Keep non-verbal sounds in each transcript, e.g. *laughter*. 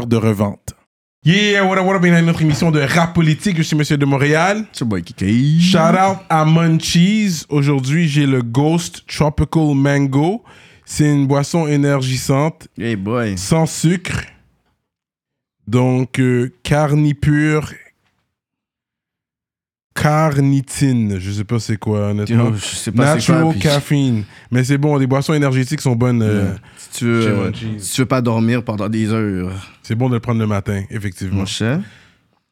de revente. Yeah, what up, what up, bienvenue à notre émission de rap politique. Je suis Monsieur de Montréal. C'est boy Kiki. Shout out à Munchies. Aujourd'hui, j'ai le Ghost Tropical Mango. C'est une boisson énergisante, Hey boy. sans sucre. Donc, euh, carnipure. Carnitine. Je sais pas c'est quoi, honnêtement. Yo, je sais pas c'est Natural quoi. puis caffeine. Mais c'est bon, les boissons énergétiques sont bonnes. euh, Si tu veux, euh, si tu veux pas dormir pendant des heures, c'est bon de le prendre le matin, effectivement. mon cher.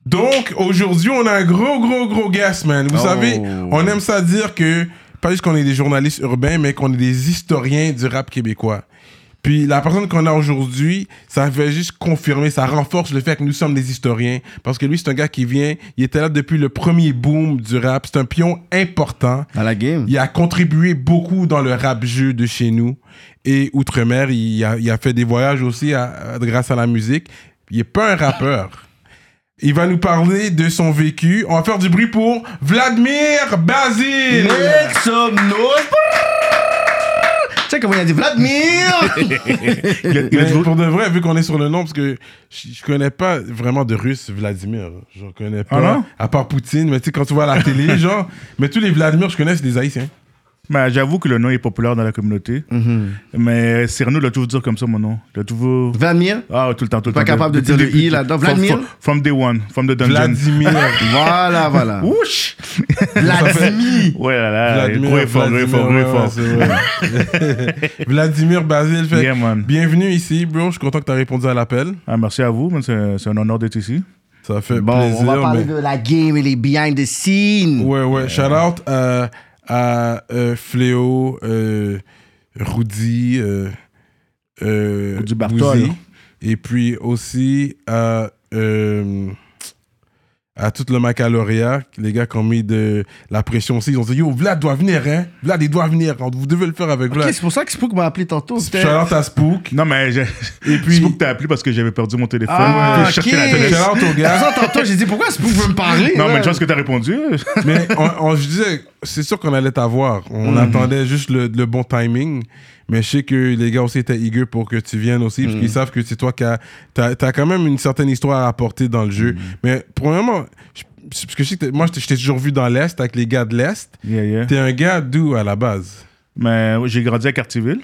Donc, aujourd'hui, on a un gros, gros, gros guest, man. Vous Oh. savez, on aime ça dire que, pas juste qu'on est des journalistes urbains, mais qu'on est des historiens du rap québécois. Puis la personne qu'on a aujourd'hui, ça fait juste confirmer, ça renforce le fait que nous sommes des historiens. Parce que lui, c'est un gars qui vient, il était là depuis le premier boom du rap. C'est un pion important. À la game. Il a contribué beaucoup dans le rap-jeu de chez nous. Et outre-mer, il a, il a fait des voyages aussi à- à- grâce à la musique. Il n'est pas un rappeur. Il va nous parler de son vécu. On va faire du bruit pour Vladimir Basile. Make some noise. Tu sais comment il a dit Vladimir *laughs* Mais pour de vrai, vu qu'on est sur le nom, parce que je, je connais pas vraiment de russe Vladimir. Je connais pas. Ah non? à part Poutine, mais tu sais, quand tu vois à la télé, *laughs* genre. Mais tous les Vladimir, je connais, c'est des Haïtiens. Ben, J'avoue que le nom est populaire dans la communauté. Mais Cyrano l'a toujours dit comme ça, mon nom. Il a toujours. Vladimir? Ah, tout le temps, tout le Pas temps. capable de dire le i là-dedans. Vladimir? From- From day one, from the dungeon. Vladimir. *laughs* Voilà, voilà. Ouch! Vladimir *laughs* Ouais, là, là. Vladimir, Gros effort, gros gros. Vladimir *laughs* Basile, fait, Yeah, man. bienvenue ici, bro. Je suis content que tu as répondu à l'appel. Ah, merci à vous, man. c'est c'est un honneur d'être ici. Ça fait Bon, plaisir. on va parler mais- de la game et les behind the scenes. Ouais, ouais. Shout out à, à euh, Fléau, euh, Rudy, Rudy Bartol. Bouzy. Et puis aussi à, à tout le Macaloria, les gars qui ont mis de la pression aussi. Ils ont dit Yo, Vlad doit venir, hein. Vlad, il doit venir. Vous devez le faire avec Vlad. c'est pour ça que Spook m'a appelé tantôt. Shout out à Spook. Non, mais Et puis- que t'as appelé parce que j'avais perdu mon téléphone. Ah, Puis ok. je cherchais la au gars. tantôt, j'ai dit pourquoi Spook veut me parler Non, là? mais une chance que t'as répondu. *laughs* Mais on, on- je disais, c'est sûr qu'on allait t'avoir. On attendait juste le, le bon timing. Mais je sais que les gars aussi étaient eager pour que tu viennes aussi, parce qu'ils savent que c'est toi qui as, quand même une certaine histoire à apporter dans le jeu. Mais premièrement, je- parce que je sais que moi, je t'ai- toujours vu dans l'Est avec les gars de l'Est. Yeah, yeah. T'es un gars d'où à la base? Mais j'ai grandi à Cartierville.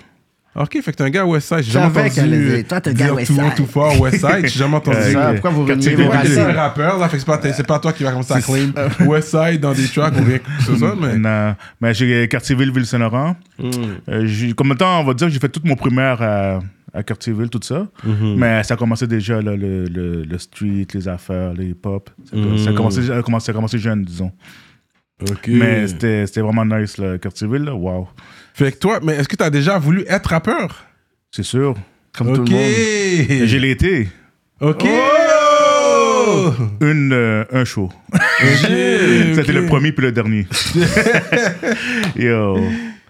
Ok, fait que t'es un gars Westside. J'ai jamais entendu dire, toi, t'es un gars Westside. tout fort Westside. J'ai jamais *laughs* entendu Euh, ça. Ça, pourquoi vous C'est raser? rappeur, là, fait que c'est pas, toi qui va commencer à claim *laughs* Westside dans des tracks ou rien que ce soit, mais. *laughs* Non, mais j'ai Cartierville, Ville-Saint-Laurent. Mm. Euh, comme temps, on va dire que j'ai fait toute mon primaire à, à Cartierville, tout ça. Mm-hmm. Mais ça a commencé déjà, là, le, le, le street, les affaires, les hip-hop. Ça, Mm. ça a commencé, ça a commencé, ça a commencé jeune, disons. Ok. Mais c'était c'était vraiment nice, là, Cartierville. Là. Wow, Fait que toi, mais est-ce que t'as déjà voulu être rappeur? c'est sûr. Comme tout le monde. J'ai l'été. Ok. Oh! Une, euh, un show. *laughs* C'était le premier puis le dernier. *laughs* Yo.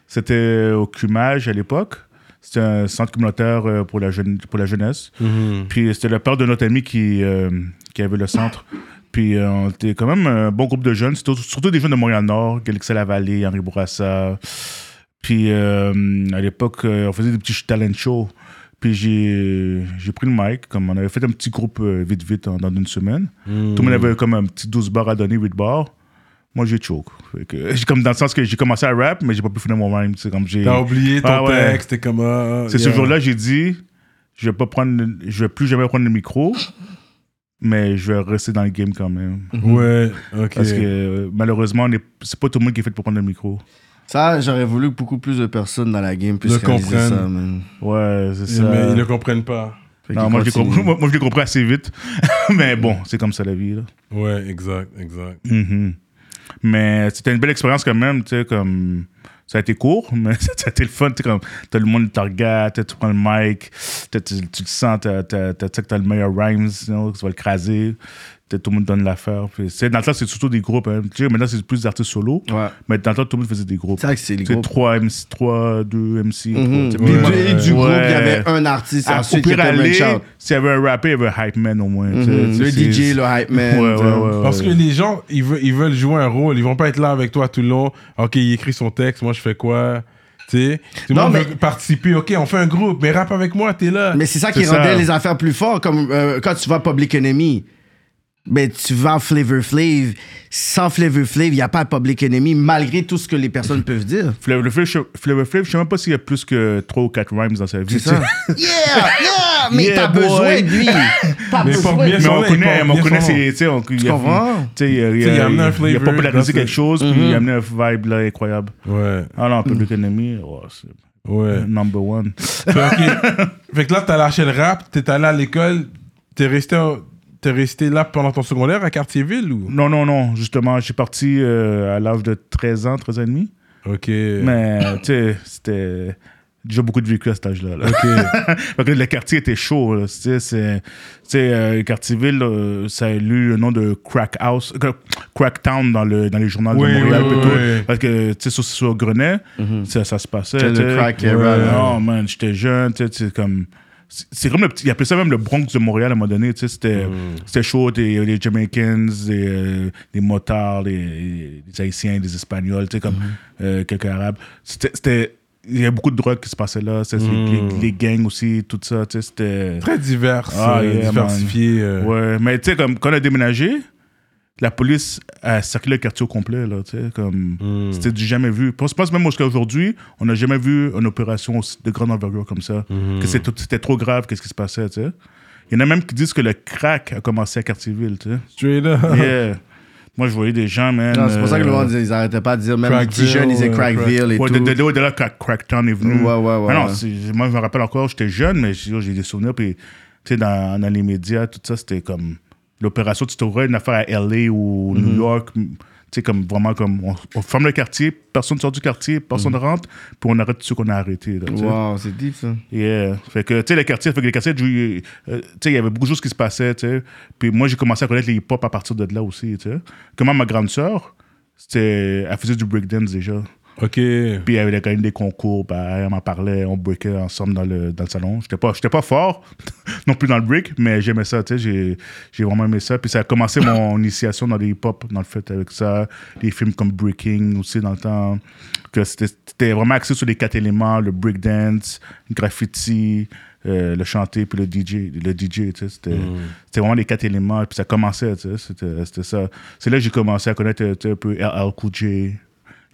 C'était au Cumage à l'époque. C'était un centre communautaire euh, pour la, jeune, pour la jeunesse. Mhm. Puis c'était le père de notre ami qui, euh, qui avait le centre. Puis euh, on était quand même un bon groupe de jeunes, surtout, surtout des jeunes de Montréal-Nord, Galaxy-la-Vallée, Henri Bourassa. Puis euh, à l'époque, euh, on faisait des petits talent shows. Puis j'ai pris le mic, comme on avait fait un petit groupe euh, vite vite en- dans une semaine. Tout le monde avait comme un petit 12 bars à donner, 8 bars. Moi, j'ai choke. Que, *laughs* comme dans le sens que j'ai commencé à rap, mais j'ai pas pu finir mon rhyme. C'est comme j'ai. T'as oublié ton Ah ouais. texte, t'es comme. ah, C'est yeah. ce jour-là, j'ai dit, je vais pas prendre, le- je vais plus jamais prendre le micro, mais je vais rester dans le game quand même. Ouais, ok. Parce que malheureusement, c'est pas tout le monde qui est fait pour prendre le micro. Ça, j'aurais voulu que beaucoup plus de personnes dans la game puissent Le comprennent. ça, man. Ouais, c'est ça. Mais ils ne comprennent pas. Non, moi, je l'ai continue. compris, moi, moi, je l'ai compris assez vite. *laughs* mais bon, c'est comme ça la vie. Là. Ouais, exact, exact. Mhm. Mais c'était une belle expérience quand même, tu sais, comme... Ça a été court, *laughs* mais ça a été le fun, tu sais, comme... T'as le monde te regarde, tu prends le mic, tu, tu, le sens, t'as- t'as- t'as- tu sais que t'as le meilleur rhymes, you know, que tu vas le craser, tout le monde donne l'affaire. C'est- Dans le temps, c'est surtout des groupes, hein. Tu sais, maintenant, c'est plus des artistes solo, Ouais. mais dans le temps, tout le monde faisait des groupes. C'est vrai que c'est les groupes. 3 MC, 3, 2 MC. Mhm. du- et du groupe, il y avait un artiste Ah, ensuite au pire aller, s'il y avait un rappeur, il y avait un hype man au moins. Mhm. tu Le DJ, c'est- le hype man. Ouais, ouais, tu sais. ouais, ouais. Parce que les gens, ils veulent, ils veulent jouer un rôle. Ils vont pas être là avec toi tout le long. Ok, il écrit son texte, moi je fais quoi? Tu sais? Tout le monde mais- veut participer. Ok, on fait un groupe, mais rappe avec moi, t'es là. Mais c'est ça qui C'est rendait ça. les affaires plus fortes, comme euh, quand tu vas à Public Enemy. Ben, tu vas à Flavor Flav. Sans Flavor Flav, il n'y a pas de Public Enemy, malgré tout ce que les personnes peuvent dire. Flavor Flav, je Flavor Flav, je sais même pas s'il y a plus que 3 ou 4 rhymes dans sa vie. C'est ça. *laughs* yeah, yeah! Mais Yeah, t'as besoin de lui. T'as Mais besoin de Mais on connaît, on connaît ses. Tu comprends? tu sais, il a- amené un il a flavor, popularisé quelque chose, puis il a amené un vibe là incroyable. Ouais, Ah non, Public Enemy, oh, c'est ouais. number one. fait, que *laughs* là, t'as lâché le rap, t'es allé à l'école, t'es resté, t'es resté là pendant ton secondaire à Cartierville ou? Non, non, non, justement, j'ai parti euh, à l'âge de 13 ans, 13 ans et demi. Ok. Mais, tu sais, c'était déjà beaucoup de vécu à cet âge-là. là. Ok. *laughs* Fait que le quartier était chaud. Tu sais, euh, Cartierville, euh, ça a eu le nom de Crack House, euh, Crack Town dans, le, dans les journaux Oui, de Montréal. oui, plutôt. oui. Parce que, tu sais, sur, sur Grenet, ça, ça se passait. Le crack Ouais. era, là. Non, man, j'étais jeune, tu sais, comme. C'est- comme le petit. Ils appelaient ça même le Bronx de Montréal à un moment donné, tu sais. C'était c'était chaud, des- il y avait des Jamaicans, des, euh, des motards, des, des Haïtiens, des Espagnols, tu sais, comme euh, quelques Arabes. C'était. Il y avait beaucoup de drogue qui se passait là, c'est- les, les gangs aussi, tout ça, tu sais, c'était. Très divers, Ah, euh, yeah, diversifié. euh. Ouais, mais tu sais, comme quand on a déménagé, la police a cerclé le quartier au complet, là, tu sais, comme, Hmm. c'était du jamais vu. Je pense même jusqu'à aujourd'hui, on n'a jamais vu une opération aussi- de grande envergure comme ça, Hmm. que c'était trop grave, qu'est-ce qui se passait, tu sais. Il y en a même qui disent que le crack a commencé à Cartierville, tu sais. Straight up. Yeah. Moi, je voyais des gens, man. C'est pour ça que le euh, monde, ils arrêtaient pas de dire, même les petits Crackville, jeunes, ils disaient euh, Crackville et Ouais, tout. de, de, de, de là, Crack- Cracktown est venu. Ouais, ouais, ouais, Ah non, moi, je me rappelle encore, j'étais jeune, mais j'ai j'ai des souvenirs. Puis, tu sais, dans, dans les médias, tout ça, c'était comme l'opération. Tu trouverais une affaire à LA ou Mhm. New York. Tu sais, comme vraiment comme. On, on ferme le quartier, personne sort du quartier, personne ne rentre, puis on arrête tout ce qu'on a arrêté. Là. Mhm. Wow, c'est deep, ça. Yeah. Fait que, tu sais, le quartier, fait que le quartier, euh, tu sais, il y avait beaucoup de choses qui se passaient, tu sais. Puis moi, j'ai commencé à connaître les hip-hop à partir de là aussi, tu sais. Comment ma grande sœur, c'était, elle faisait du breakdance déjà. Ok. Puis elle avait gagné des concours, ben, elle m'en parlait, on breakait ensemble dans le, dans le salon. J'étais pas, j'étais pas fort, *laughs* non plus dans le break, mais j'aimais ça, tu sais, j'ai, j'ai vraiment aimé ça. Puis ça a commencé mon *coughs* initiation dans les hip-hop, dans le fait avec ça, des films comme Breaking aussi dans le temps, que c'était, c'était vraiment axé sur les quatre éléments, le breakdance, le graffiti, euh, le chanter, puis le DJ, le DJ, tu sais, c'était, c'était vraiment les quatre éléments, puis ça commençait, tu sais, c'était, c'était ça. C'est là que j'ai commencé à connaître un peu LL Cool J,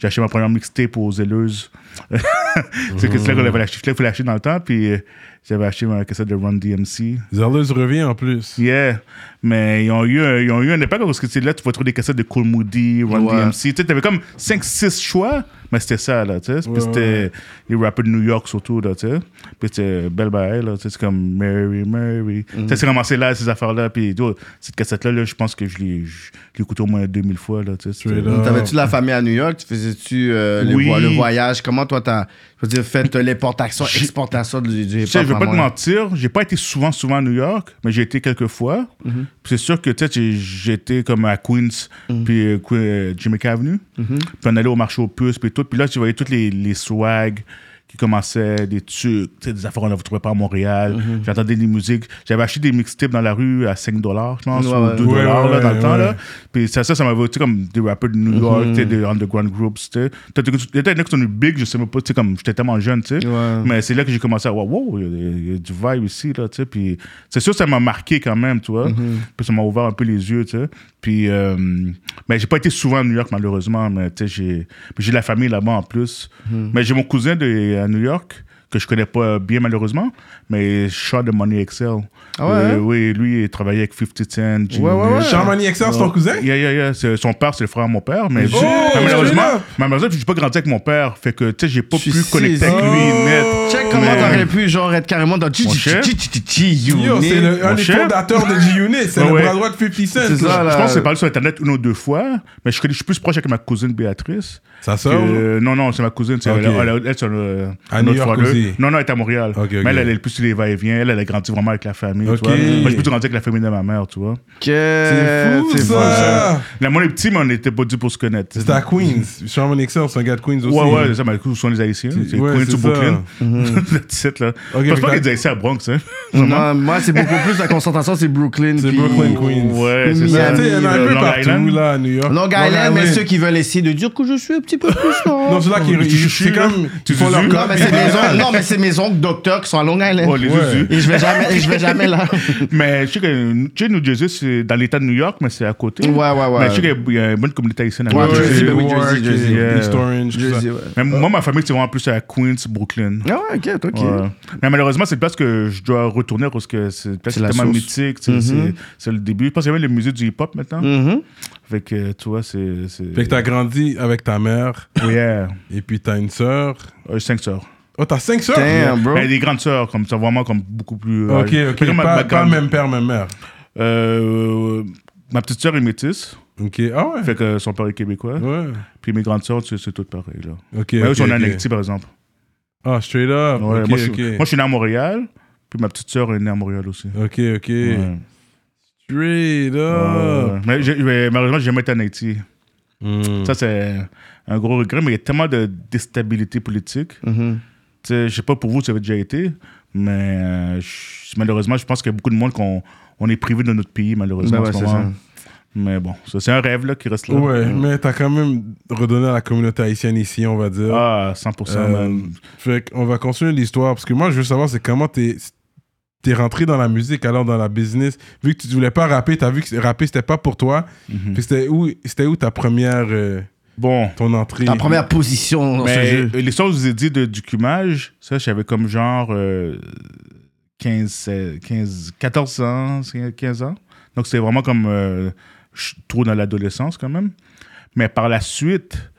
j'ai acheté ma première mixtape aux Zelleuses. *laughs* c'est que c'est là qu'on avait acheté, il fallait l'acheter dans le temps, puis euh, j'avais acheté ma cassette de Run DMC. Zerleuse revient en plus. Yeah, mais ils ont eu, un- ils ont eu un impact parce que là tu vas trouver des cassettes de Cool Moody, Run Ouais. DMC. Tu sais, t'avais comme 5-6 choix, mais c'était ça, là, tu sais. Puis c'était les rappeurs de New York surtout, là, tu sais. Puis c'était Belle Bae, là, tu sais, c'est comme Mary, Mary. Mhm. Ça s'est ramassé là, ces affaires-là, puis tu vois, cette cassette-là, là, je pense que je l'ai je l'ai écouté au moins 2000 fois, là, tu sais. T'avais-tu de la famille à New York? Tu faisais-tu euh, le, Oui. vo- le voyage? Comment toi, t'as je veux dire, fait euh, l'importation, exportation du, du hip-hop je vais pas te mentir, j'ai pas été souvent, souvent à New York, mais j'ai été quelques fois. Mhm. C'est sûr que, tu sais, j'étais comme à Queens, Mhm. puis euh, euh, Jamaica Avenue. Puis on allait au marché aux puces, puis tout. Puis là, tu voyais tous les, les swags qui commençaient, des trucs, des affaires qu'on ne trouvait pas à Montréal. Mhm. J'entendais des musiques. J'avais acheté des mixtapes dans la rue à 5 dollars, je pense, Ouais, ou ouais. 2 Ouais, dollars là, ouais, dans le temps. ouais. Là. Puis ça, ça, ça m'avait, tu sais, comme des rappeurs de New York, sais, des underground groups, sais. Peut-être que- peut-être que sont big, je sais même pas, tu sais, comme j'étais tellement jeune, tu sais. Ouais. Mais c'est là que j'ai commencé à voir, wow, il y, a- il y a du vibe ici, là, tu sais. Puis c'est sûr, ça m'a marqué quand même, tu vois. Puis ça m'a ouvert un peu les yeux, tu sais. Puis, euh, mais j'ai pas été souvent à New York, malheureusement, mais tu sais, j'ai, de la famille là-bas en plus. Mais j'ai mon cousin de, New York que je connais pas bien malheureusement, mais Sean de Money Excel. Ah ouais, Euh, hein? oui, lui, il travaillait avec 50 Cent. G Ouais, ouais, ouais. Sean Money Excel, c'est ton cousin? Yeah, yeah, yeah. C'est- Son père, c'est le frère de mon père. Mais, Oh, mais malheureusement, malheureusement, j'ai pas grandi avec mon père. Fait que, tu sais, j'ai pas pu connecter avec lui net. Check comment t'aurais pu, genre, être carrément dans. Yo, c'est un des fondateurs de G-Unit. C'est le bras droit de 50 Cent. C'est ça, là. là. Je pense que c'est parlé sur Internet une ou deux fois, mais je, suis plus proche avec ma cousine Béatrice. Ça sort? non, non, c'est ma cousine. c'est-. Elle, c'est un- À Non, non, elle est à Montréal. Mais elle, elle est plus sur les va-et-vient. Elle, elle a grandi vraiment avec la famille. Ok. Tu vois. Moi, j'ai plus grandi avec la famille de ma mère, tu vois. C'est fou, ça! Là, moi, les petits, mais on n'était pas dû pour se connaître. C'était à Queens. Money Excel, c'est un gars de Queens aussi. Ouais, ouais, c'est ça, mais où sont les Haïtiens? C'est Ouais, Queens c'est ou ça. Brooklyn. *laughs* That's it, là. Je pense pas qu'il y a des Haïtiens à Bronx, hein. Moi, moi, c'est beaucoup plus la concentration, c'est Brooklyn. C'est puis- Brooklyn, Queens. Ouais, c'est ça. Il y en a un Long peu partout, là, à New York. Long Island, mais ceux qui veulent essayer de dire que je suis un petit peu plus non? Non, c'est là qui c'est comme. Tu font leur? Non, mais c'est *laughs* non, mais c'est mes oncles docteurs qui sont à Long Island. Oh, les Ouais. Et je vais jamais, et je vais jamais là. *laughs* Mais je sais que tu sais, New Jersey, c'est dans l'État de New York, mais c'est à côté. Ouais, ouais, ouais. Mais je sais qu'il y a une bonne communauté haïtienne à Ouais, New Jersey. Jersey. East Orange. Jersey, ouais. Mais moi, ma famille, c'est vraiment plus à Queens, Brooklyn. Ah ouais, ok, ok. Ouais. Mais malheureusement, c'est une place que je dois retourner parce que c'est une place tellement mythique. sais, c'est- C'est le début. Je pense qu'il y avait le musée du hip-hop maintenant. Mhm. Fait que, tu vois, c'est. c'est- Fait que t'as grandi avec ta mère, Yeah. et puis t'as une sœur. Euh, cinq sœurs. Oh, t'as cinq sœurs? Damn, bro. Mais des grandes sœurs, comme ça, vraiment comme beaucoup plus. euh, Ok, ok. que ma- Pas, ma pas grande- même père, même mère. Euh, ma petite sœur est métisse. Ok. Ah ouais? Fait que son père est québécois. Ouais. Puis mes grandes sœurs, c'est c'est tout pareil. Là. Ok. Mais eux, ok, sont en ok. Haïti, par exemple. Ah, straight up. Ouais, ok, moi, je, ok. suis- moi, je suis né à Montréal. Puis ma petite sœur est née à Montréal aussi. Ok, ok. Ouais. Straight Ouais. up. mais, j'ai- mais malheureusement, j'ai jamais été en Haïti. Hmm. Ça, c'est un gros regret, mais il y a tellement de déstabilité politique. Mhm. Je sais pas pour vous, ça avait déjà été, mais euh, malheureusement, je pense qu'il y a beaucoup de monde qu'on on est privé de notre pays, malheureusement, Ben en ouais, ce c'est moment. ça. Mais bon, ça, c'est un rêve là, qui reste là. Ouais, mais t'as quand même redonné à la communauté haïtienne ici, on va dire. Ah, 100%. Euh, man. fait qu'on va continuer l'histoire parce que moi je veux savoir c'est comment t'es t'es rentré dans la musique alors dans la business vu que tu voulais pas rapper t'as vu que rapper c'était pas pour toi Mhm. Puis c'était où c'était où ta première euh, Bon, ton entrée Ta première position dans ce mais jeu. l'histoire que je vous ai dit de, du cumage, ça, j'avais comme genre euh, 15, euh, 15, 14 ans, 15 ans. Donc, c'était vraiment comme euh, je- trop dans l'adolescence quand même. Mais par la suite,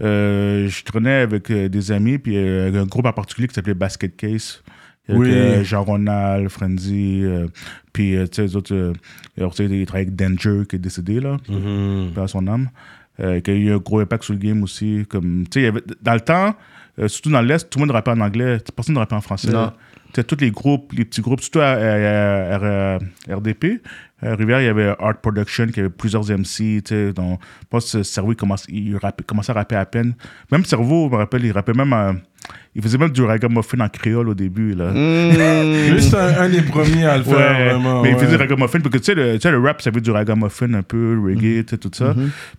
euh, je traînais avec euh, des amis, puis euh, avec un groupe en particulier qui s'appelait Basket Case. Avec Oui. euh, Jean-Ronald, Frenzy, euh, puis euh, tu sais, les autres, euh, ils travaillaient avec Danger qui est décédé, là paix à son âme, euh, qui a eu un gros impact sur le game aussi. Comme, y avait- dans le temps, euh, surtout dans l'Est, tout le monde rappait en anglais, personne ne rappait en français. Tous les groupes, les petits groupes, surtout à, à- à- à RDP, à Rivière, il y avait Art Production, qui avait plusieurs MC. tu sais, dont- Je pense que Cerveau, il, commence- il commençait à rapper à peine. Même Cerveau, je me rappelle, il rappait même. à- il faisait même du ragamuffin en créole au début. Là. Mhm. *laughs* juste un, un des premiers à le faire Ouais, vraiment mais il faisait du ragamuffin parce que tu sais, le, tu sais, le rap ça veut du ragamuffin un peu, reggae, tu sais, tout ça.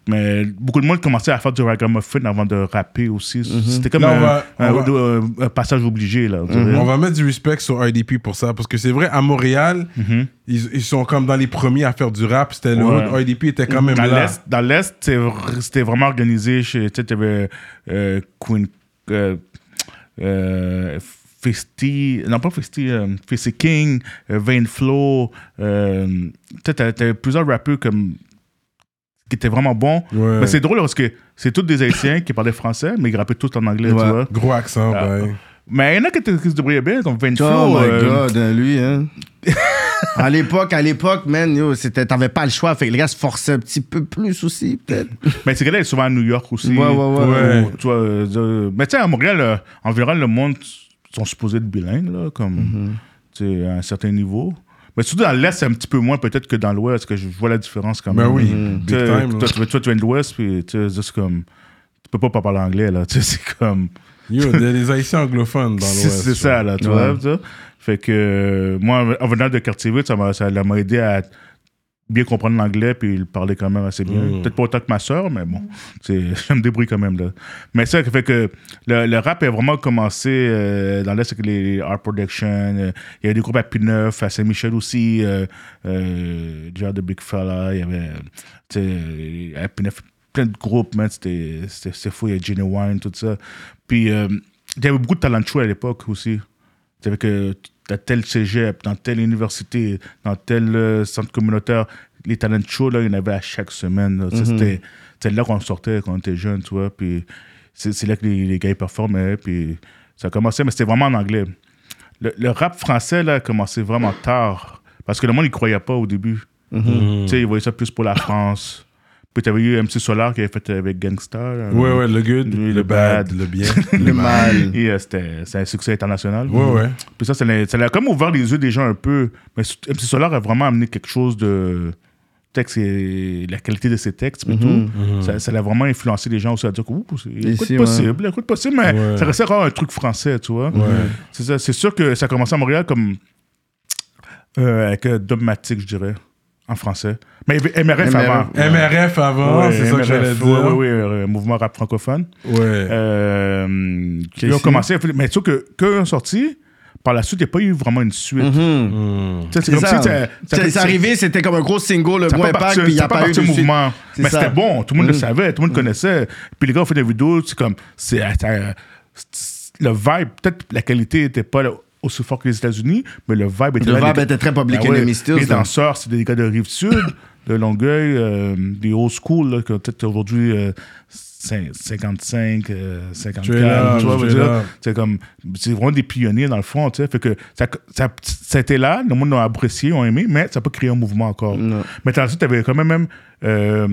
Mais beaucoup de monde commençait à faire du ragamuffin avant de rapper aussi. C'était comme Là, un, va- on un- va- un- un passage obligé là. on va mettre du respect sur IDP pour ça parce que c'est vrai à Montréal. Ils, ils sont comme dans les premiers à faire du rap c'était le Ouais. hood. IDP était quand même Dans là l'Est, dans l'Est, c'était vraiment organisé. Tu sais, t'avais euh, Queen. Euh, euh, Festy, non pas Festy, euh, King, euh, Vane Flow, euh, tu sais, t'avais t'avais plusieurs rappeurs comme, qui étaient vraiment bons. Ouais. Mais c'est drôle parce que c'est tous des Haïtiens qui parlaient français, mais ils rappaient tout en anglais, tu Ouais. vois. gros accent Ah. ouais. Mais il y en a qui, étaient- qui se débrouillaient bien, comme Vane Oh Flow. my euh, god, hein, lui, hein. À l'époque, à l'époque, man, yo, c'était, t'avais pas le choix. Fait que les gars se forçaient un petit peu plus aussi, peut-être. Mais ces gars-là, ils sont souvent à New York aussi. Ouais, ouais, ouais. Ouais. Ou, tu vois, euh, euh, mais tu sais, à Montréal, euh, en général, le monde sont supposés être bilingues, là, comme, Mm-hmm. tu sais, à un certain niveau. Mais surtout dans l'Est, c'est un petit peu moins peut-être que dans l'Ouest, que je vois la différence quand ben même. oui Tu big sais, time toi, tu, toi, tu viens de l'Ouest, puis tu sais, c'est comme. Tu peux pas pas parler anglais, là. *laughs* Tu sais, c'est comme. yo il y a des haïtiens anglophones dans *laughs* l'ouest c'est ça, là, tu Ouais. vois. Fait que euh, moi, en venant de Quartier-Vite, ça m'a ça m'a aidé à bien comprendre l'anglais puis le parler quand même assez bien. Mm. Peut-être pas autant que ma soeur, mais bon, *laughs* je me débrouille quand même. Là. Mais ça fait que le, le rap a vraiment commencé euh, dans l'Est avec les Art Production. euh, il y avait des groupes à P9, à Saint-Michel aussi, euh, euh, Jared the Big Fella, il y avait sais, à P9 plein de groupes, man, c'était fou, il y a Genuine, tout ça. Puis euh, il y avait beaucoup de talent show à l'époque aussi. Tu savais que dans tel cégep, dans telle université, dans tel euh, centre communautaire, les talent shows, là, il y en avait à chaque semaine. Ça, C'était c'était là qu'on sortait quand on était jeune, tu vois. Puis c'est c'est là que les, les gars ils performaient. Puis ça commençait, mais c'était vraiment en anglais. Le, le rap français, là, a commencé vraiment tard. Parce que le monde, il croyait pas au début. Mhm. Tu sais, il voyait ça plus pour la France. Puis t'avais eu MC Solar qui avait fait avec Gangsta. là. Ouais, ouais, le good, le, le bad, bad. le bien. *laughs* Le mal. Et euh, c'était c'est un succès international. Ouais, ouais. Puis ça, ça l'a comme ouvert les yeux des gens un peu. Mais MC Solar a vraiment amené quelque chose de. Texte et la qualité de ses textes et tout. Ça, ça l'a vraiment influencé les gens aussi à dire que, Ici, possible, écoute possible, mais Ouais. ça restait encore un truc français, tu vois. C'est ça, c'est sûr que ça a commencé à Montréal comme. euh, avec euh, Dogmatic, je dirais, en français. Mais MRF, MRF. avant. MRF avant, Ouais, c'est ça que j'allais dire. Oui, oui, oui, mouvement rap francophone. Ouais. Euh, qui ont commencé, mais tu sais que quand ils ont sorti, par la suite, il n'y a pas eu vraiment une suite. Mhm. Hmm. Tu sais, C'est C'est comme ça. si ça- C'est arrivé, c'était comme un gros single, le gros pas impact, puis il n'y a a pas eu parti de suite. mouvement. Mais ça. c'était bon, tout le monde le Mm. savait, tout le monde connaissait. Puis les gars ont fait des vidéos, c'est comme, c'est, c'est- le vibe, peut-être la qualité n'était pas aussi fort que les États-Unis, mais le vibe était Le là. vibe Les- était très Public Ah ouais, Stills, Les danseurs, c'était des gars de Rive-Sud, *laughs* de Longueuil, euh, des old school, là, qui ont peut-être aujourd'hui euh, cin- 55, euh, 54. Straight up, tu vois, c'est comme, c'est vraiment des pionniers dans le fond, tu sais. Fait que ça, ça, ça a été là, le monde l'a apprécié, ont aimé, mais ça n'a pas créé un mouvement encore. Non. Mais ensuite, tu avais quand même, même euh,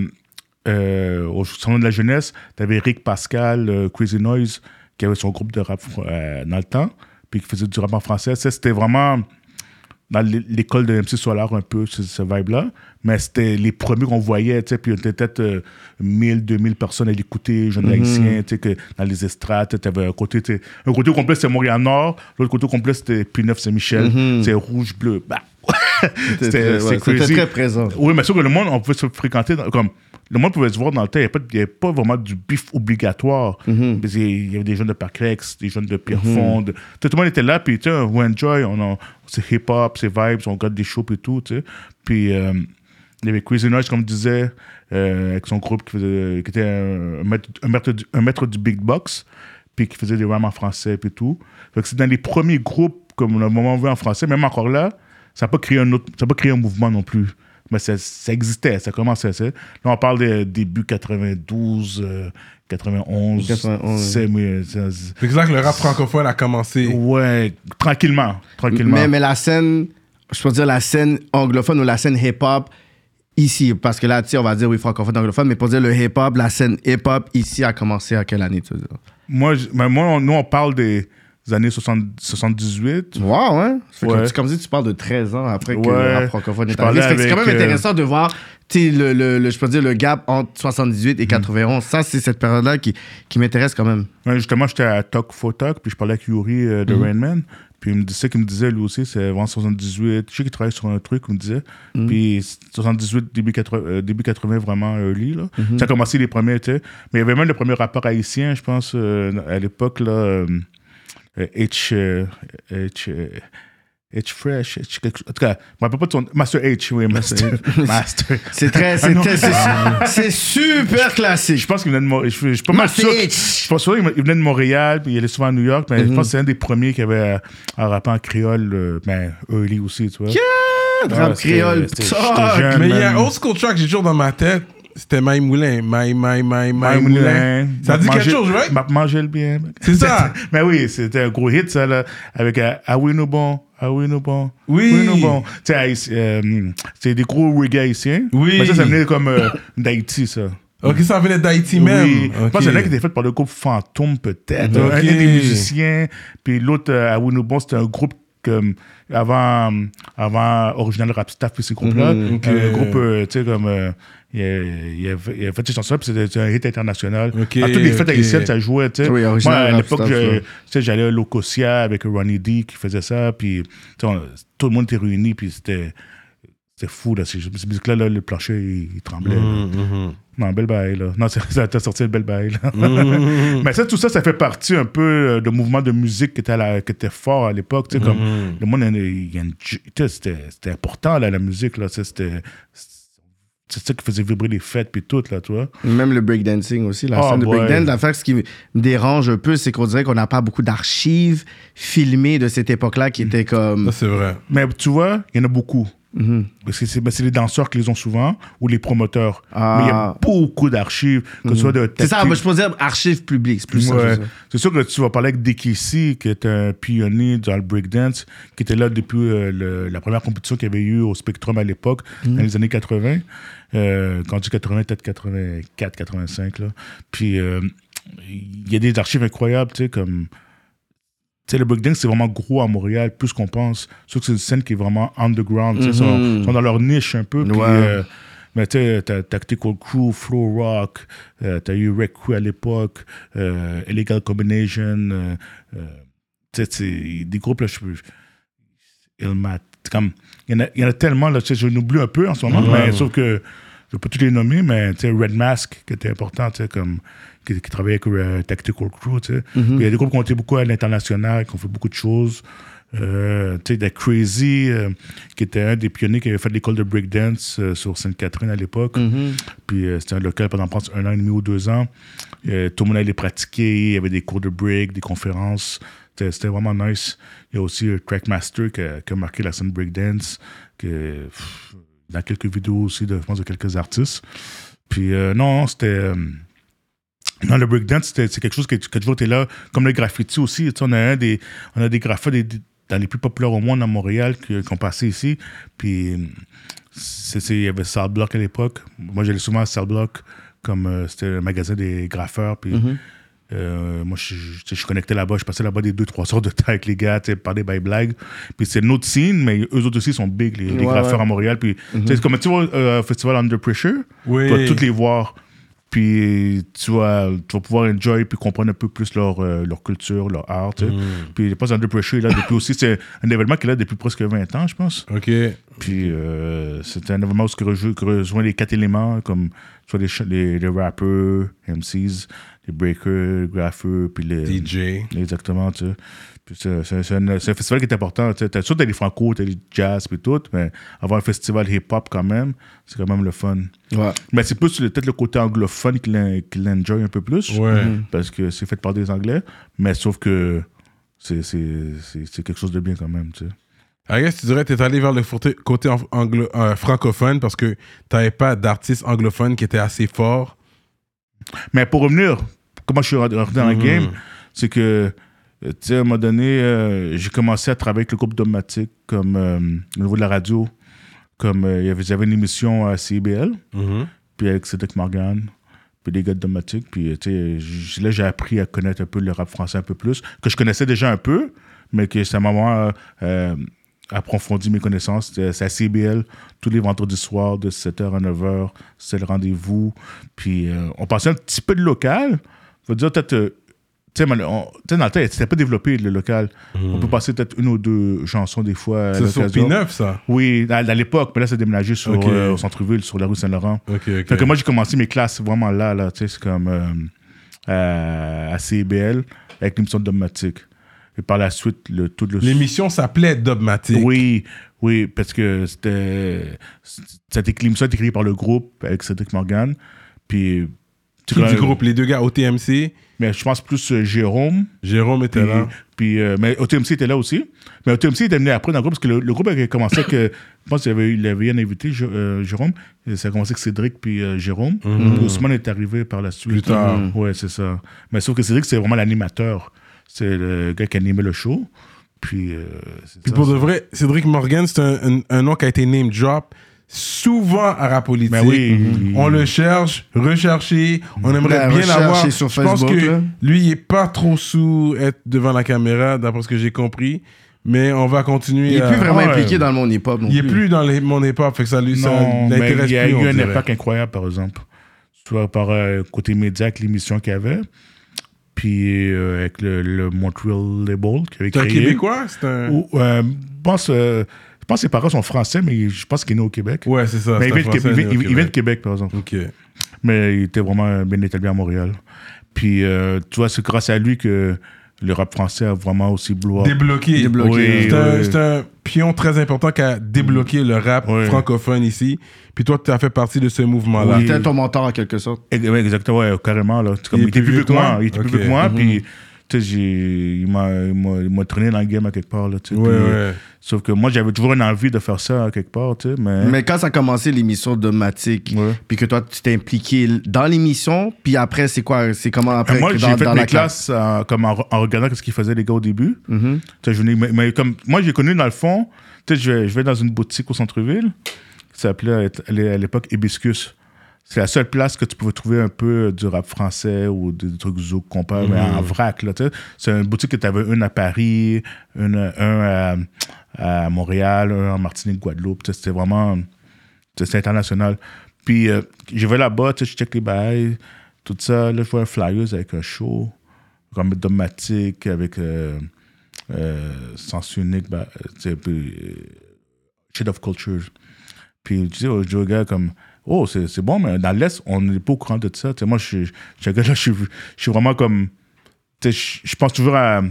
euh, au salon de la jeunesse, tu avais Rick Pascal, euh, Crazy Noise, qui avait son groupe de rap euh, dans le temps, puis qui faisait du rap en français. Ça, c'était vraiment dans l'é- l'école de MC Solar un peu, ce, ce vibe-là. Mais c'était les premiers qu'on voyait, tu sais, puis on était peut-être euh, 1000, 2000 personnes à l'écouter, jeunes haïtiens, tu sais, que dans les estrades, tu avais un côté, tu sais, un côté complet, c'était Montréal-Nord, l'autre côté complet, c'était P9-Saint-Michel, *laughs* c'est rouge-bleu. Bah, C'était ouais, c'est c'était crazy. très présent. Oui, mais sûr que le monde, on pouvait se fréquenter, dans- comme le monde pouvait se voir dans le temps, il n'y avait, pas- il y avait pas vraiment du bif obligatoire. Mhm. Parce qu'il y avait des jeunes de Parcrex, des jeunes de Pierrefonds, de- tout le monde était là, puis tu sais, we enjoy, on c'est hip-hop, c'est vibes, on regarde des shows et tout, tu sais. Puis euh, il y avait Crazy Noise, comme je disais, euh, avec son groupe qui, faisait, qui était un, maître, un maître du, un maître du big box, puis qui faisait des rams en français et tout. Fait que c'est dans les premiers groupes, comme on a moment vu en français, même encore là, ça n'a pas créé un autre, ça a pas créé un mouvement non plus. Mais ça, ça existait, ça commençait. ça. Là, on parle des début 92, euh, 91. 91. C'est, ça- c'est- C'est là que le rap francophone a commencé. ouais, tranquillement, tranquillement. Mais, mais la scène, je peux dire la scène anglophone ou la scène hip-hop ici, parce que là, tu sais, on va dire oui, francophone, anglophone, mais pour dire le hip-hop, la scène hip-hop ici a commencé à quelle année, tu veux dire? Moi, je- mais moi, on- nous, on parle des années 60 78. Wow, hein? Ouais. comme, comme si tu parles de 13 ans après que le rap francophone est arrivé. C'est quand même euh, intéressant de voir le, le, le- je peux dire, le gap entre 78 et 91. Ça, c'est cette période-là qui, qui m'intéresse quand même. Ouais, justement, j'étais à Talk for Talk, puis je parlais avec Yuri euh, de Mhm. Rain Man. Puis il me disait qu'il me disait lui aussi, c'est avant 78. Je sais qu'il travaille sur un truc, il me disait. Mhm. Puis 78, début 80, euh, début 80 vraiment early. Là. Mhm. Ça a commencé les premiers, tu sais. Mais il y avait même le premier rappeur haïtien, je pense, euh, à l'époque, là. euh, H. euh, H. euh, H Fresh, H quelque chose. En tout cas, je me rappelle pas de son. Master H, oui, Master. Master. C'est très. Ah C'est très- c'est- super classique. Je pense qu'il venait de Montréal. Je, je suis pas mal Master sûr. H. Je suis pas sûr qu'il venait de Montréal, puis il allait souvent à New York, mais je pense que c'est un des premiers qui avait euh, un rappeur en créole, euh, ben, early aussi, tu vois. Rap c'était- créole, c'était- talk. j'étais jeune, Mais il y a un old school track que j'ai toujours dans ma tête. C'était My Moulin. My, My, My, Maï Moulin. Ça dit quelque chose, right? M'a mangé le bien. C'est ça. *laughs* Mais oui, c'était un gros hit, ça, là, avec euh, Ah oui, nous bon, Ah oui, nous bon. Oui. nous bon. Tu sais, euh, c'est des gros reggae haïtiens. Oui. Mais ça, ça venait comme euh, d'Haïti, ça. Ok, ça venait d'Haïti même. Oui. Je Ok. pense a qui étaient faits par le groupe Fantôme, peut-être. Ok. Un, des musiciens. Puis l'autre, euh, à Winobon, c'était un groupe comme avant, avant Original Rap Staff, puis ces groupes-là. Ok. Un groupe, euh, tu sais, comme. Il, a, il, a, il a fait ces chansons, puis c'était un hit international. Ok, à toutes les fêtes ok. haïtiennes, ça jouait, tu sais. Oui, Moi, à l'époque, j'allais à Locosia avec Ronnie D qui faisait ça, puis tu sais, on- tout le monde était réuni, puis c'était. Fou, là. Ces, ces musiques-là, là, le plancher, il, il tremblait. là. Mhm, Non, belle bail, là. Non, *laughs* ça t'a sorti le belle bail, là. mhm. *laughs* Mais ça, tout ça, ça fait partie un peu euh, de mouvement de musique qui était, à la- qui était fort à l'époque. Tu sais, comme le monde, c'était c'était important, là, la musique, là. C'était c'est ça qui faisait vibrer les fêtes puis tout, là, tu vois. Même le breakdancing aussi. La Oh, scène de breakdance, l'affaire, ce qui me dérange un peu, c'est qu'on dirait qu'on n'a pas beaucoup d'archives filmées de cette époque-là qui étaient comme. Ça, c'est vrai. Mais tu vois, il y en a beaucoup. Mhm. Parce que c'est ben, c'est les danseurs qui les ont souvent, ou les promoteurs. Ah. Mais il y a beaucoup d'archives, que ce soit de... C'est ça, moi, je peux dire archives publiques. C'est plus. Ouais. sûr que tu vas parler avec Dekisi, qui est un pionnier dans le breakdance, qui était là depuis euh, le- la première compétition qu'il y avait eu au Spectrum à l'époque, Mm. dans les années 80. Euh, quand tu dis 80, peut-être 84, 85. Là. Puis euh, il y a des archives incroyables, tu sais, comme. Tu sais, le breakdance, c'est vraiment gros à Montréal, plus qu'on pense. Sauf que c'est une scène qui est vraiment underground. tu sais, Ils sont, Mhm. sont dans leur niche un peu. Puis, euh, mais tu sais, t'as Tactical Crew, Flow Rock, euh, t'as eu Wreck Crew à l'époque, euh, Illegal Combination, euh, euh, tu sais, des groupes, là, je peux. Il y, en a- tellement, là, je n'oublie un peu en ce moment, Ouais. mais sauf que je peux tous les nommer, mais tu sais, Red Mask, qui était important, tu sais, comme. Qui, qui travaillait avec euh, Tactical Crew. Puis Il y a des groupes qui ont été beaucoup à l'international, qui ont fait beaucoup de choses. Euh, tu sais, The Crazy, euh, qui était un des pionniers qui avait fait l'école de breakdance euh, sur Sainte-Catherine à l'époque. Mhm. Puis c'était un local pendant pense, un an et demi ou deux ans. Tout le monde allait pratiquer. Il y avait des cours de break, des conférences. C'était vraiment nice. Il y a aussi Trackmaster qui a, qui a marqué la scène breakdance. Que, pff, dans quelques vidéos aussi, de, je pense, de quelques artistes. Puis euh, non, c'était. euh, non, le breakdance, c'est quelque chose qui, a toujours été là, comme le graffiti aussi. On a un des, des graffeurs dans les plus populaires au monde à Montréal qui, ont passé ici. Puis il y avait Cell Block à l'époque. Moi, j'allais souvent à Cell Block, comme euh, c'était un magasin des graffeurs. Puis euh, moi, je, je, je connectais là-bas. Je passais là-bas des 2-3 heures de temps avec les gars, tu sais, parler by blague. Puis c'est une autre scene, mais eux autres aussi sont big, les, les Ouais, graffeurs ouais. à Montréal. Puis tu sais, c'est comme tu vois, euh, Festival Under Pressure, Oui. tu vas toutes les voir. Puis tu vas, tu vas pouvoir enjoy puis comprendre un peu plus leur, euh, leur culture, leur art. sais. Puis je pense Under Pressure est là depuis aussi. C'est un événement qui est là depuis presque 20 ans, je pense. OK. Puis euh, c'était un événement où il rejoint, qui rejoint les quatre éléments, comme soit les, les, les rappers, MCs, les breakers, graffeurs, puis les. DJ. Exactement, tu sais. Puis c'est, c'est- c'est un, un festival qui est important. Tu sais. T'as sûr, t'as les franco, t'as les jazz, puis tout, mais avoir un festival hip-hop quand même, c'est quand même le fun. Ouais. Mais c'est plus peut-être le côté anglophone qui l'en- qui l'enjoy un peu plus, Ouais. parce que c'est fait par des Anglais, mais sauf que c'est, c'est, c'est, c'est quelque chose de bien quand même, tu sais. I guess tu dirais que tu es allé vers le côté- côté ang- anglo- euh, francophone parce que tu n'avais pas d'artistes anglophones qui étaient assez forts. Mais pour revenir, comment je suis rentré dans la Mhm. game, c'est que, euh, tu sais, à un moment donné, euh, j'ai commencé à travailler avec le groupe Domatic, comme euh, au niveau de la radio, comme il y avait- une émission à CBL, puis avec Cédric Morgan, puis des gars de Domatic, puis tu sais, là, j'ai appris à connaître un peu le rap français un peu plus, que je connaissais déjà un peu, mais que ça m'a vraiment approfondi mes connaissances. C'est à CBL, tous les vendredis soirs, de 7h à 9h, c'est le rendez-vous. Puis euh, on passait un petit peu de local. Faut dire peut-être. euh, tu sais, dans le temps, c'était pas développé le local. On peut passer peut-être une ou deux chansons des fois. C'est sur l'occasion. P9, ça? Oui, à, à l'époque, mais là, c'est déménagé sur, Ok. euh, au centre-ville, sur la rue Saint-Laurent. Ok, ok. Fait que moi, j'ai commencé mes classes vraiment là, là, tu sais, c'est comme euh, à, à CBL, avec l'émission de Dogmatic. Et par la suite, le, tout le... L'émission s'appelait Dogmatic. Oui, oui, parce que c'était... C'était l'émission a été créée par le groupe, avec Cédric Morgan. Puis... Qui du groupe Les deux gars OTMC. Mais je pense plus euh, Jérôme. Jérôme était Puis, là. puis, euh, mais OTMC était là aussi. Mais OTMC était venu après dans le groupe parce que le, le groupe avait commencé avec. euh, je pense qu'il avait, il avait un invité, euh, Jérôme. Et ça a commencé avec Cédric puis Jérôme. Puis Ousmane est arrivé par la suite. Plus tard. Ouais, c'est ça. Mais sauf que Cédric, c'est vraiment l'animateur. C'est le gars qui animait le show. Puis. Puis ça, pour de vrai, Cédric Morgan, c'est un, un- un nom qui a été name drop souvent à rap politique. Ben oui. On le cherche, recherché. On aimerait Ben, bien l'avoir. sur Je pense Facebook, que là. lui, il est pas trop sous être devant la caméra, d'après ce que j'ai compris. Mais on va continuer. Il est à- plus vraiment Ah ouais. impliqué dans le monde hip-hop Il est plus. plus dans mon fait que ça lui ça Non, mais l'intéresse il y a eu un dirait. impact incroyable, par exemple. Vois, par euh, côté média, avec l'émission qu'il y avait. Puis euh, avec le, le Montreal Label qu'il avait C'est un créé. Québécois? C'est un. Ou, euh, je pense, euh, pense que ses parents sont français, mais je pense qu'il est né au Québec. Ouais, c'est ça. mais il vient, de, Français Québec- il- il vient de par exemple. Ok. Mais il était vraiment bien établi à Montréal. Puis, euh, tu vois, c'est grâce à lui que le rap français a vraiment aussi blow up. Débloqué. Débloqué. Oui, C'est un, oui. c'est un pion très important qui a débloqué le rap Oui. francophone ici. Puis toi, tu as fait partie de ce mouvement-là. Oui. C'était ton mentor en quelque sorte. Exactement, ouais, carrément. Là. Comme, Il il, était plus vieux que moi. Il était Ok. plus vieux que moi. Mhm. Puis, tu sais, j'ai- il m'a il m'a- il m'a traîné dans le game à quelque part. Là, tu sais. Ouais, Puis, ouais. Sauf que moi, j'avais toujours une envie de faire ça à quelque part. Tu sais, mais, Mais quand ça a commencé l'émission de Matic, Ouais. puis que toi tu t'es impliqué dans l'émission, puis après c'est quoi C'est comment après Euh, moi, que j'ai dans, fait dans mes la classe? classes euh, comme en, en regardant ce qu'ils faisaient les gars au début. Mhm. Tu sais, je venais- mais, mais comme, moi, j'ai connu dans le fond, tu sais, je vais, je vais dans une boutique au centre-ville qui s'appelait à l'époque Hibiscus. C'est la seule place que tu pouvais trouver un peu du rap français ou des trucs zouk qu'on mais en vrac. Là, tu sais. c'est une boutique que tu avais une à Paris, une, un à, à Montréal, un en Martinique, Guadeloupe. C'était vraiment c'était international. Puis euh, je vais là-bas, je check les bails, tout ça. Là, je vois un flyers avec un show, comme Domatic, avec euh, euh, Sens Unique, bah, puis, euh, Shade of Culture. Puis tu sais, je gars comme, oh, c'est bon, mais dans l'Est, on n'est pas au courant de ça. Tu sais, moi, je suis là, je suis, vraiment comme, je, pense toujours à,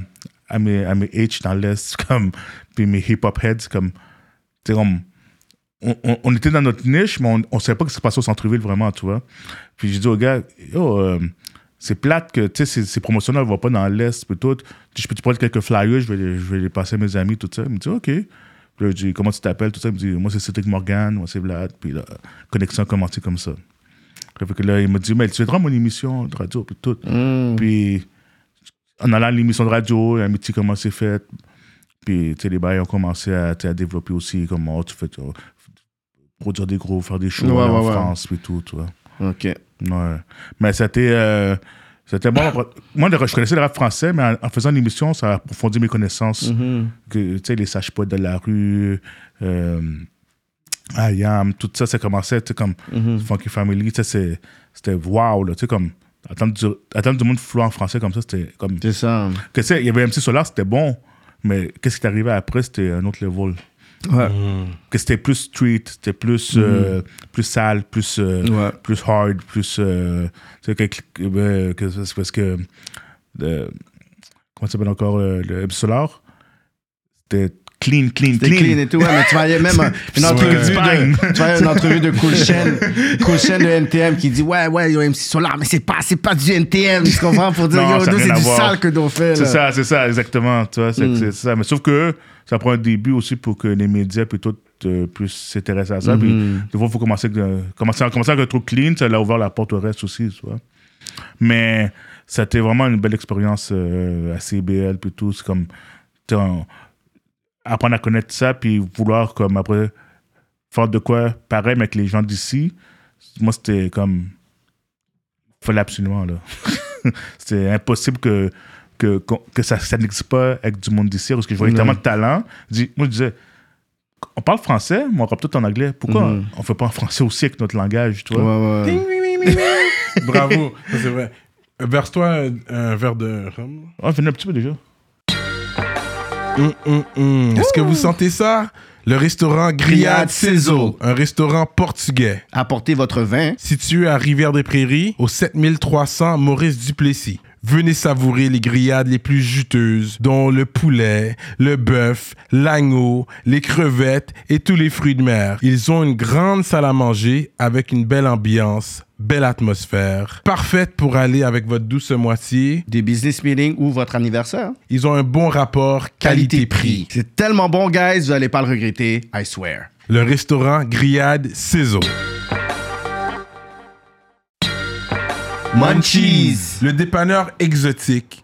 mes, à mes H dans l'Est, *laughs* comme, puis mes hip-hop heads, comme, tu comme, on, on- était dans notre niche, mais on ne savait pas ce qui se passait au centre-ville vraiment, tu vois. Puis j'ai dit au gars, yo, euh, c'est plate que ces, ces promotions-là ne vont pas dans l'Est, tout. Je peux te prendre quelques flyers, je vais, les, je vais les passer à mes amis, tout ça. Me dit, OK. Puis là, je dis, comment tu t'appelles, tout ça? Il me dit, moi, c'est Cédric Morgan, moi, c'est Vlad. Puis la connexion a commencé comme ça. Fait que là, il me dit, mais tu viendras à mon émission de radio, puis tout. Puis en allant à l'émission de radio, métier comment c'est fait? Puis, tu sais, les bails ont commencé à, à développer aussi comment tu fais, produire des gros, faire des shows Ouais, en ouais. France, puis tout, tu vois. Ok. Ouais. Mais c'était. euh, c'était bon. Moi, je connaissais le rap français, mais en, en faisant l'émission, ça a approfondi mes connaissances. Mhm. Que, tu sais, les sages poètes de la rue, euh, Ayam, tout ça, ça commençait, tu sais, comme Mhm. Funky Family, tu sais, c'était wow, là, tu sais, comme. Attendre du, attendre du monde flou en français comme ça, c'était comme. C'est ça. Que, tu sais, il y avait MC Solar, c'était bon, mais qu'est-ce qui est arrivé après, c'était un autre level. Ouais. Que c'était plus street, c'était plus, euh, plus sale, plus, euh, Ouais. plus hard, plus. euh, sais, que, que- euh, c'est parce que. le- comment ça s'appelle encore euh, Le Solar? C'était clean, clean, clean. clean et tout, ouais, mais tu voyais même un- *laughs* une entrevue de, tu voyais une entrevue de Cool Chain *laughs* de NTM qui dit ouais ouais yo MC Solar mais c'est pas c'est pas du NTM tu comprends pour dire Non, yo c'est du sale que nous fait C'est ça, c'est ça, exactement. Tu vois, c'est Mm. c'est ça. Mais sauf que ça prend un début aussi pour que les médias tout euh, puissent s'intéresser à ça. Puis Mhm. des fois, il faut commencer, commencer, commencer avec un truc clean. Ça a ouvert la porte au reste aussi, tu vois. Mais c'était vraiment une belle expérience euh, à CBL puis tout. C'est comme apprendre à connaître ça puis vouloir comme après faire de quoi pareil mais avec les gens d'ici. Moi, c'était comme fallait absolument là. *laughs* c'était impossible que que, que ça, ça n'existe pas avec du monde d'ici parce que je voyais Ouais. tellement de talent. Dis- moi, je disais, on parle français, mais on rappe tout en anglais. Pourquoi Mhm. on fait pas en français aussi avec notre langage, tu Ouais, vois? ouais. *laughs* Bravo, ça c'est vrai. Verse-toi un, un verre de rhum. On venait un petit peu déjà. Hum, hum, hum. Est-ce que vous sentez ça? Le restaurant Grillade. Sizzle, un restaurant portugais. apportez votre vin Situé à Rivière-des-Prairies, au 7300 Maurice Duplessis. Venez savourer les grillades les plus juteuses, dont le poulet, le bœuf, l'agneau, les crevettes et tous les fruits de mer. Ils ont une grande salle à manger avec une belle ambiance, belle atmosphère, parfaite pour aller avec votre douce moitié. des business meetings ou votre anniversaire Ils ont un bon rapport qualité-prix. c'est tellement bon guys vous allez pas le regretter I swear Le restaurant Grillade Sizzle. Munchies Le dépanneur exotique.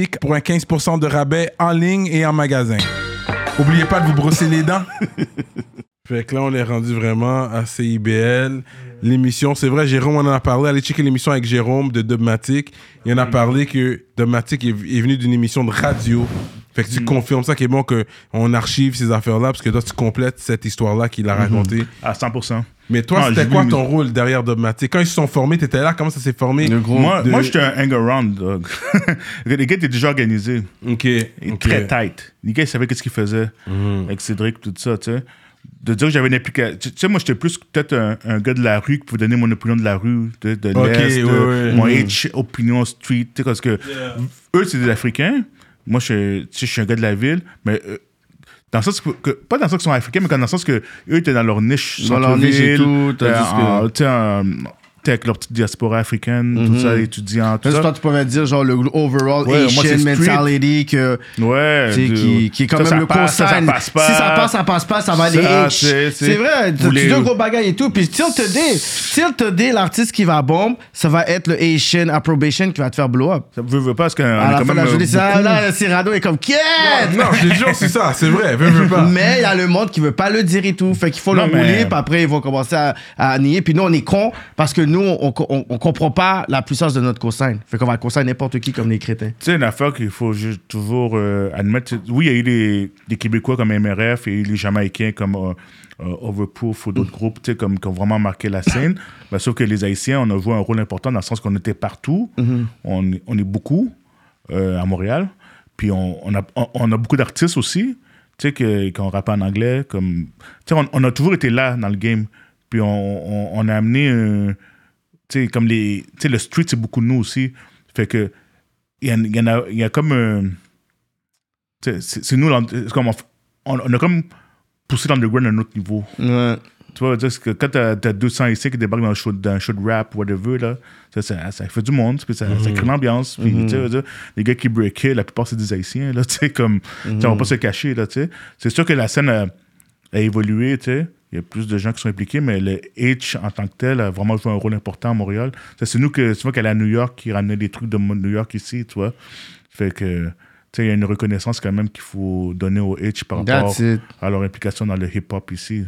Pour un 15% de rabais en ligne et en magasin. Oubliez pas de vous brosser les dents. *laughs* Fait que là, on est rendu vraiment à CIBL. L'émission, c'est vrai, Jérôme on en a parlé. Allez checker l'émission avec Jérôme de Dubmatic. Il en a parlé que Dubmatic est, est venu d'une émission de radio. Fait que tu confirmes ça qui est bon qu'on archive ces affaires-là parce que toi, tu complètes cette histoire-là qu'il a racontée. À 100%. Mais toi, Ah, c'était quoi ton rôle derrière Dubmatic Quand ils se sont formés, t'étais là Comment ça s'est formé? Le gros. Moi, de- moi j'étais un hang-around, dog. *laughs* Les gars étaient déjà organisés. Ok. Et ok. Très tight. Les gars, ils savaient qu'est-ce qu'ils faisaient Mhm. avec Cédric, tout ça, tu sais. De dire que j'avais une application. Tu sais, moi, j'étais plus peut-être un, un gars de la rue qui pouvait donner mon opinion de la rue, de, de Ok, l'Est, de- ouais, ouais. mon Mhm. H opinion street, tu sais, parce que eux, c'est des Africains. Moi, je, je suis un gars de la ville, mais. euh, dans le sens que, que- pas dans le sens qu'ils sont africains, mais dans le sens que eux étaient dans leur niche. Dans leur niche et tout, euh, tandis que- en- avec leur petite diaspora africaine, tout ça, étudiants, tout ça. toi, tu pourrais dire, genre, le overall Ouais, moi, c'est Asian street. mentality que. Ouais. tu sais, de- qui, qui est quand ça, même ça le passe, ça, ça passe pas. Si ça passe, ça passe pas, ça va aller Ça, c'est- c'est- C'est vrai, tu les- dis un gros bagage et tout. Puis Tilt Today, Tilt Today, l'artiste qui va bombe, ça va être le Asian approbation qui va te faire blow up. Ça veut, veut pas, parce qu'on est la quand même. la journée, c'est beaucoup- là, le Cyrano est comme, Quête! Non, je te jure, c'est ça, c'est vrai. Veux, veux pas. Mais il y a le monde qui veut pas le dire et tout. Fait qu'il faut Non, le mais- rouler, puis après, ils vont commencer à, à nier. Puis nous, on est cons parce que nous, on, on, on comprend pas la puissance de notre cosign. Fait qu'on va cosigner n'importe qui comme les crétins. Tu sais, une affaire qu'il faut juste toujours euh, admettre. Oui, il y a eu des, des Québécois comme MRF, il y a eu les Jamaïcains comme euh, euh, Overproof ou d'autres groupes, tu sais, comme, qui ont vraiment marqué la scène. *coughs* Ben, sauf que les Haïtiens, on a joué un rôle important dans le sens qu'on était partout. on, est- on est beaucoup euh, à Montréal. Puis on, on a, on, on a beaucoup d'artistes aussi, tu sais, que- qui ont rappé en anglais. Comme, tu sais, on, on a toujours été là dans le game. Puis on, on, on a amené, euh, tu sais, comme les. Tu sais, le street, c'est beaucoup de nous aussi. Fait que il y, en- y en a, y a comme. euh, tu sais, c'est nous, comme on, on, a comme poussé l'underground à un autre niveau. Ouais. Tu vois, dire que quand t'as as 200 ici qui débarquent dans un show, dans un show de rap, whatever, là, ça, ça, ça fait du monde, puis ça, ça crée l'ambiance. Puis, tu sais, je veux dire, les gars qui breakaient, la plupart, c'est des Haïtiens, là, *laughs* tu sais, comme, tu sais, on va pas se cacher, là, tu sais. C'est sûr que la scène a, a évolué, tu sais. Il y a plus de gens qui sont impliqués, mais le H en tant que tel a vraiment joué un rôle important à Montréal. C'est nous que, tu vois, qu'elle est à New York, qui ramenait des trucs de New York ici, tu vois. Fait que, tu sais, il y a une reconnaissance quand même qu'il faut donner au H par rapport à leur implication dans le hip-hop ici.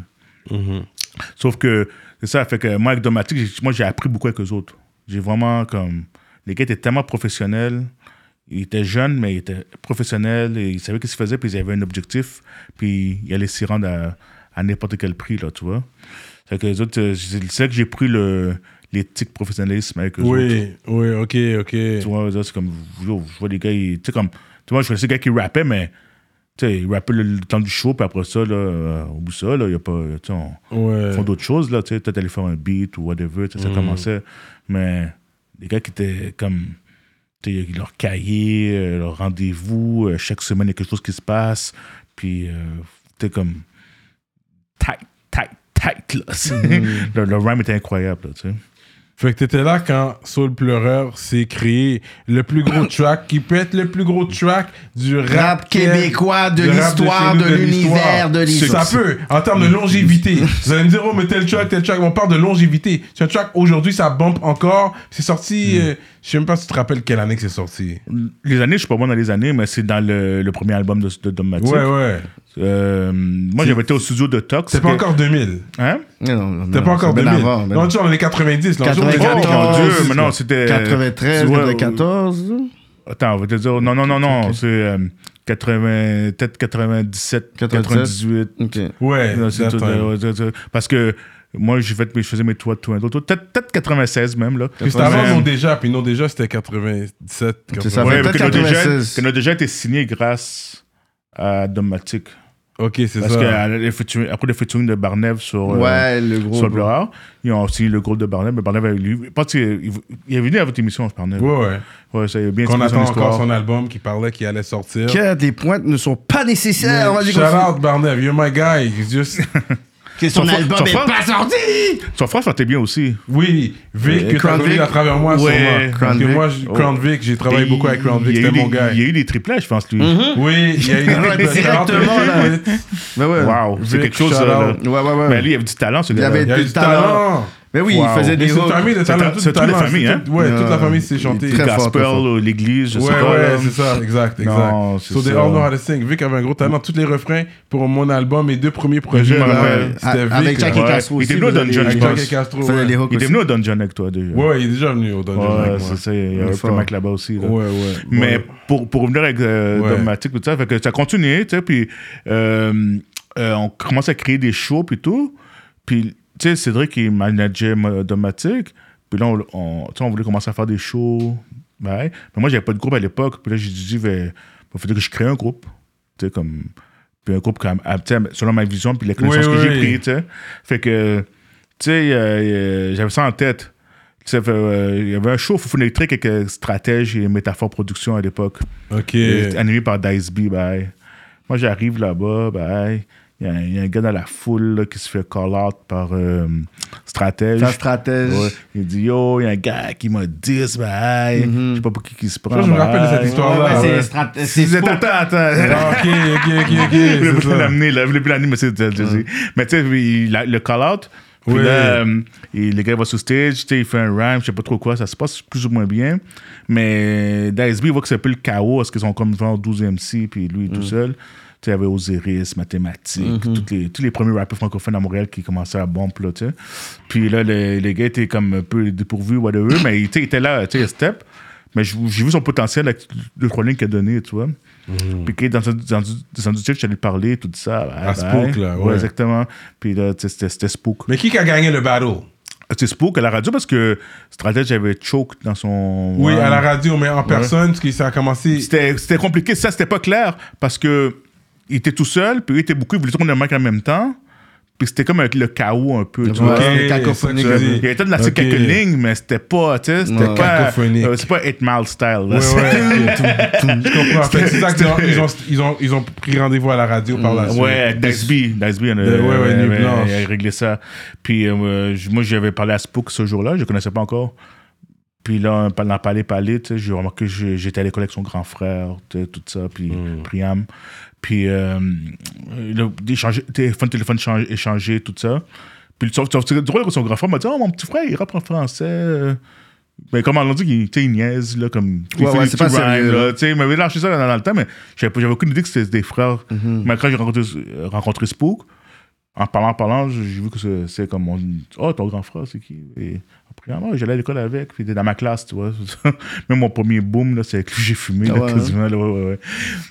Sauf que, c'est ça, fait que moi, avec Domatic, j'ai- moi, j'ai appris beaucoup avec eux autres. J'ai vraiment comme. Les gars étaient tellement professionnels. Ils étaient jeunes, mais ils étaient professionnels et ils savaient ce qu'ils faisaient, puis ils avaient un objectif, puis ils allaient s'y rendre à, à n'importe quel prix, là, tu vois. Fait que les autres, euh, c'est c'est que j'ai pris le l'éthique professionnalisme avec eux autres. Oui, oui, ok, ok. Tu vois, c'est comme, yo, je vois des gars, ils- tu sais, comme, tu vois, je connaissais des gars qui rappaient, mais, tu sais, ils rappaient le, le temps du show, puis après ça, là, euh, au bout de ça, là, il y a pas, tu sais, on- Ouais. ils font d'autres choses, là, tu sais, peut-être aller faire un beat ou whatever, tu sais, ça commençait. Mais des gars qui étaient comme, tu sais, leur cahier, euh, leur rendez-vous, chaque semaine, il y a quelque chose qui se passe, puis, euh, tu sais, comme, tight, tight, tight, là. le, le rhyme était incroyable, là, tu sais. Fait que t'étais là quand Soul Pleureur s'est créé le plus gros *coughs* track qui peut être le plus gros track du rap, Rap québécois, de l'histoire, de l'univers, de l'histoire. Ça peut, en termes de longévité. *coughs* Vous allez me dire, oh, mais tel track, tel track, on parle de longévité. C'est un track, aujourd'hui, ça bump encore. C'est sorti, euh, je sais même pas si tu te rappelles quelle année que c'est sorti. Les années, je suis pas bon dans les années, mais c'est dans le, le premier album de, de Dogmatic. Ouais, ouais. Euh, moi, j'avais été au studio de Tox. C'est pas que- encore 2000. Hein? Non, non, non, C'était pas encore c'est 2000. bien avant, non, tu vois, dans les 90. là, on joue dans les 94. années Oh, 90. Dieu, mais non, c'était. 93, Ouais, 94. Attends, on va te dire. Non, non, non, non. C'est euh, 80, peut-être 97, 98. Ok. Ouais, Non, tout, euh, Parce que moi, j'ai fait, je faisais mes toits de tout un autre. Peut-être peut-être 96 même, là. Puis c'était avant Non Déjà, puis Non Déjà, c'était 97. C'est ça, 80. Ouais, que peut-être notre déjà, 96. que déjà été signé grâce à Domatic. Ok, c'est Parce ça. que après le featuring de Barnev sur. euh, Ouais, le gros. sur le Pleureur. Ils ont aussi le groupe de Barnev. Mais Barnev avait lu. Je pense qu'il il est venu à votre émission, je Barnev. Ouais, ouais. Ouais, ça a bien Qu'on attend son encore son album qui parlait qu'il allait sortir. Que les pointes ne sont pas nécessaires. On va dire Shout out Barnev, you're my guy. Just... *laughs* que son album son est frère- pas sorti. Son frère chantait bien aussi. Oui, Vic, Euh, que t'as Crown connu Vic. à travers moi, Ouais. Crown Parce que Vic. moi, je- Oh. Crown Vic, j'ai travaillé beaucoup avec Crown il Vic, y a eu c'était mon des- gars. Il y a eu des triplages, je pense, lui. Oui, il y a eu des *laughs* de directement, là. *laughs* Ouais. Wow, c'est quelque chose. Ouais, ouais, ouais. Mais lui, il avait du talent, ce Il avait Il y a eu du talent. Mais oui, Wow. il faisait des c'est une famille de C'est talent. c'est toute la famille, hein? Ouais, toute la Euh, famille très fort, Gospel, l'église, je Ouais, sais pas. ouais, là. c'est ça, exact, exact. So they all know how to sing. Vic avait un gros talent. Tous les refrains pour mon album, mes deux premiers projets, c'était Vic. Avec. Jackie Ouais. Castro Il aussi. était venu au Dungeon, je pense. Ouais. Il était venu au Dungeon avec toi déjà. Ouais, il est déjà venu au Dungeon Ouais, avec moi. c'est ça. Il y a Ouais, un mec là-bas aussi. Ouais, ouais. Mais ouais. pour, pour revenir avec euh, Ouais. Dogmatic, tout ça, fait que ça a continué, tu sais, puis euh, euh, on commence à créer des shows, puis tout. Puis, tu sais, Cédric, il manageait Dogmatic. Puis là, on, on, voulait commencer à faire des shows. Ouais. Mais moi, j'avais pas de groupe à l'époque. Puis là, j'ai dit, ben, il faudrait que je crée un groupe. Tu sais, comme. Puis un groupe, comme, selon ma vision, puis les connaissances Oui, que oui, j'ai prises, tu sais. Fait que, tu sais, euh, euh, j'avais ça en tête. Tu euh, il y avait un show Foufou électrique avec Stratège et Métaphore Production à l'époque. Ok. Animé par Dice B, bye. Moi, j'arrive là-bas, bye. Il y, a un- il y a un gars dans la foule là, qui se fait call-out par euh, Stratège. Ta stratège. Ouais. Il dit Yo, il y a un gars qui m'a dit, bye. Je sais pas pour qui qui se prend. Ça, je me rappelle de cette histoire-là. Ouais, ouais, ouais. c'est strat- Si c'est vous êtes Spook. attends, attends. Ah, ok, ok, ok, *laughs* ok. Je voulais plus l'amener, là. Je voulais plus l'amener, mais c'est Mais tu sais, le call-out. Puis Oui. là, euh, il- le gars va sur stage, tu sais, il fait un rhyme, je sais pas trop quoi, ça se passe plus ou moins bien. Mais DSB, il voit que c'est un peu le chaos, parce qu'ils sont comme genre 12 MC, puis lui tout seul. Il y avait Osiris, Mathématiques, tous, les, tous les premiers rappeurs francophones à Montréal qui commençaient à bomber, là, tu sais. Puis là, le- les gars étaient comme un peu dépourvus, whatever, mais tu sais, il était là, tu sais, step. Mais j'ai vu son potentiel avec le trois lignes qu'il a donné, tu vois. Puis il est dans dans, dans un check, j'allais parler, tout ça. À. Spook, là, ouais. exactement. Puis là, c'était Spook. Mais qui a gagné le battle? C'était Spook à la radio parce que Stratège avait choke dans son. Oui, Ouais. à la radio, mais en personne, parce que ça a commencé. C'était c'était compliqué. Ça, c'était pas clair parce que il était tout seul, puis il était beaucoup, il voulait tourner le mic en même temps. Puis c'était comme avec le chaos un peu. tu Ouais, vois. c'était cacophonique. Il avait peut-être lancé Ok. quelques lignes, mais c'était pas, tu sais, c'était pas. Cacophonique. euh, c'est pas 8 Mile style. là. *laughs* Je comprends. Ils ont, ils ont, ils ont pris rendez-vous à la radio par la suite. Ouais. Dice B, on a, De- ouais, ouais, il a réglé ça. Puis euh, moi, j'avais parlé à Spook ce jour-là, je ne connaissais pas encore. Puis là, on a parlé, parlé, tu sais, j'ai remarqué que j'étais à l'école avec son grand frère, tout ça, puis Mm. Priam. Puis, euh, le téléphone, téléphone change- tout ça. Puis c'est c'est drôle que son grand frère m'a dit Oh, mon petit frère, il rappe en français. euh. Mais comme on l'a dit, il, tu il niaise, là, comme. Il Ouais, ouais, c'est pas rhymes, là. Tu il m'avait lâché ça dans, dans le temps, mais j'avais aucune idée que c'était des frères. Mhm. Mais quand j'ai rencontré, euh, rencontré Spook, en parlant, en parlant, j'ai vu que c'est- c'est comme on Oh, ton grand frère, c'est qui? Et non, j'allais à l'école avec, puis dans ma classe, tu vois. *laughs* Même mon premier boom, là, c'est avec lui que j'ai fumé, Ah là, ouais, quasiment. Là, ouais, ouais, ouais.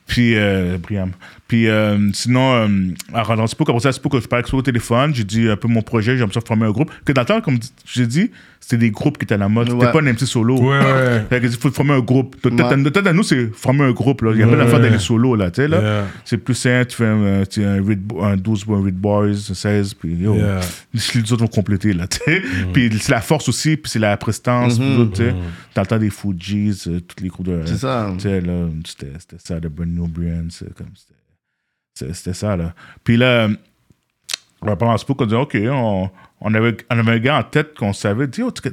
Puis, euh, Briam. Puis, euh, sinon, euh, en rentrant Spook, après ça, Spook, je parlais avec au téléphone, j'ai dit un peu mon projet, j'aime ça former un groupe. Que dans le temps, comme j'ai dit, c'était des groupes qui étaient à la mode, c'était pas un MC solo. Ouais, ouais. *laughs* Fait que il faut former un groupe. Peut-être à nous, c'est former un groupe. Là. Il y a pas d'affaire d'aller solo, là, tu sais, là. Yeah. C'est plus simple, tu fais un, tu un, read, un 12 ou un Read Boys, 16, puis yo, Yeah. les autres vont compléter, là, tu sais. Puis c'est la force aussi, puis c'est la prestance. Dans le temps des Fujis, euh, tous les groupes de... C'est ça. C'était ça, de Brand New Brands, c'est comme... c'était- ça, là. Puis là, euh, pendant ce on dit, OK, on, on, avait, on avait un gars en tête qu'on savait, dit, oh, tu-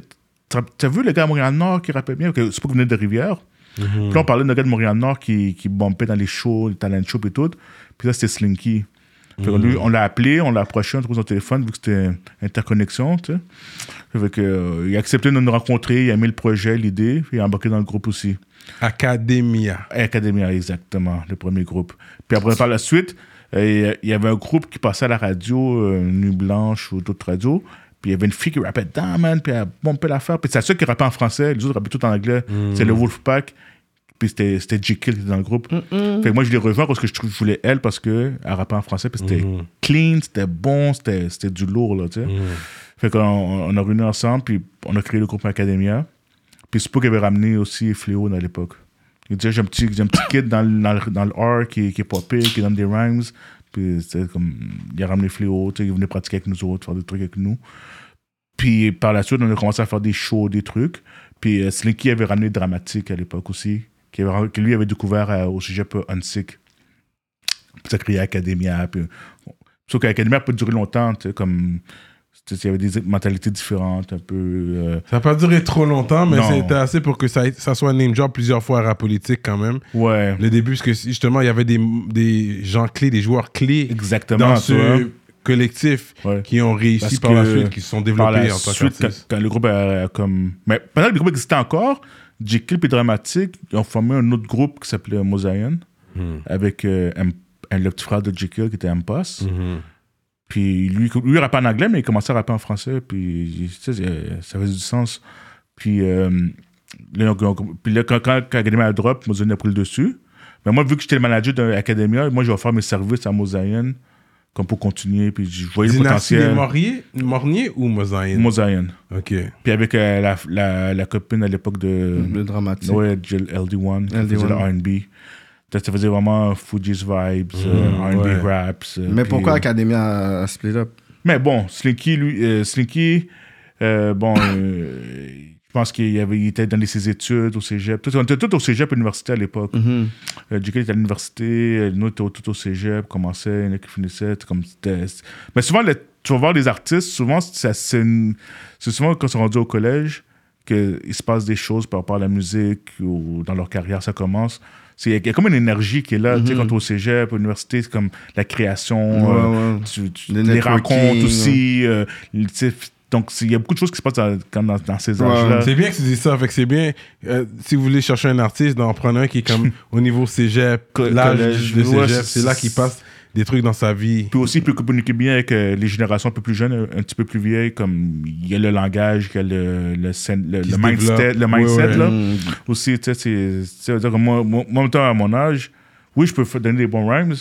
t'as vu le gars à Montréal-Nord qui rappelle bien? Que C'est pas qu'il venait de Rivière. Puis là, on parlait d'un gars de Montréal-Nord qui, qui bombait dans les shows, les talent shows et tout. Puis là, c'était Slinky. Lui, on l'a appelé, on l'a approché, on a trouvé son téléphone, vu que c'était interconnexion, tu sais. Fait que, euh, il a accepté de nous rencontrer, il a aimé le projet, l'idée, puis il a embarqué dans le groupe aussi. Academia. Academia, exactement, le premier groupe. Puis après, par la suite, euh, il y avait un groupe qui passait à la radio, euh, Nuit Blanche ou d'autres radios. Puis il y avait une fille qui rappait dedans, man, puis elle bombait l'affaire. Puis c'est la seule qui rappait en français, les autres rappaient tout en anglais. C'est le Wolfpack. Puis c'était c'était J. Kill qui était dans le groupe. Fait que moi, je l'ai rejoint parce que je, voulais elle, parce qu'elle rappait en français, puis c'était clean, c'était bon, c'était c'était du lourd, là, tu sais. Fait qu'on on a réuni ensemble, puis on a créé le groupe Academia. Puis Spook avait ramené aussi Fléau à l'époque. Il disait j'ai un petit, j'ai un petit kid dans, dans, dans le R qui, qui est popé, qui donne des rhymes. Puis comme, il a ramené Fléau, il venait pratiquer avec nous autres, faire des trucs avec nous. Puis par la suite, on a commencé à faire des shows, des trucs. Puis euh, Slinky avait ramené Dramatique à l'époque aussi, qui, avait, qui lui avait découvert euh, au sujet peu Unsick. Puis ça créé Academia. Puis, sauf qu'Academia a pas duré longtemps, comme. Il y avait des mentalités différentes, un peu. euh, Ça n'a pas duré trop longtemps, mais c'était assez pour que ça, ça soit un name job plusieurs fois à la politique quand même. ouais. Le début, parce que justement, il y avait des, des gens clés, des joueurs clés Exactement, dans ce Ouais. qui ont réussi Parce par la suite, qui se sont Par la développés en tant suite, quand, le groupe a, a comme. Mais pendant que le groupe existait encore, Jekyll et Dramatic ils ont formé un autre groupe qui s'appelait Mosaïen, Hmm. avec euh, M- un- le petit frère de Jekyll qui était M-Poss. Mhm. Puis lui, lui, il rappait en anglais, mais il commençait à rapper en français. Puis tu sais, c'est- ça faisait du sens. Puis, euh, là, on- on- puis là, quand, quand, Academia a drop, Mosaïen a pris le dessus. Mais moi, vu que j'étais le manager d'Academia, moi, j'ai offert mes services à Mosaïen comme pour continuer. Puis je voyais le potentiel. Mornier, Mornier ou Mosaïen Mosaïen. Ok. Puis avec euh, la, la, la copine à l'époque de. Le dramatique. Ouais, Jill LD1, qui LD1. faisait le RB. Ça ça faisait vraiment Fuji's vibes, euh, RB ouais. raps. euh, Mais puis, pourquoi euh, Academia a split up? Mais bon, Slinky, lui, euh, Slinky, euh, bon, euh, je pense qu'il avait, il était dans ses études au cégep. Tout- on était tous au cégep université à l'époque. Mhm. Euh, JK était à l'université, nous étions tous au cégep, commençait, il y en a qui finissaient. c'était Comme, mais souvent, les- tu vas voir les artistes, souvent, c'est c'est une- c'est souvent quand ils sont rendus au collège qu'il se passe des choses par rapport à la musique ou dans leur carrière, ça commence. C'est- Il y a comme une énergie qui est là, tu sais, quand tu es au cégep, à l'université, c'est comme la création, Ouais, euh, ouais. tu- tu- Le les rencontres aussi. euh, tu sais, donc, il y a beaucoup de choses qui se passent dans, quand- dans, dans ces âges-là. C'est bien que tu dis ça. Fait que c'est bien. euh, si vous voulez chercher un artiste, d'en prendre un qui est comme *laughs* au niveau cégep, l'âge collège, de cégep, c'est- c'est là qu'il passe des trucs dans sa vie. Puis aussi, il peut communiquer bien avec euh, les générations un peu plus jeunes, un, un petit peu plus vieilles, comme il y a le langage, il y a le, le, le, mindset, le mindset ouais. là. Mhm. Aussi, tu sais, moi, moi, même temps, à mon âge, oui, je peux donner des bons rhymes,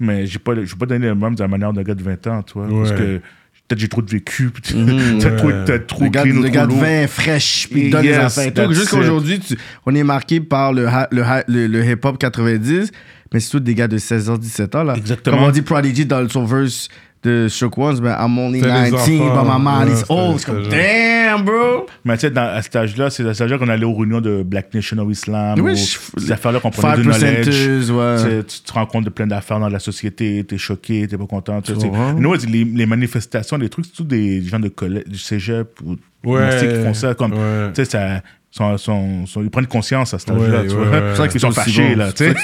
mais j'ai pas, je vais pas donner les rhymes de la manière d'un gars de 20 ans, tu vois. Parce Ouais. que peut-être j'ai trop de vécu, puis Mhm. t'as trop, t'as trop Le gars, clean le de vin fraîche, puis il donne les Yes, affaires. et tout. that's Juste it. qu'aujourd'hui, tu- on est marqué par le, ha- le, ha- le, le hip-hop 90, mais c'est tous des gars de 16 ans, 17 ans. Là. Exactement. Comme on dit Prodigy dans son verse de Shook Ones, mais I'm only C'est les 19, enfants. but my mind is old. c'est- comme, damn, bro! Mais tu sais, dans- à cet âge-là, c'est à cet âge-là qu'on allait aux réunions de Black Nation of Islam, Oui, ou ces affaires-là qu'on prenait 5 du knowledge. ouais. Tu te rends compte de plein d'affaires dans la société, t'es choqué, t'es pas content. Tu sais, nous, les, les manifestations, les trucs, c'est tous des gens de collège, du cégep ou Ouais. université qui font ça. Comme, Ouais. tu sais, ça, sont, sont- sont- ils prennent conscience à cet âge-là. Ouais, ouais. C'est pour ça que Ils sont fâchés, bon. là. C'est *laughs*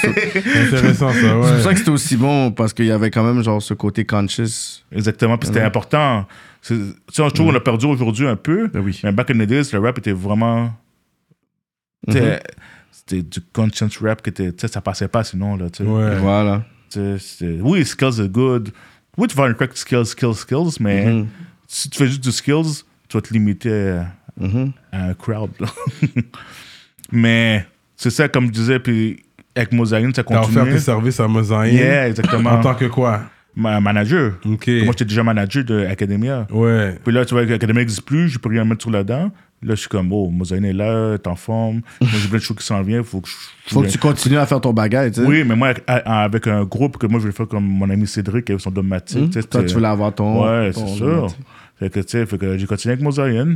intéressant, ça, C'est pour ça que c'était aussi bon, parce qu'il y avait quand même genre ce côté conscious. Exactement. Puis c'était Ouais. important. Tu sais, je trouve qu'on a perdu aujourd'hui un peu. Ben oui. Mais back in the days, le rap était vraiment. Mhm. C'était du conscience rap qui était. Tu sais, ça passait pas sinon. Là, tu sais. Ouais. Voilà. Oui, skills are good. Oui, tu vas faire un crack skills, skills, skills, mais Mhm. si tu fais juste du skills, tu vas te limiter à, Mhm. à un crowd. *laughs* mais c'est ça, comme je disais, puis avec Mosaïne, ça T'as offert continue. tes services à Yeah, exactement. en tant que quoi? Ma- manager. Ok. Moi, j'étais déjà manager de Academia. Ouais. Puis là, tu vois, l'Académie n'existe plus, je peux rien mettre sur la dent. Là, je suis comme, oh, Mosaïne est là, t'es en forme. *laughs* Moi, j'ai plein de choses qui s'en viennent. Faut que je. Faut que tu continues à faire ton bagage. Oui, mais moi, avec- avec un groupe que moi, je voulais faire comme mon ami Cédric, avait son domatique. Tu sais, Toi, tu voulais avoir ton. Ouais, c'est sûr. Fait que, tu sais, j'ai continué avec Mosaïen.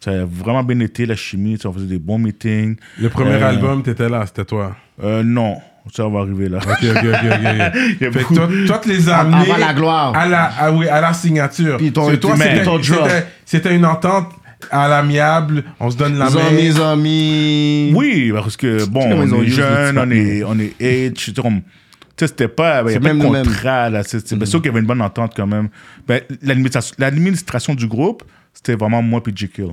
Ça a vraiment bien été, la chimie. On faisait des bons meetings. Le premier Euh, album, t'étais là, c'était toi? Euh, non, ça va arriver là. Ok, ok, ok, *laughs* Fait beaucoup- toi, toi, tu les as amenés Avant la gloire. à la, à, oui, à la signature. Puis ton- toi, mais- c'était- ton drop. c'était- c'était une entente à l'amiable, on se donne la main. Amis, amis. Oui, parce que bon, on est jeune, on est, on est age, comme- c'était pas, il y C'est a pas de contrat, là, c'est c'est bien sûr qu'il y avait une bonne entente quand même. Ben, l'administration l'administration du groupe, c'était vraiment moi puis Jekyll.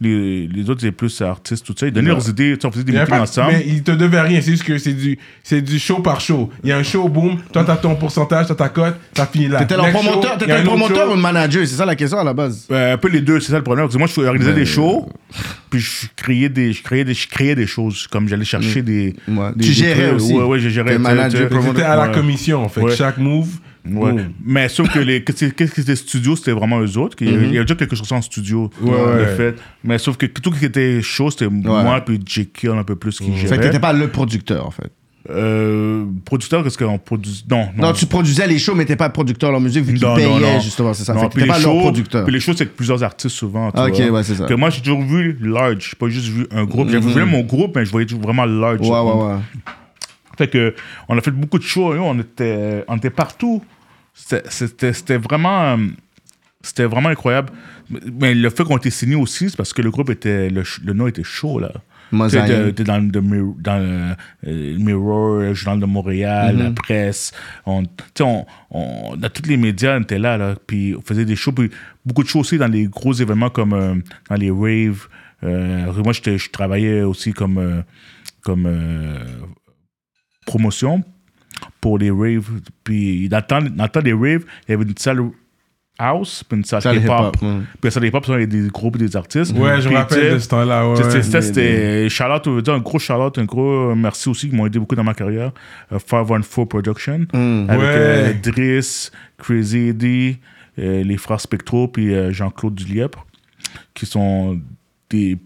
Les, les autres, c'est plus artistes, tout ça. Ils donnaient leurs idées, on faisait des meetings pas- ensemble. Mais il te devait rien, c'est juste que c'est du, c'est du show par show. Il y a un show, boom, toi t'as ton pourcentage, t'as ta cote, t'as fini là. T'étais leur promoteur, show, t'étais le un promoteur show. ou le manager, c'est ça la question à la base. Euh, un peu les deux, c'est ça le problème. Parce que moi, je organisais des shows, puis je créais des, je créais des, je créais des choses, comme j'allais chercher des, Ouais. des- Tu des gérais trucs. aussi. Ouais, ouais, je gérais. Fait C'était à la commission, fait que Ouais. chaque move. Ouais. boom. Mais sauf que les qu'est-ce que qu'est-ce que c'était studio, c'était vraiment eux autres. avait- Il y avait déjà quelque chose en studio Ouais, de ouais. fait. Mais sauf que tout ce qui était chaud, c'était moi puis Jekyll un peu plus qui Fait que gérait. t'étais pas le producteur, en fait. Euh, producteur, qu'est-ce qu'on produit Non, non. Non, tu produisais les shows, mais t'es pas le producteur de leur musique vu qu'ils Non, payaient, non, non. justement, c'est ça. Non, Fait que puis t'étais les pas leur shows- producteur. Puis les shows, c'est avec plusieurs artistes souvent. tu Ah, ok, vois. ouais, c'est ça. Que moi, j'ai toujours vu large. J'ai pas juste vu un groupe. J'avais Mhm. vu mon groupe, mais je voyais vraiment large. Ouais, ouais, ouais. Fait que on a fait beaucoup de shows, on était, on était partout. C'était- vraiment. euh, C'était vraiment incroyable. Mais le fait qu'on était signé aussi, c'est parce que le groupe était. Le, le nom était chaud, là. T'es dans, le Mir- dans le euh, Mirror, le Journal de Montréal, la presse. On, on, on, dans tous les médias, on était là, là. Puis on faisait des shows. Puis beaucoup de shows aussi dans les gros événements comme euh, dans les raves. Euh, moi, je travaillais aussi comme, comme promotion pour les raves. Puis dans le temps, dans le temps des raves, il y avait une salle house, puis une salle, hip-hop. Puis la salle hip-hop, il y a des groupes et des artistes. Ouais, je me rappelle de ce temps-là. Ouais, c'était- Charlotte, on veut dire un gros Charlotte, un gros merci aussi qui m'ont aidé beaucoup dans ma carrière. Euh, 514 Production, Mm. avec Ouais. euh, Driss, Crazy Eddie, euh, les frères Spectro, puis euh, Jean-Claude Duliepre, qui sont des,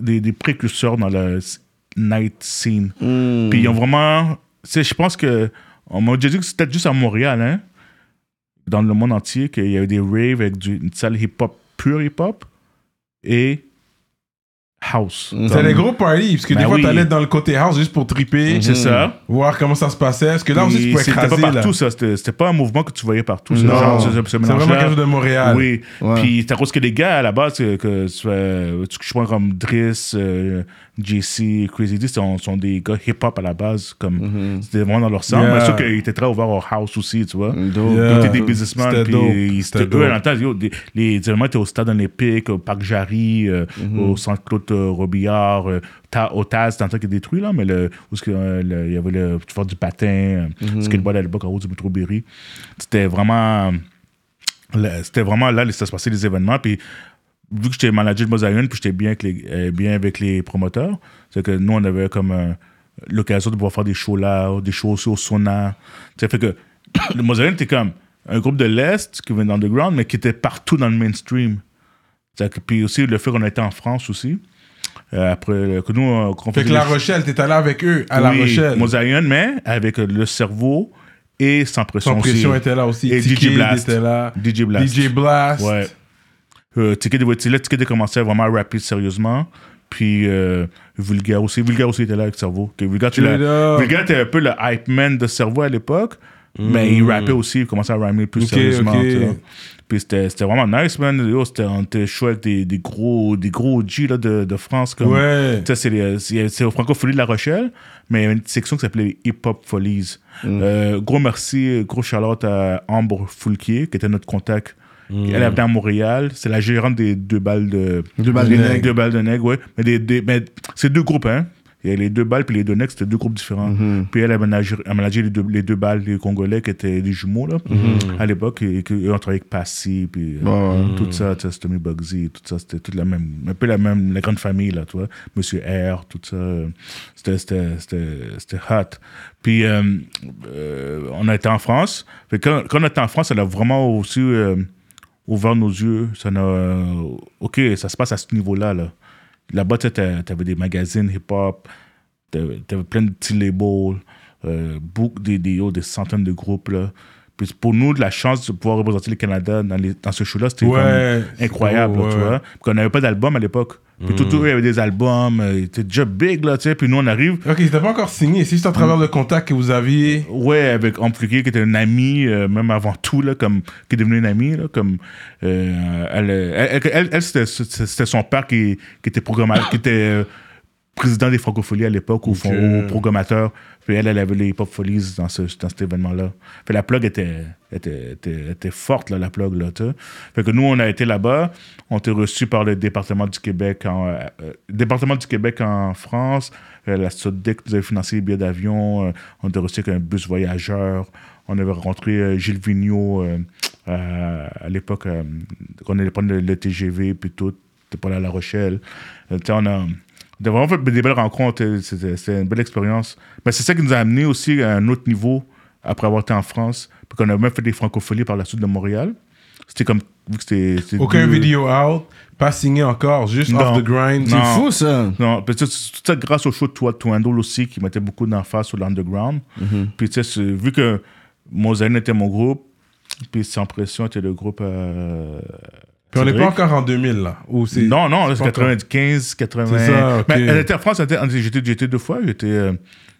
des, des précurseurs dans la s- night scene. Mm. Puis ils ont vraiment. tu sais, Je pense que. On m'a déjà dit que c'était juste à Montréal, hein, dans le monde entier, qu'il y avait des raves avec du, une salle hip-hop, pure hip-hop, et house. Mm. C'était des gros parties, parce que Ben des fois, oui. t'allais dans le côté house juste pour triper, C'est ça. voir comment ça se passait. Parce que là aussi, tu pouvais C'était écraser. pas là. partout, ça. C'était c'était pas un mouvement que tu voyais partout. C'est vraiment quelque chose de Montréal. Oui. Ouais. Puis c'est à cause que les gars, à la base, que, que ce soit, tu- je prends comme Driss, euh, JC, Crazy D, sont, sont des gars hip-hop à la base. comme C'était vraiment dans leur sang. Yeah. Mais sûr qu'ils étaient très ouverts au house aussi, tu vois. Dope. Yeah. Ils étaient des businessmen. Puis C'était eux, à l'entente, des- les événements étaient au Stade Olympique, au Parc Jarry, euh, Mhm. au Centre Claude euh, Robillard, euh, Ta- au Taz, c'est un truc qui est détruit, là, mais le, où est-ce que, euh, le- il y avait le, tu vois, du patin, euh, Mhm. skateboard à l'époque en haut du métro Berry. C'était vraiment. là, C'était vraiment là, ça se passait les événements. Puis, vu que j'étais manager de Mosaïen, puis j'étais bien, avec les- euh, bien avec les promoteurs, c'est que nous, on avait comme euh, l'occasion de pouvoir faire des shows là, des shows aussi au sauna. Ça fait que *coughs* le Mosaïen était comme un groupe de l'Est qui venait d'underground, mais qui était partout dans le mainstream. Que- Puis aussi, le fait qu'on était en France aussi. Euh, après, euh, que nous, Fait que La Rochelle, t'es allé avec eux à La Rochelle. Mosaïen, mais avec le cerveau et sans pression. Sans pression aussi. était là aussi. Et DJ Blast. était là. DJ Blast. DJ Blast. Ouais. Euh, Ticket de Wetty, là, Ticket de commençait vraiment à rapper sérieusement. Puis euh, Vulgaire aussi. Vulgaire aussi était là avec Cerveau. Que Vulgaire, tu. Vulgaire était un peu le hype man de Cerveau à l'époque. Mais il rappait aussi, il commençait à rhymer plus Mm. Sérieusement. Puis c'était vraiment nice, man. Yo, c'était- on était chaud avec des, des gros, des gros G là, de, de France. Comme, Ouais. c'est c'est c'est au Francophonie de La Rochelle, mais il y avait une section qui s'appelait Hip Hop Folies. Euh, gros merci, gros Charlotte à Ambre Foulquier, qui était notre contact. Elle est venue à Montréal. C'est la gérante des deux balles de. Deux balles de les nègre. Deux balles de nègre, ouais. Mais, des, des- mais c'est deux groupes, hein. Il y a les deux balles puis les deux nègres, c'était deux groupes différents. Puis elle a managé, a managé les, deux, les deux balles, les Congolais qui étaient des jumeaux, là, à l'époque. Et, eux, on travaillait avec Passy, puis euh, ouais. tout ça, tu Tommy Bugsy, tout ça, c'était toute la même, un peu la même, la grande famille, là, tu vois. Monsieur R, tout ça. C'était, c'était, c'était, c'était hot. Puis, euh, euh, on a été en France. Fait quand, quand on était en France, ça a vraiment aussi ouvert nos yeux. Ça euh, OK, ça se passe à ce niveau-là, là. Là-bas, tu avais des magazines hip-hop, tu avais plein de petits labels, euh, beaucoup, des, des, des centaines de groupes, là. Puis pour nous, de la chance de pouvoir représenter le Canada dans, les, dans ce show-là, c'était Ouais. incroyable, tu vois. Puis qu'on n'avait pas d'album à l'époque. Puis tout, tout, il y avait des albums, euh, ils étaient déjà big, là, tu sais. Puis nous, on arrive, Ok, c'était pas encore signé. C'est juste à travers le contact que vous aviez. Ouais, avec Ampliqué, qui était une amie, euh, même avant tout, là, comme, qui est devenue une amie. Là, comme, euh, elle, elle, elle, c'était c'était son père qui, qui était programmateur, qui était euh, président des Francopholies à l'époque, ou fond- ou programmateur. Puis elle, elle avait les Hip-Hop Folies dans, ce, dans cet événement-là. Fait la plug était, était, était, était forte, là, la plug, là, tu sais. Fait que nous, on a été là-bas, on était reçus par le département du Québec en, euh, euh, département du Québec en France, euh, la SODEC nous avait financé les billets d'avion, euh, on était reçus avec un bus voyageur, on avait rencontré euh, Gilles Vigneault à, l'époque, on allait prendre le, le TGV, puis tout, c'était pas là à La Rochelle. Tu sais, on a... On a vraiment fait des belles rencontres, euh, c'était une belle expérience. Mais c'est ça qui nous a amené aussi à un autre niveau après avoir été en France. Puis qu'on a même fait des francophonies par la suite de Montréal. C'était comme. C'était. Aucun deux- vidéo out. Pas signé encore. Juste Non. off the grind. C'est fou, ça. Non, puis tout ça grâce au show de Toi to Handle aussi, qui mettait beaucoup d'emphase sur l'underground. Puis tu sais, vu que Mosaïne était mon groupe, puis Sans Pression était le groupe euh, Puis on n'est pas encore en 2000, là. Ou. Non, non, c'est pas encore- 95, 80. C'est ça, ok. Mais elle était en France, elle j'étais deux fois. J'étais euh,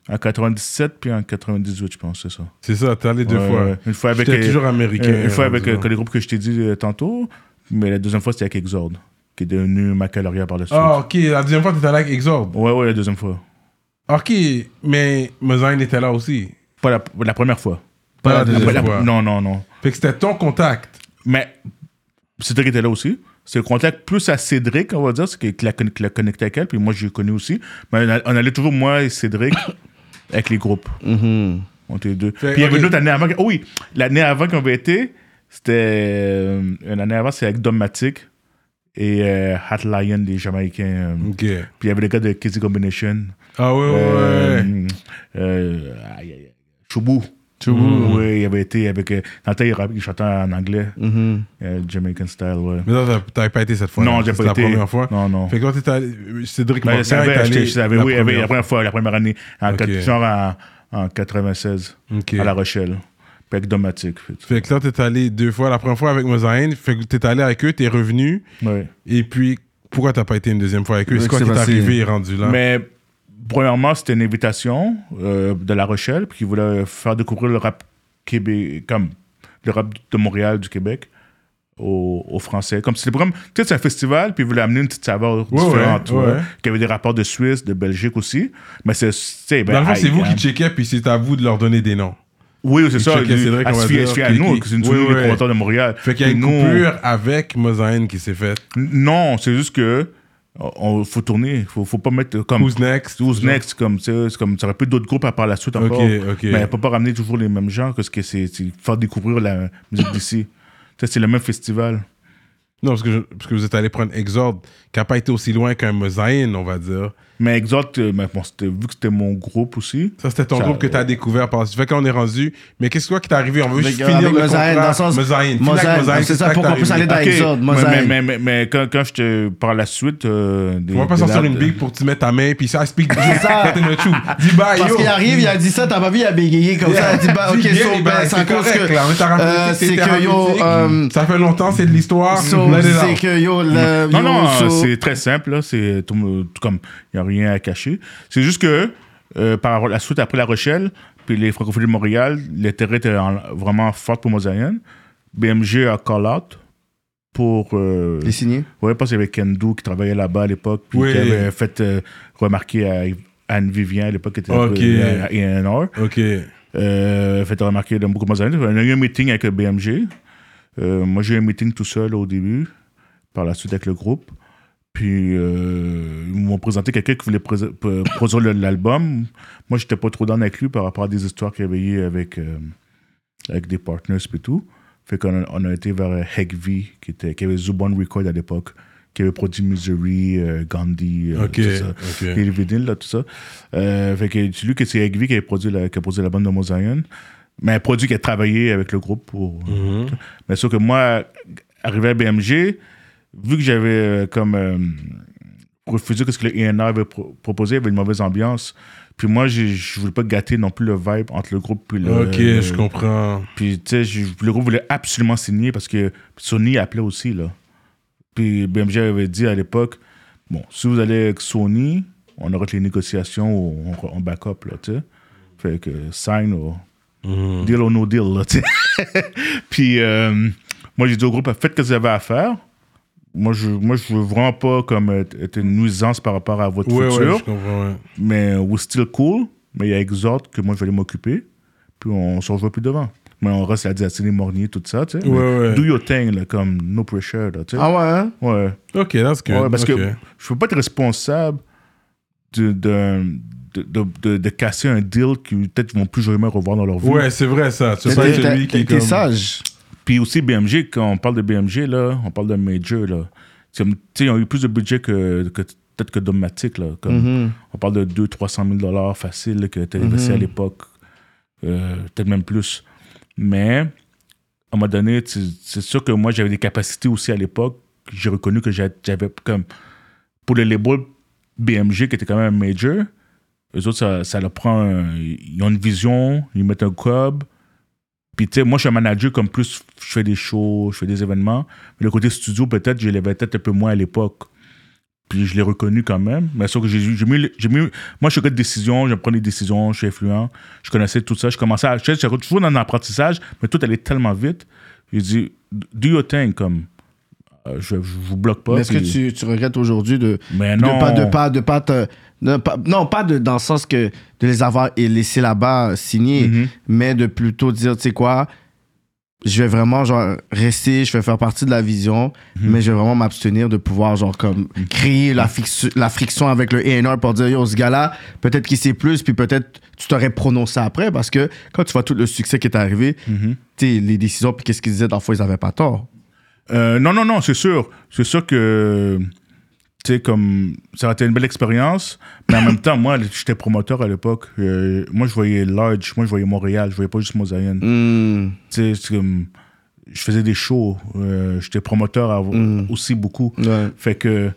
en 97 puis en 98, je pense, c'est ça. C'est ça, t'es allé deux Ouais, fois. ouais. Une fois avec. J'étais euh, toujours américain. euh, Une fois avec euh, les groupes que je t'ai dit tantôt. Mais la deuxième fois, c'était avec Exord, qui est devenu Macaloria par la suite. Ah, ok. La deuxième fois, t'étais allé avec Exord. Ouais, ouais, la deuxième fois. Ok, mais Mozaïne était là aussi. Pas la, la première fois. Pas la deuxième la- fois. non, non, non. Fait que c'était ton contact. Mais Cédric était là aussi. C'est le contact plus à Cédric, on va dire, c'est qui l'a l'a connecté avec elle, puis moi, je l'ai connu aussi. Mais on, allait toujours, moi et Cédric, *coughs* avec les groupes. Mhm. On était deux. Fait- puis il y avait une autre année avant. que- oh oui, l'année avant qu'on avait été, c'était. euh, une année avant, c'est avec Dommatic et euh, Hat Lion, les Jamaïcains. euh. Puis il y avait le gars de Kizzy Combination. Ah ouais, ouais, Euh, ouais. euh, Choubou. Choubou. Oui, il avait été avec. euh, Dans le temps, il, chantait en anglais, Mhm. euh, Jamaican style, ouais. Mais non, t'as- t'avais pas été cette fois. Non, j'ai C'était pas la été. première fois. Non, non. Fait que quand t'étais allé, Cédric Ben, je est savais, allé j'étais- je savais, la oui, oui, première la première fois, la première année, en, genre en, en 96, Ok. à La Rochelle, puis avec Domatic. Fait que là, t'es allé deux fois. La première fois avec Mozaïne. Fait que t'es allé avec eux, t'es revenu. Ouais. Et puis, pourquoi t'as pas été une deuxième fois avec eux? C'est quoi c'est qui t'est arrivé et rendu là? Mais premièrement, c'était une invitation euh, de La Rochelle, puis qui voulait faire découvrir le rap québécois, comme le rap de Montréal, du Québec, aux, aux Français. Comme c'était comme, tu sais, c'est un festival, puis ils voulaient amener une petite saveur Ouais, différente, ouais, ouais. Qu'il y avait des rapports de Suisse, de Belgique aussi. Mais c'est, sais, ben, c'est vous qui checkez, puis c'est à vous de leur donner des noms. Oui, c'est ça. checkaient lui, Cédric, elle on va à qui- nous, qui- que c'est une Oui, de Montréal. Fait qu'il y a une coupure avec Mozaïne qui s'est faite. Non, c'est juste que on, faut tourner. Faut, faut pas mettre comme. Who's next? Who's next, comme, c'est comme ça aurait pu d'autres groupes à par la suite encore. Ok, ok. Mais peut pas ramener toujours les mêmes gens, parce que c'est faire découvrir la musique d'ici. *coughs* C'est le même festival. Non, parce que, je- parce que vous êtes allé prendre Exord, qui n'a pas été aussi loin qu'un Mozaïne, on va dire. Mais Exalt, euh, mais bon, c'était- vu que c'était mon groupe aussi. Ça, c'était ton Ça, groupe que tu as découvert par la suite. Fait qu'on est rendu. Mais qu'est-ce quoi qui t'est arrivé? On veut juste Avec- finir avec le Mozaïne, contrat. dans le sens- Mozaïne, Mozaïne, c'est ça, que pour t'es qu'on puisse aller dans Ok, Exode, mais, mais, mais, mais quand, quand je te par la suite. Euh, des- On va pas sortir une big pour te mettre ta main, puis ça, speak. *laughs* C'est ça. Dis bye, Parce qu'il arrive, il a dit ça, t'as pas vu, il a bégayé comme ça. Il a dit, bah, ok, so, ben, c'est correct, que. là. Mais t'as ramené euh, tes c'est que yo, euh, Ça fait longtemps, c'est de l'histoire. c'est que yo. Non, non, c'est très simple. là. C'est comme il n'y a rien à cacher. C'est juste que euh, par la suite, après La Rochelle, puis les Francophonies de Montréal, l'intérêt était en- vraiment fort pour Mosaïen. BMG a call out pour. Euh, Il est signé. ouais, parce qu'il y avait Kendo qui travaillait là-bas à l'époque, puis Oui. qui avait fait euh, remarquer à Anne Vivien à l'époque, qui était à A&R. Ok. Euh, fait remarquer dans beaucoup de Mosaïen. On a eu un meeting avec le BMG. Euh, moi, j'ai eu un meeting tout seul au début, par la suite avec le groupe. Puis, euh, ils m'ont présenté quelqu'un qui voulait produire l'album. Moi, j'étais pas trop dans avec lui par rapport à des histoires qu'il y avait eu avec, euh, avec des partners et tout. Fait qu'on a, on a été vers euh, Heg V, qui, était, qui avait Zubon Record à l'époque, qui avait produit Misery, euh, Gandhi, euh, Ok. tout ça. ok. Et là, tout ça. Fait que c'est lui que c'est Heg V qui avait produit la, qui a produit la bande de Mosaïen. Mais un produit qui a travaillé avec le groupe pour. Mhm. Mais sauf que moi, arrivé à BMG, vu que j'avais euh, comme euh, refusé ce que le INR avait pro- proposé, il y avait une mauvaise ambiance. Puis moi, j'ai- je voulais pas gâter non plus le vibe entre le groupe puis le. Ok, je comprends. Puis, tu sais, je- le groupe voulait absolument signer parce que Sony appelait aussi, là. Puis BMG avait dit à l'époque, bon, si vous allez avec Sony, on aura les négociations, on, on back-up, là, tu sais. Fait que sign ou Mhm. deal or no deal, là, tu sais. *laughs* Puis, euh, moi, j'ai dit au groupe, faites ce que vous avez à faire. Moi, je moi, je veux vraiment pas comme être, être une nuisance par rapport à votre Ouais, futur. ouais, je comprends. ouais. Mais we're still cool. Mais il y a Exhort que moi, je vais aller m'occuper. Puis on se rejoint plus devant. Mais on reste à la Dynastie Mornier, tout ça, tu sais. Ouais, Mais ouais. Do your thing, là, comme no pressure, là, tu sais. Ah ouais, hein? Ouais. Ok, that's good. Ouais, parce Ok. que je peux pas être responsable de, de, de, de, de- de casser un deal qui peut-être vont plus jamais revoir dans leur vie. Ouais, c'est vrai ça. Tu sais celui qui est T'es comme... sage. Puis aussi BMG, quand on parle de BMG, là, on parle de major, là. Comme, ils ont eu plus de budget que, que peut-être que Domatic, là. Comme, Mhm. On parle de 200-300 000 dollars facile là, que tu Mhm. à l'époque. Euh, peut-être même plus. Mais, à un moment donné, c'est sûr que moi, j'avais des capacités aussi à l'époque. J'ai reconnu que j'a- j'avais comme... Pour le label BMG, qui était quand même un major, eux autres, ça, ça leur prend... un- ils ont une vision, ils mettent un cob, Puis, tu sais, moi, je suis un manager comme plus, je fais des shows, je fais des événements. Mais le côté studio, peut-être, je l'avais peut-être un peu moins à l'époque. Puis, je l'ai reconnu quand même. Mais sauf que j'ai mis, j'ai mis. Moi, je suis de décision, je prends des décisions, je suis influent. Je connaissais tout ça. Je commençais à. Je suis toujours dans l'apprentissage, mais tout allait tellement vite. J'ai dit, do your thing, comme. Euh, je, je vous bloque pas. Mais est-ce que tu, tu regrettes aujourd'hui de, Mais de non. pas de pas de pas te de pas- non pas de, dans le sens que de les avoir et laissés là-bas signer, Mhm. mais de plutôt dire tu sais quoi, je vais vraiment genre rester, je vais faire partie de la vision, Mhm. mais je vais vraiment m'abstenir de pouvoir genre comme créer la, friction avec le A&R pour dire yo ce gars-là peut-être qu'il sait plus puis peut-être tu t'aurais prononcé après parce que quand tu vois tout le succès qui est arrivé, Mhm. tu les décisions puis qu'est-ce qu'ils disaient dans fond ils avaient pas tort. Euh, non, non, non, c'est sûr. C'est sûr que, tu sais, comme, ça a été une belle expérience. Mais en même temps, moi, j'étais promoteur à l'époque. Euh, moi, je voyais large. Moi, je voyais Montréal. Je voyais pas juste Mosaïen. Hmm. Tu sais, c'est comme, je faisais des shows. Euh, j'étais promoteur à- Mm. aussi beaucoup. Ouais. Fait que,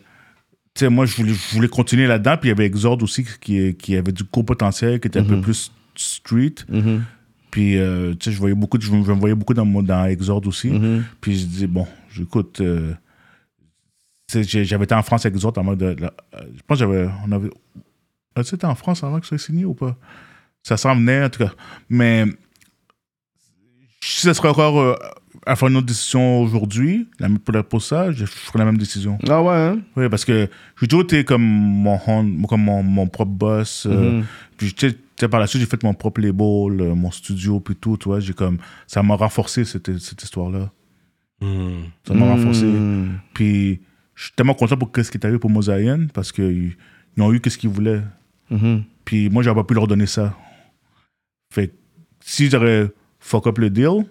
tu sais, moi, je voulais, je voulais continuer là-dedans. Puis il y avait Exord aussi qui, qui avait du gros potentiel, qui était un peu plus street. Mhm. Puis, euh, tu sais, je voyais beaucoup, je me je me voyais beaucoup dans, dans aussi. Mhm. Puis je dis, bon, j'écoute. euh, tu j'avais été en France avec autres en mode. de- euh, je pense que j'avais. On avait. As-tu été en France avant que ça soit signé ou pas? Ça s'en venait, en tout cas. Mais. Si ça serait encore euh, à faire une autre décision aujourd'hui, la- pour, ça, je, je ferais la même décision. Ah ouais. hein? Oui, parce que j'ai toujours été comme mon, comme mon, mon propre boss. euh, Mhm. puis, tu sais, par la suite, j'ai fait mon propre label, euh, mon studio, puis tout, tu vois. J'ai comme. Ça m'a renforcé, cette, cette histoire-là. Hmm. Ça m'a renforcé. Hmm. Puis je suis tellement content pour ce qui est arrivé pour Mosaïen parce qu'ils ils ont eu ce qu'ils voulaient. Mhm. Puis moi, j'aurais pas pu leur donner ça. Fait que si j'aurais fuck up le deal,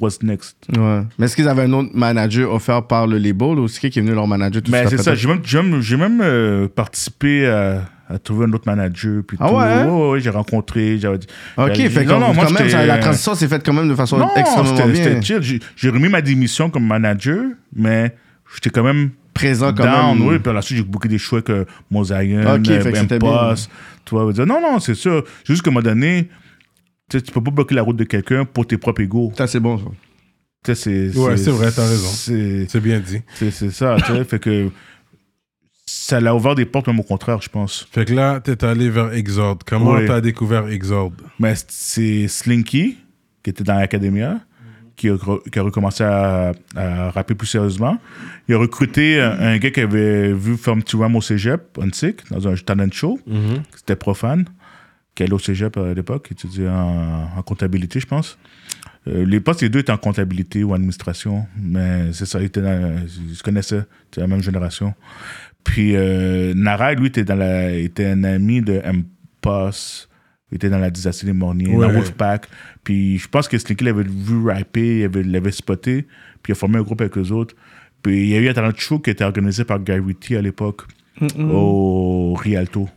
what's next? Ouais. Mais est-ce qu'ils avaient un autre manager offert par le label ou c'est qui est venu leur manager tout Mais de c'est ça, j'ai même, j'ai même, euh, participé à, à trouver un autre manager. Puis Ah tout. ouais, hein? ouais, ouais, j'ai rencontré. J'avais dit, Ok, dit- fait non, non, moi, quand même, ça- la transition s'est faite quand même de façon Non, extrêmement bien. chill. J'ai- remis ma démission comme manager, mais j'étais quand même Présent quand down, même. oui. Puis ensuite, j'ai booké des choix que Mosaïen, Ok, fait que c'était Impost, tu vois. dire, Non, non, c'est ça. C'est juste qu'à un moment donné, tu sais, tu peux pas bloquer la route de quelqu'un pour tes propres égaux. Ça, c'est bon. ça. Tu sais, c'est- Ouais, c'est vrai, t'as raison. C'est C'est bien dit. c'est- c'est ça, tu sais. fait que ça l'a ouvert des portes, même au contraire, je pense. Fait que là, t'es allé vers Exord. Comment Oui. t'as découvert Exord? Mais c'est Slinky, qui était dans l'Academia, qui a, re- qui a recommencé à, à rapper plus sérieusement. Il a recruté un, un gars qui avait vu faire un petit run au cégep, Unsick, dans un talent show. C'était profane, qui allait au cégep à l'époque, qui étudiait en, en comptabilité, je pense. Euh, les postes, les deux étaient en comptabilité ou administration, mais c'est ça, ils, étaient dans- ils se connaissaient, c'était la même génération. Puis euh, Nara, lui, était, dans la, était un ami de M-Post, il était dans la dynastie des Morniers, Ouais. dans Wolfpack. Puis je pense que Slinky l'avait vu rapper, il avait- l'avait spoté, puis il a formé un groupe avec eux autres. Puis il y a eu un talent show qui était organisé par Guy Ritchie à l'époque, au Rialto.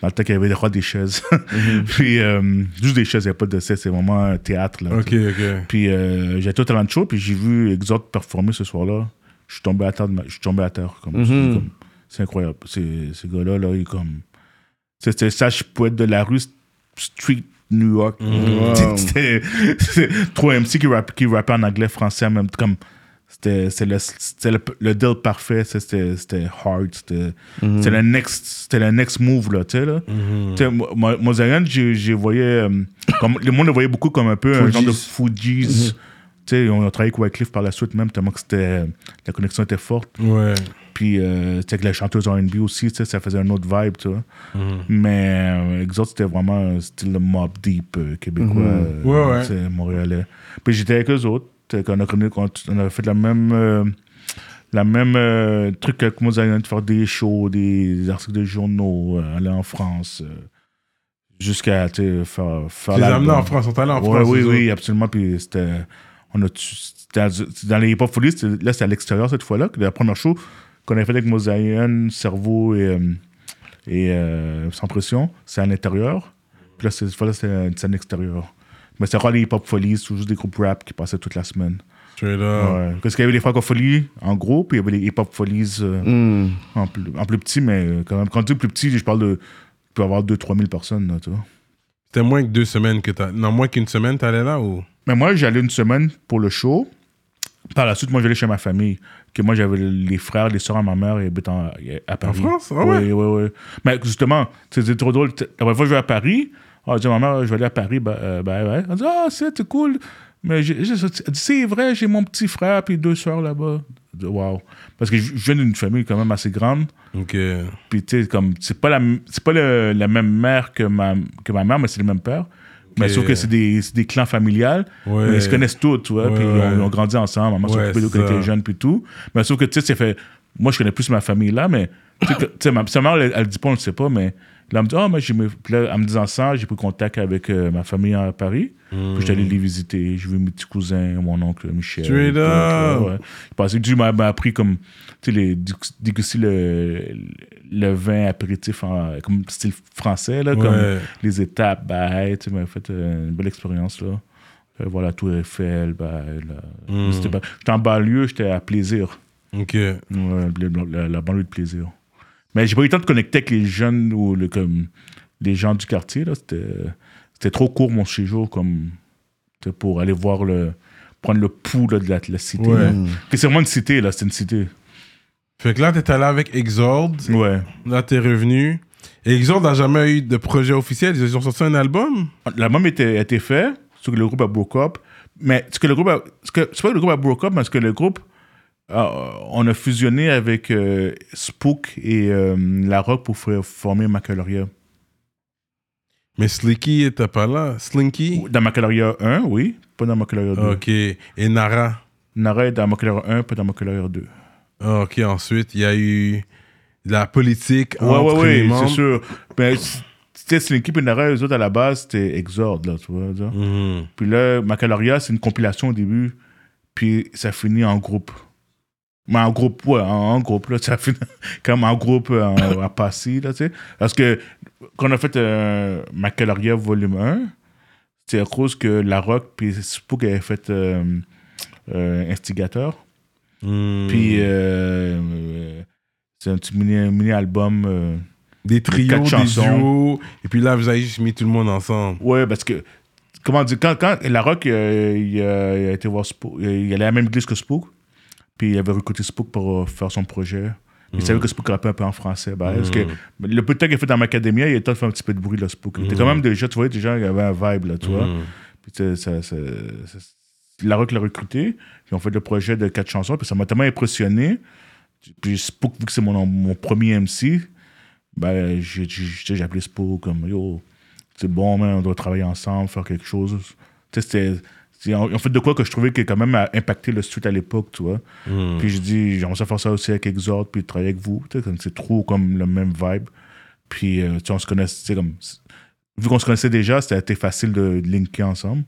Dans le temps qu'il y avait des rois des chaises. *laughs* puis euh, juste des chaises, il n'y a pas de scène, c'est vraiment un théâtre. Là, Ok, ok. puis euh, j'ai été au talent show, puis j'ai vu Exod performer ce soir-là. Je suis tombé à terre. de Je suis tombé à terre. Comme, Mhm. c'est comme- C'est incroyable. C'est- Ces gars-là, là, ils comme. C'était ça, je poète de la rue street New York. Wow. *laughs* C'était c'était trois MC qui, rap, qui rappaient en anglais, français, même comme. C'était c'est le, le, le deal parfait, c'était hard, c'était c'était le next c'était le next move là, tu sais là. Mo- Mosaïen, j'ai voyé euh, comme le monde le voyait beaucoup comme un peu un genre de Fujis. Tu sais, on a travaillé avec Wycliffe par la suite même tellement que c'était la connexion était forte. Ouais. Puis euh, tu sais, avec la chanteuse R&B aussi, tu sais, ça faisait un autre vibe, tu vois. Mais euh, c'était vraiment un style de mob deep euh, québécois, euh, Ouais, sais, montréalais. Puis j'étais avec eux autres, qu'on a, connu- on a fait la même, euh, la même euh, truc que Mosaïen, de faire des shows, des, articles de journaux, euh, aller en France, euh, jusqu'à faire, faire les amenés en France, on t'a allé en Ouais, France. oui, oui, absolument. Puis c'était. On a, dans, les hip-hop folies, là, c'était à l'extérieur cette fois-là. que La première show qu'on avait fait avec Mosaïen, Cerveau et, et Sans Pression, c'est à l'intérieur. Puis là, cette fois-là, c'était une scène extérieure. Mais c'était rare les hip-hop folies, c'est juste des groupes rap qui passaient toute la semaine. autres. Straight up. Ouais. Parce qu'il y avait les francopholies en gros, puis il y avait les hip-hop folies euh, Hmm. en, plus, en plus petit, mais euh, quand même. Quand tu dis plus petit, je parle de. Tu peux avoir 2-3 000 personnes, là, tu vois. C'était moins que deux semaines que t'as. Non, moins qu'une semaine, t'allais là ou? Mais moi, j'allais une semaine pour le show. Par la suite, moi, j'allais chez ma famille. Que moi, j'avais les frères, les soeurs à ma mère et habitent en- à Paris. France? Ah ouais? Oui, oui, oui. Mais justement, c'était trop drôle. La première fois que je vais à Paris, on dit à ma mère, je vais aller à Paris. Ben, euh, ben. Elle dit, ah, c'est cool. Mais j'ai- j'ai- elle dit, c'est vrai, j'ai mon petit frère puis deux soeurs là-bas. Je dis, Wow. Parce que je je viens d'une famille quand même assez grande. Ok. Puis, tu sais, comme, c'est pas, la, c'est pas le- la même mère que ma, que ma mère, mais c'est le même père. Mais sauf que c'est des, c'est des clans familiales. Ouais. Mais ils se connaissent tous, tu vois. Ouais, puis ouais. on, on grandit ensemble. Maman Ouais, s'occupait d'eux quand ça. était jeune, puis tout. Mais sauf que, tu sais, c'est fait. Moi, je connais plus ma famille là, mais. Tu sais, ma, sa mère, elle, elle dit pas, on le sait pas, mais. Là, elle me dit, ah, là, en me disant ça, j'ai pris contact avec euh, ma famille à Paris. Puis j'étais allé les visiter. J'ai vu mes petits cousins, mon oncle Michel. Straight tout, up. ouais. Parce que Dieu m'a appris comme, tu sais, les, déguster le, le vin apéritif en, comme style français, là, comme les étapes, bah, hey, tu sais, m'a fait euh, une belle expérience, là. Euh, voir la Tour Eiffel, bah, là. Mm. Pas- J'étais en banlieue, j'étais à plaisir. Ok. Ouais, la, la banlieue de plaisir. Mais j'ai pas eu le temps de connecter avec les jeunes ou le, comme, les gens du quartier. C'était trop court, mon séjour, comme, pour aller voir le. prendre le pouls là, de, la, de la cité. Ouais. C'est vraiment une cité, là, c'est une cité. Fait que là, t'es allé avec Exord. Ouais. Là, t'es revenu. Et Exord n'a jamais eu de projet officiel. Ils ont sorti un album? L'album était, a été fait, ce que le groupe a broke up. Mais ce que le groupe a. ce que- C'est pas que le groupe a broke up, mais ce que le groupe. A- on a fusionné avec euh, Spook et euh, La Rock pour former Macaloria. Mais Slicky était pas là. Slinky? Dans Macaloria 1, oui, pas dans Macaloria 2. Ok. Et Nara? Nara est dans Macaloria 1, pas dans Macaloria 2. Ok, ensuite, il y a eu la politique Ouais, entre ouais, les ouais, membres. c'est sûr. Mais c'était Slinky et Nara, eux autres, à la base, c'était Exord, là, tu vois. Mhm. Puis là, Macaloria, c'est une compilation au début, puis ça finit en groupe. Mais en groupe, ouais, en, en groupe, là, ça finit comme en groupe à Passy, là, tu sais. Parce que quand on a fait euh, Macaloria volume 1, c'est à cause que La Rock puis Spook avaient fait euh, euh, Instigateur. Mhm. Puis euh, c'est un petit mini- mini-album. euh, des trios, des chansons. duos. Et puis là, vous avez juste mis tout le monde ensemble. Ouais, parce que, comment dire, quand, quand La Rock, euh, il, a, il a été voir Spook, il allait à la même église que Spook, puis il avait recruté Spook pour euh, faire son projet. Il savait que Spook rappait un peu en français. Ben, que le peu de temps qu'il a fait dans Macadamia, il a temps de faire un petit peu de bruit, là, Spook. Il était quand même déjà, tu vois, déjà, il avait un vibe, là, tu vois. Puis tu sais, ça, ça- ça- La Rock l'a recruté, puis on fait le projet de quatre chansons, puis ça m'a tellement impressionné. Puis Spook, vu que c'est mon, mon premier MC, ben, j'ai j'ai- j'ai appelé Spook comme yo, c'est bon, man, on doit travailler ensemble, faire quelque chose. Tu sais, c'était. C'est En en fait, de quoi que je trouvais que quand même a impacté le street à l'époque, tu vois. Mhm. Puis je dis, j'aimerais ça faire ça aussi avec Exhort, puis travailler avec vous. Tu sais, comme c'est trop comme le même vibe. Puis, euh, tu sais, on se sais, comme. Vu qu'on se connaissait déjà, c'était facile de linker ensemble.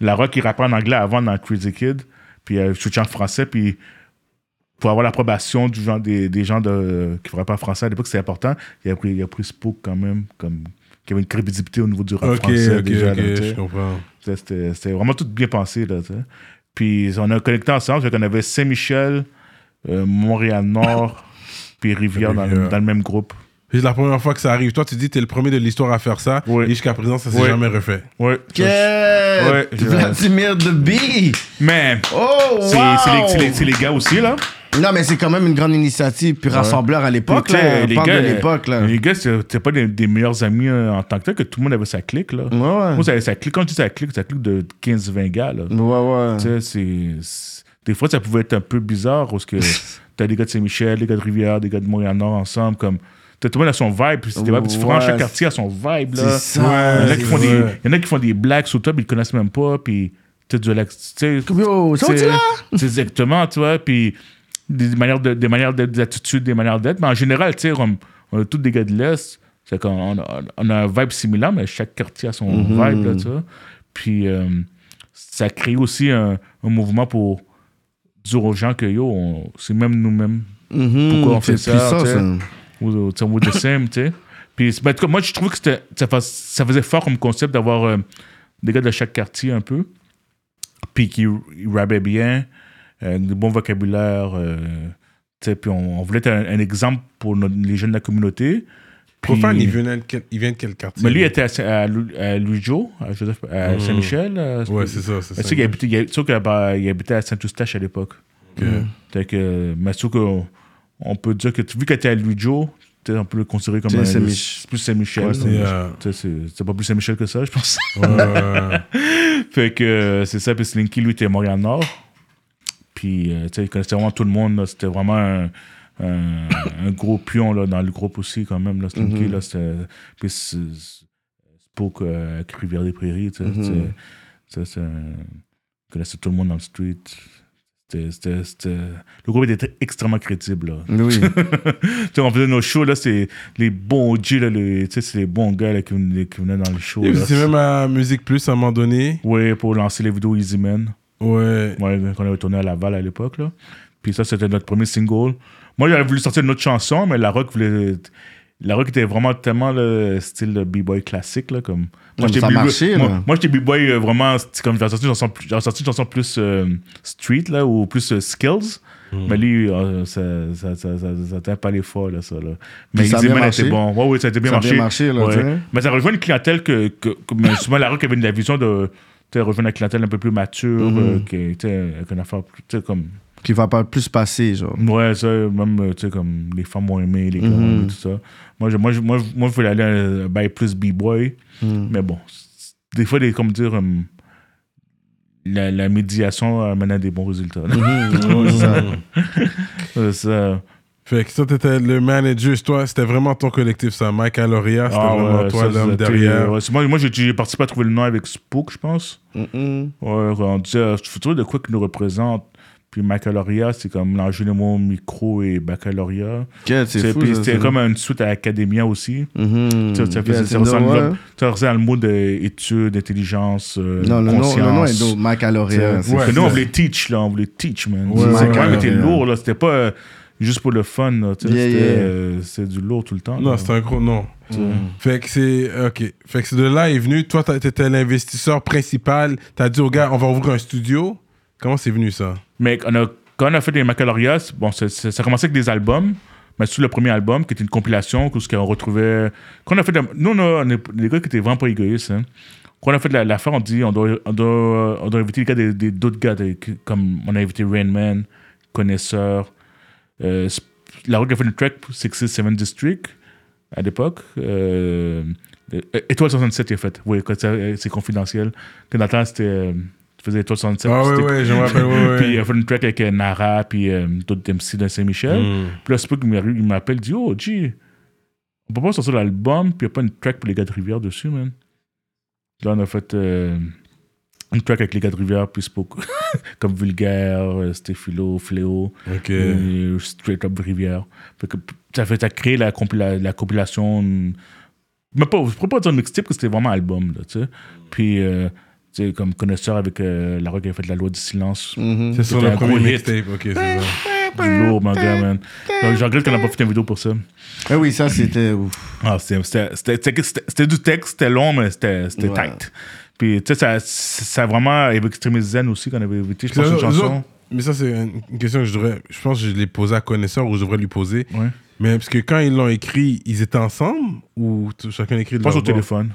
La Rock, il rappait en anglais avant dans Crazy Kid, puis euh, switché en français, puis pour avoir l'approbation du genre des, des gens de, qui ne pas français à l'époque, c'était important. Il a pris, il a pris Spook quand même, comme, qui avait une crédibilité au niveau du rap Ok, français ok, déjà. ok, là, je comprends. C'était- vraiment tout bien pensé. Là. Puis on a connecté ensemble. fait qu'on avait Saint-Michel, euh, Montréal-Nord, *laughs* puis Rivière dans, le- Rivière. dans le même groupe. C'est la première fois que ça arrive. Toi, tu dis que t'es le premier de l'histoire à faire ça. Oui. Et jusqu'à présent, ça s'est Oui. jamais refait. Ouais. Yeah! Vladimir de B! Mais Oh, wow! c'est les, c'est les- c'est les gars aussi, là. Non, mais c'est quand même une grande initiative, puis rassembleur à l'époque, tu sais, là. Les gars, de l'époque, là. Les gars, c'était pas des, des meilleurs amis euh, en tant que tel, que tout le monde avait sa clique, là. Ouais, ouais. Moi, ça, ça clique, quand je dis sa clique, ça clique de 15-20 gars, là. Ouais, ouais. Tu sais, c'est- Des fois, ça pouvait être un peu bizarre parce que *laughs* t'as des gars de Saint-Michel, des gars de Rivière, des gars de Montréal-Nord ensemble. Comme... T'as tout le monde a son vibe, puis différents. Ouais, Chaque quartier a son vibe. Là. C'est ça. il, y en a qui font des, il y en a qui font des blagues sur toi, puis ils connaissent même pas. Puis tu du lac- tu sais, ça, exactement, tu vois. Puis des manières de- des manières d'être, des attitudes, des manières d'être. Mais en général, tu sais, on, on a tous des gars de l'Est. C'est qu'on on a, on a un vibe similaire, mais chaque quartier a son Mhm. vibe, là, tu vois. Puis euh, ça crée aussi un, un mouvement pour dire aux gens que yo, c'est même nous-mêmes. Mhm, Pourquoi on fait ça, puissant, tu sais. ça. Ou, we're the same, tu sais. Puis, ben, en tout cas, moi, je trouve que c'était- ça, ça faisait fort comme concept d'avoir euh, des gars de chaque quartier un peu. Puis qui ils rappaient bien, du bon vocabulaire. euh, tu sais, puis on, on voulait être un, un exemple pour notre- les jeunes de la communauté. Profane, Puis- il vient, de quel, il vient de quel quartier? Mais lui, il était à, Saint- à, à Louis-Jo, à, Joseph- à Mm. Saint-Michel. euh, Ouais, c'est ça. C'est sais qu'il habitait, qu'il bah, il habitait à Saint-Eustache à l'époque. Ok. Fait que, mais sauf qu'on on peut dire que vu que tu es à sais, on peut le considérer comme C'est un, plus Saint-Michel. Ouais, c'est- Yeah. sais, c'est c'est pas plus Saint-Michel que ça, je pense. Ouais, *laughs* fait que euh, c'est ça. Puis Slinky, lui, était à Montréal-Nord. Puis, euh, tu sais, il connaissait vraiment tout le monde. C'était vraiment un, un- un gros pion là, dans le groupe aussi, quand même. Là, Slinky, Mhm. là, c'était. Puis, Spook euh, avec Rivière-des-Prairies, tu sais. C'est un- Il connaissait tout le monde dans le street. C'était- Le groupe était extrêmement crédible. Là. Oui. *laughs* Tu sais, on faisait nos shows, là, c'est les bons OG, là, les- tu sais, c'est les bons gars là, qui, venaient, qui venaient dans le show. C'est même à Musique Plus à un moment donné. Ouais, pour lancer les vidéos Easy Man. Ouais. Ouais, quand on avait tourné à Laval à l'époque, là. Puis ça, c'était notre premier single. Moi, j'avais voulu sortir une autre chanson, mais La Rock voulait... La Rock était vraiment tellement le style de b-boy classique, là, comme... mais j'étais ça b-boy- moi, moi, j'étais b-boy euh, vraiment... Comme j'avais sorti une chanson, sorti une chanson plus euh, street, là, ou plus euh, skills. Mais lui, euh, ça ça, ça, ça, ça pas l'effort, là, ça, là. Mais ça a Easy bien Man marché. était bon. Ouais, ouais, ça a été bien Ça a marché. bien marché, là, Ouais. Mais ça rejoint une clientèle que... que, que mais *laughs* souvent, La Rock avait la vision de... Rejoindre la clientèle un peu plus mature, Mhm. euh, qui, avec une affaire, comme... Qui va pas plus passer, genre. Ouais, ça, même, euh, tu sais, comme les femmes ont aimé, les gars Mhm. aimé, tout ça. Moi, je, moi, je, moi, moi, je voulais aller à un bail plus b-boy, Mhm. mais bon, des fois, des, comme dire, hum, la, la médiation amène à des bons résultats. Mhm. *laughs* Ça. *laughs* Euh, ça, Fait que ça, t'étais le manager, toi, c'était vraiment ton collectif, ça. Mike Aloria, c'était ah, vraiment ouais, toi ça, l'homme derrière. ouais, moi, moi j'ai j'ai participé à trouver le nom avec Spook, je pense. Mhm. Ouais, on disait, euh, tu trouver de quoi qui nous représente. Puis baccalauréat, c'est comme l'enjeu de mon micro et baccalauréat. Quel, C'est- puis ça, C'était ça. comme une suite à Academia aussi. Mhm. Ça, ça, ça là- ouais. ça ressemble le mot d'étude, d'intelligence, euh, Non, le nom, conscience. le nom est. C'est- Ouais, nous, on c'est- voulait teach, là, on voulait teach, man. Ouais, c'est ouais, quand même ouais, été lourd, là. C'était pas euh, juste pour le fun, là. tu sais, Yeah, c'était, yeah. euh, c'est du lourd tout le temps. Non, c'est un gros nom. Tu sais. Fait que c'est. Ok. Fait que c'est de là est venu. Toi, t'étais l'investisseur principal. T'as dit au gars, on va ouvrir un studio. Comment c'est venu ça? Mais on a- quand on a fait les Macalorias, bon, c'est- ça a commencé avec des albums. Mais sur le premier album, qui était une compilation, où ce qu'on retrouvait. Quand on a fait. de- nous, on, a, on est des gars qui étaient vraiment pas égoïstes. Hein. Quand on a fait la- l'affaire, on dit on doit, on doit, on doit inviter les gars des- des- d'autres gars, des- comme on a invité Rain Man, Connaisseur. Euh, la route a fait une track pour 67 District à l'époque. Euh, euh, Étoile 67 est faite. Oui, euh, c'est confidentiel. Que le temps, c'était. euh, tu faisais Étoile 67. Ah c'était- ouais, je me rappelle. *laughs* Puis il a fait une track avec euh, Nara, puis euh, d'autres MC de Saint-Michel. Mm. Puis là, c'est qu'il m'appelle, il dit Oh, G, on peut pas sortir l'album, puis il n'y a pas une track pour les gars de Rivière dessus, man. Là, on a fait euh, une track avec les gars de Rivière, puis c'est pas *laughs* comme Vulgaire, euh, Stéphilo, Fléau, Ok. euh, Straight Up Rivière. Fait que ça fait ça crée la, compila- la compilation. Mais pas, je pourrais pas dire mixtape, parce que c'était vraiment album, là, tu sais. Puis, euh, tu sais, comme connaisseur avec euh, la rock qui a fait la loi du silence. Mhm. C'est sur le premier mixtape. Ok, c'est ça. Du lourd, mon gars, man. Donc, Je regrette qu'on n'a pas fait une vidéo pour ça. Eh oui, ça, c'était. ouf. Ah, c'était- du texte, c'était long, mais c'était c'était Ouais. tight. Puis, tu sais, ça, ça a vraiment, avec Extremis Zen aussi, qu'on avait invité, je pense, une autres- chanson. Mais ça, c'est une question que je devrais. Je pense que je l'ai posée à connaisseur ou je devrais lui poser. Ouais. Mais parce que quand ils l'ont écrit, ils étaient ensemble ou chacun écrit de Je pense leur au téléphone.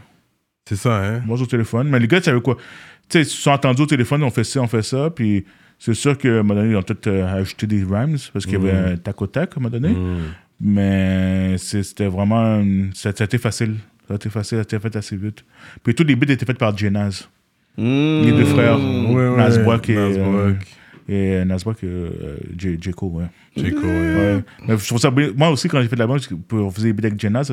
C'est ça, hein? Moi, au téléphone. Mais les gars, tu savais quoi? Tu sais, ils se sont entendus au téléphone, on fait ça, on fait ça. Puis c'est sûr qu'à un moment donné, ils ont peut-être euh, ajouté des rhymes parce qu'il y avait un tac au tac à un moment donné. Mm. Mais c'était vraiment. été facile. Ça a été facile, ça a été fait assez vite. Puis tous les beats étaient faits par Jenaz. Les deux frères. Ouais, ouais. Nasbrook et, Nasbrook. Et euh, Nasbrook, euh, euh, J. J. Cole, ouais. J. Cole, ouais. Ouais. Mais je trouve ça Moi aussi, quand j'ai fait de l'album, parce que on faisait des beats avec Jenaz,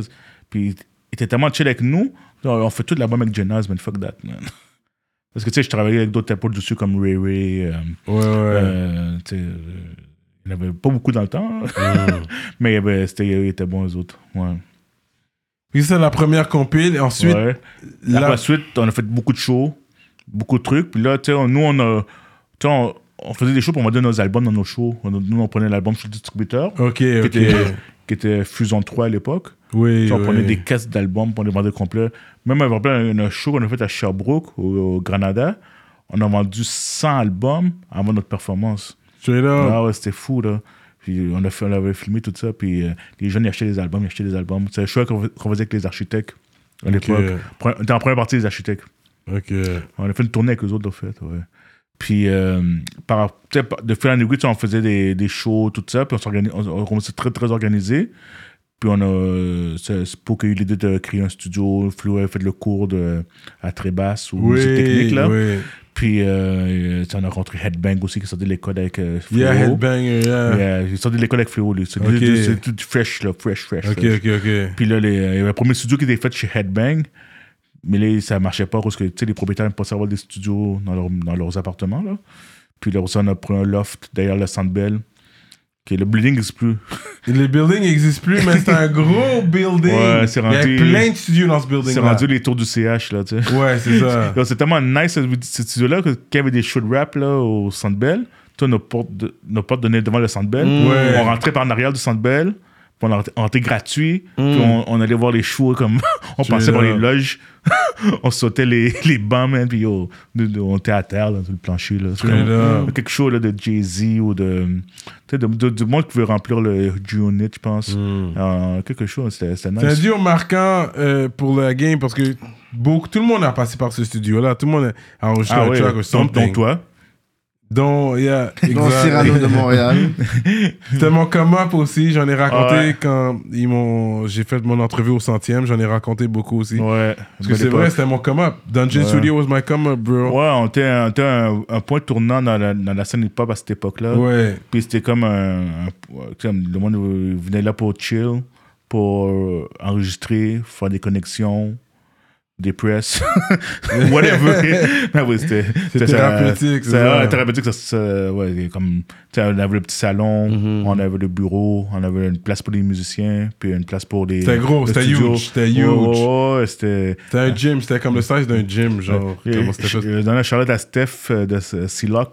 puis il était tellement chill avec nous, on fait tout l'album avec Jenaz, man, fuck that, man. Parce que tu sais, je travaillais avec d'autres tapos dessus comme Ray Ray. euh, Ouais, ouais. euh, tu sais, euh, il n'y en avait pas beaucoup dans le temps, *laughs* mais il était bon, les autres. Ouais. Puis c'est la première compile. Et ensuite, Ouais. la suite, on a fait beaucoup de shows, beaucoup de trucs. Puis là, tu sais, nous, on a. tu sais, on, on faisait des shows pour vendre nos albums dans nos shows. On- nous, on prenait l'album chez le distributeur, ok, qui, ok. était, qui était Fusion 3 à l'époque. Oui, Tu on oui. prenait des caisses d'albums pour les vendre complets. Même, un, un show qu'on a fait à Sherbrooke, au, au Granada. On a vendu 100 albums avant notre performance. Straight up. Ah ouais, c'était fou, là. Puis on, a fait, on avait filmé tout ça. Puis euh, les jeunes, ils achetaient des albums, ils achetaient des albums. C'est le choix qu'on faisait avec les architectes à l'époque. On était en première partie des architectes. On a fait une tournée avec eux autres, en fait. Ouais. Puis, euh, par, de fil en aiguille, on faisait des, des shows, tout ça. Puis, on s'organise, on, on commençait très, très organisé. Puis, on a. C'est pour qu'il y ait eu l'idée de créer un studio. Flo avait fait le cours de, à Trébasse ou musique technique, là. Oui. Puis, euh, sais, on a rencontré Headbang aussi, qui sortait de l'école avec euh. Yeah, Headbanger, yeah. Yeah, il sortait de l'école avec Fléau, lui. C'est tout fresh, là. Fresh, fresh. Ok, fresh. ok, ok. Puis là, les- il y avait un premier studio qui était fait chez Headbang. Mais là, ça marchait pas parce que tu sais, les propriétaires n'aiment pas savoir des studios dans, leur- dans leurs appartements. Là. Puis là, aussi, on a pris un loft derrière le Centre Le building n'existe plus. *laughs* Les buildings n'existent plus, mais c'est un gros building. Ouais, c'est Il y a plein de studios dans ce building. C'est rendu les tours du CH. Là, tu sais. Ouais, c'est ça. *laughs* C'est tellement nice ce studio-là que quand il y avait des shows de rap là, au Centre Bell, toi, nos portes, de- nos portes donnaient devant le Centre Bell. Ouais. On rentrait par en arrière du Centre Bell. On rentrait gratuit. Mm. Puis on, on allait voir les shows comme. *laughs* on Tu passait là. les loges. *laughs* on sautait les, les bancs, man. Puis yo, on était à terre, là, sur le plancher. Là. Comme- quelque chose là, de Jay-Z ou de. Tu sais, de, de- du monde qui veut remplir le G-Unit, je pense. Euh, quelque chose. C'était Mm. C'est un nice. duo marquant euh, pour la game parce que beaucoup, tout le monde a passé par ce studio-là. Tout le monde a enregistré Ah un ouais, track ou dont, something. dont toi. Dont, yeah, Dans. Cyrano de Montréal. C'était mon come-up aussi. J'en ai raconté Ouais. quand ils m'ont, j'ai fait mon entrevue au centième. J'en ai raconté beaucoup aussi. Ouais. Parce que c'est vrai, c'était mon come-up. Dungeon Ouais. Studio was my come-up, bro. Ouais, on était, était un, un point tournant dans la, dans la scène hip-hop à cette époque-là. Ouais. Puis c'était comme un, un- comme le monde venait là pour chill, pour enregistrer, faire des connexions, des press, *laughs* whatever. *laughs* Oui, c'était ça- thérapeutique, ça. ouais, thérapeutique, ça, ça- ouais, comme, on avait le petit salon, Mhm. on avait le bureau, on avait une place pour les musiciens, puis une place pour les. C'était gros, c'était huge, c'était huge. ouais, c'était. C'était un gym, c'était comme le size d'un gym, genre. Donnais un Charlotte à Steph euh, de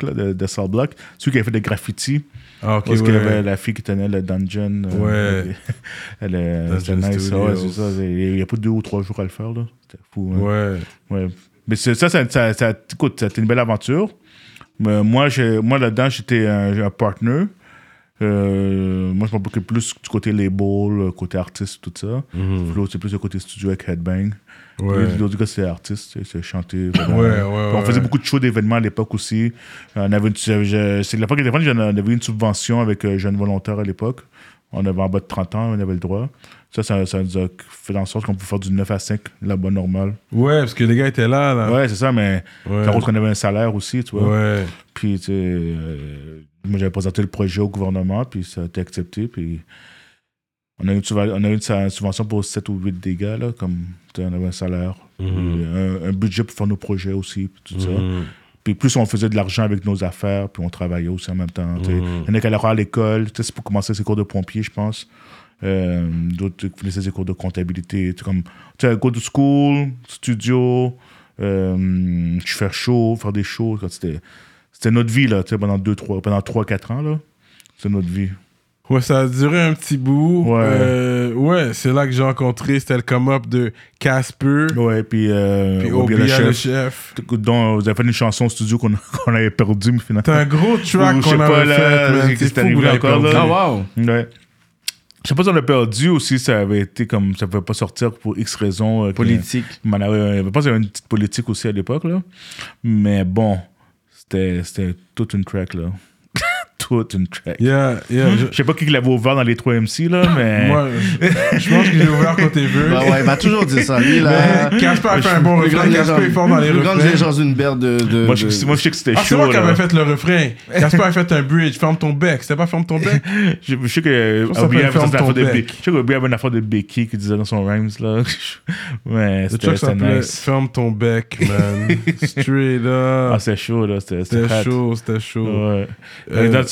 là, de, de Block, celui qui avait fait des graffitis. Ah, ok, parce qu'il y avait la fille qui tenait le dungeon. euh, Ouais. *laughs* elle est Dungeon nice. Studios. Ouais, c'est ça. Il n'y a pas deux ou trois jours à le faire. là. C'était fou. hein. Ouais. Ouais. Mais ça, ça, ça, ça- écoute, c'était une belle aventure. Mais moi, moi là-dedans, j'étais un, un partner. Euh, moi, je m'occupais plus du côté label, le côté artiste, tout ça. Flo, c'est plus le côté studio avec Headbang. Ouais. C'est artiste, c'est chanter. vraiment. Ouais, ouais, Puis on faisait beaucoup de shows d'événements à l'époque aussi. On avait c'est l'époque j'en- on avait une subvention avec euh, Jeunes Volontaires à l'époque. On avait en bas de 30 ans, on avait le droit. Ça, ça, ça nous a fait en sorte qu'on pouvait faire du 9 à 5 là-bas normal. Ouais, parce que les gars étaient là, là. Ouais, c'est ça, mais par contre, on avait un salaire aussi, tu vois. Ouais. Puis, tu sais, euh, moi, j'avais présenté le projet au gouvernement, puis ça a été accepté. Puis, on a eu on a eu une subvention pour 7 ou 8 dégâts, là, comme on avait un salaire, puis un, un budget pour faire nos projets aussi, puis tout ça. Mhm. Puis plus on faisait de l'argent avec nos affaires, puis on travaillait aussi en même temps. tu sais. Il y en a qui allaient à l'école, tu sais, c'est pour commencer ses cours de pompier, je pense. Euh, D'autres qui finissaient ses cours de comptabilité. Tu sais, comme, tu sais, go to school, studio, euh, fais chaud, faire des shows. C'était c'était notre vie, là, tu sais, pendant 3-4 pendant trois, quatre ans, là. C'était notre vie. Ouais, ça a duré un petit bout. Ouais. Euh, ouais, c'est là que j'ai rencontré, c'était le come-up de Casper, Ouais, puis... Euh, puis Obia Obia le chef, chef. dont vous avez fait une chanson au studio qu'on *laughs* qu'on avait perdu, mais finalement... T'as un gros track qu'on pas, avait là, fait, man. C'est arrivé encore, perdu. là? Ah, wow. Ouais. Je sais pas si on l'a perdu aussi, ça avait été comme. Ça pouvait pas sortir pour X raisons. euh, que- Politique. il avait- Je pense qu'il y avait une petite politique aussi à l'époque, là. Mais bon, c'était c'était toute une track, là. Toute une track. Yeah, yeah. je- Je sais pas qui l'avait ouvert dans les 3 MC, là, *coughs* mais. Moi, je pense que j'ai ouvert côté vœux. Bah ouais, il m'a toujours dit ça. Lui, là. Casper a fait un bon refrain. Casper est fort dans les plus grande refrains. légende d'une berre de. de- moi, je, de- moi, je sais que c'était Ah, c'est chaud, moi qui là. avais fait le refrain. Casper a fait un bridge. Ferme ton bec. C'était pas ferme ton bec? *laughs* Je, je sais que avait, une affaire de je sais que Obi avait une affaire de Becky qui disait dans son rhymes, là. *laughs* mais Le c'était nice. Ferme ton bec, man. *laughs* Straight Ah, up. c'était chaud, là. C'était chaud, c'était chaud. Ouais.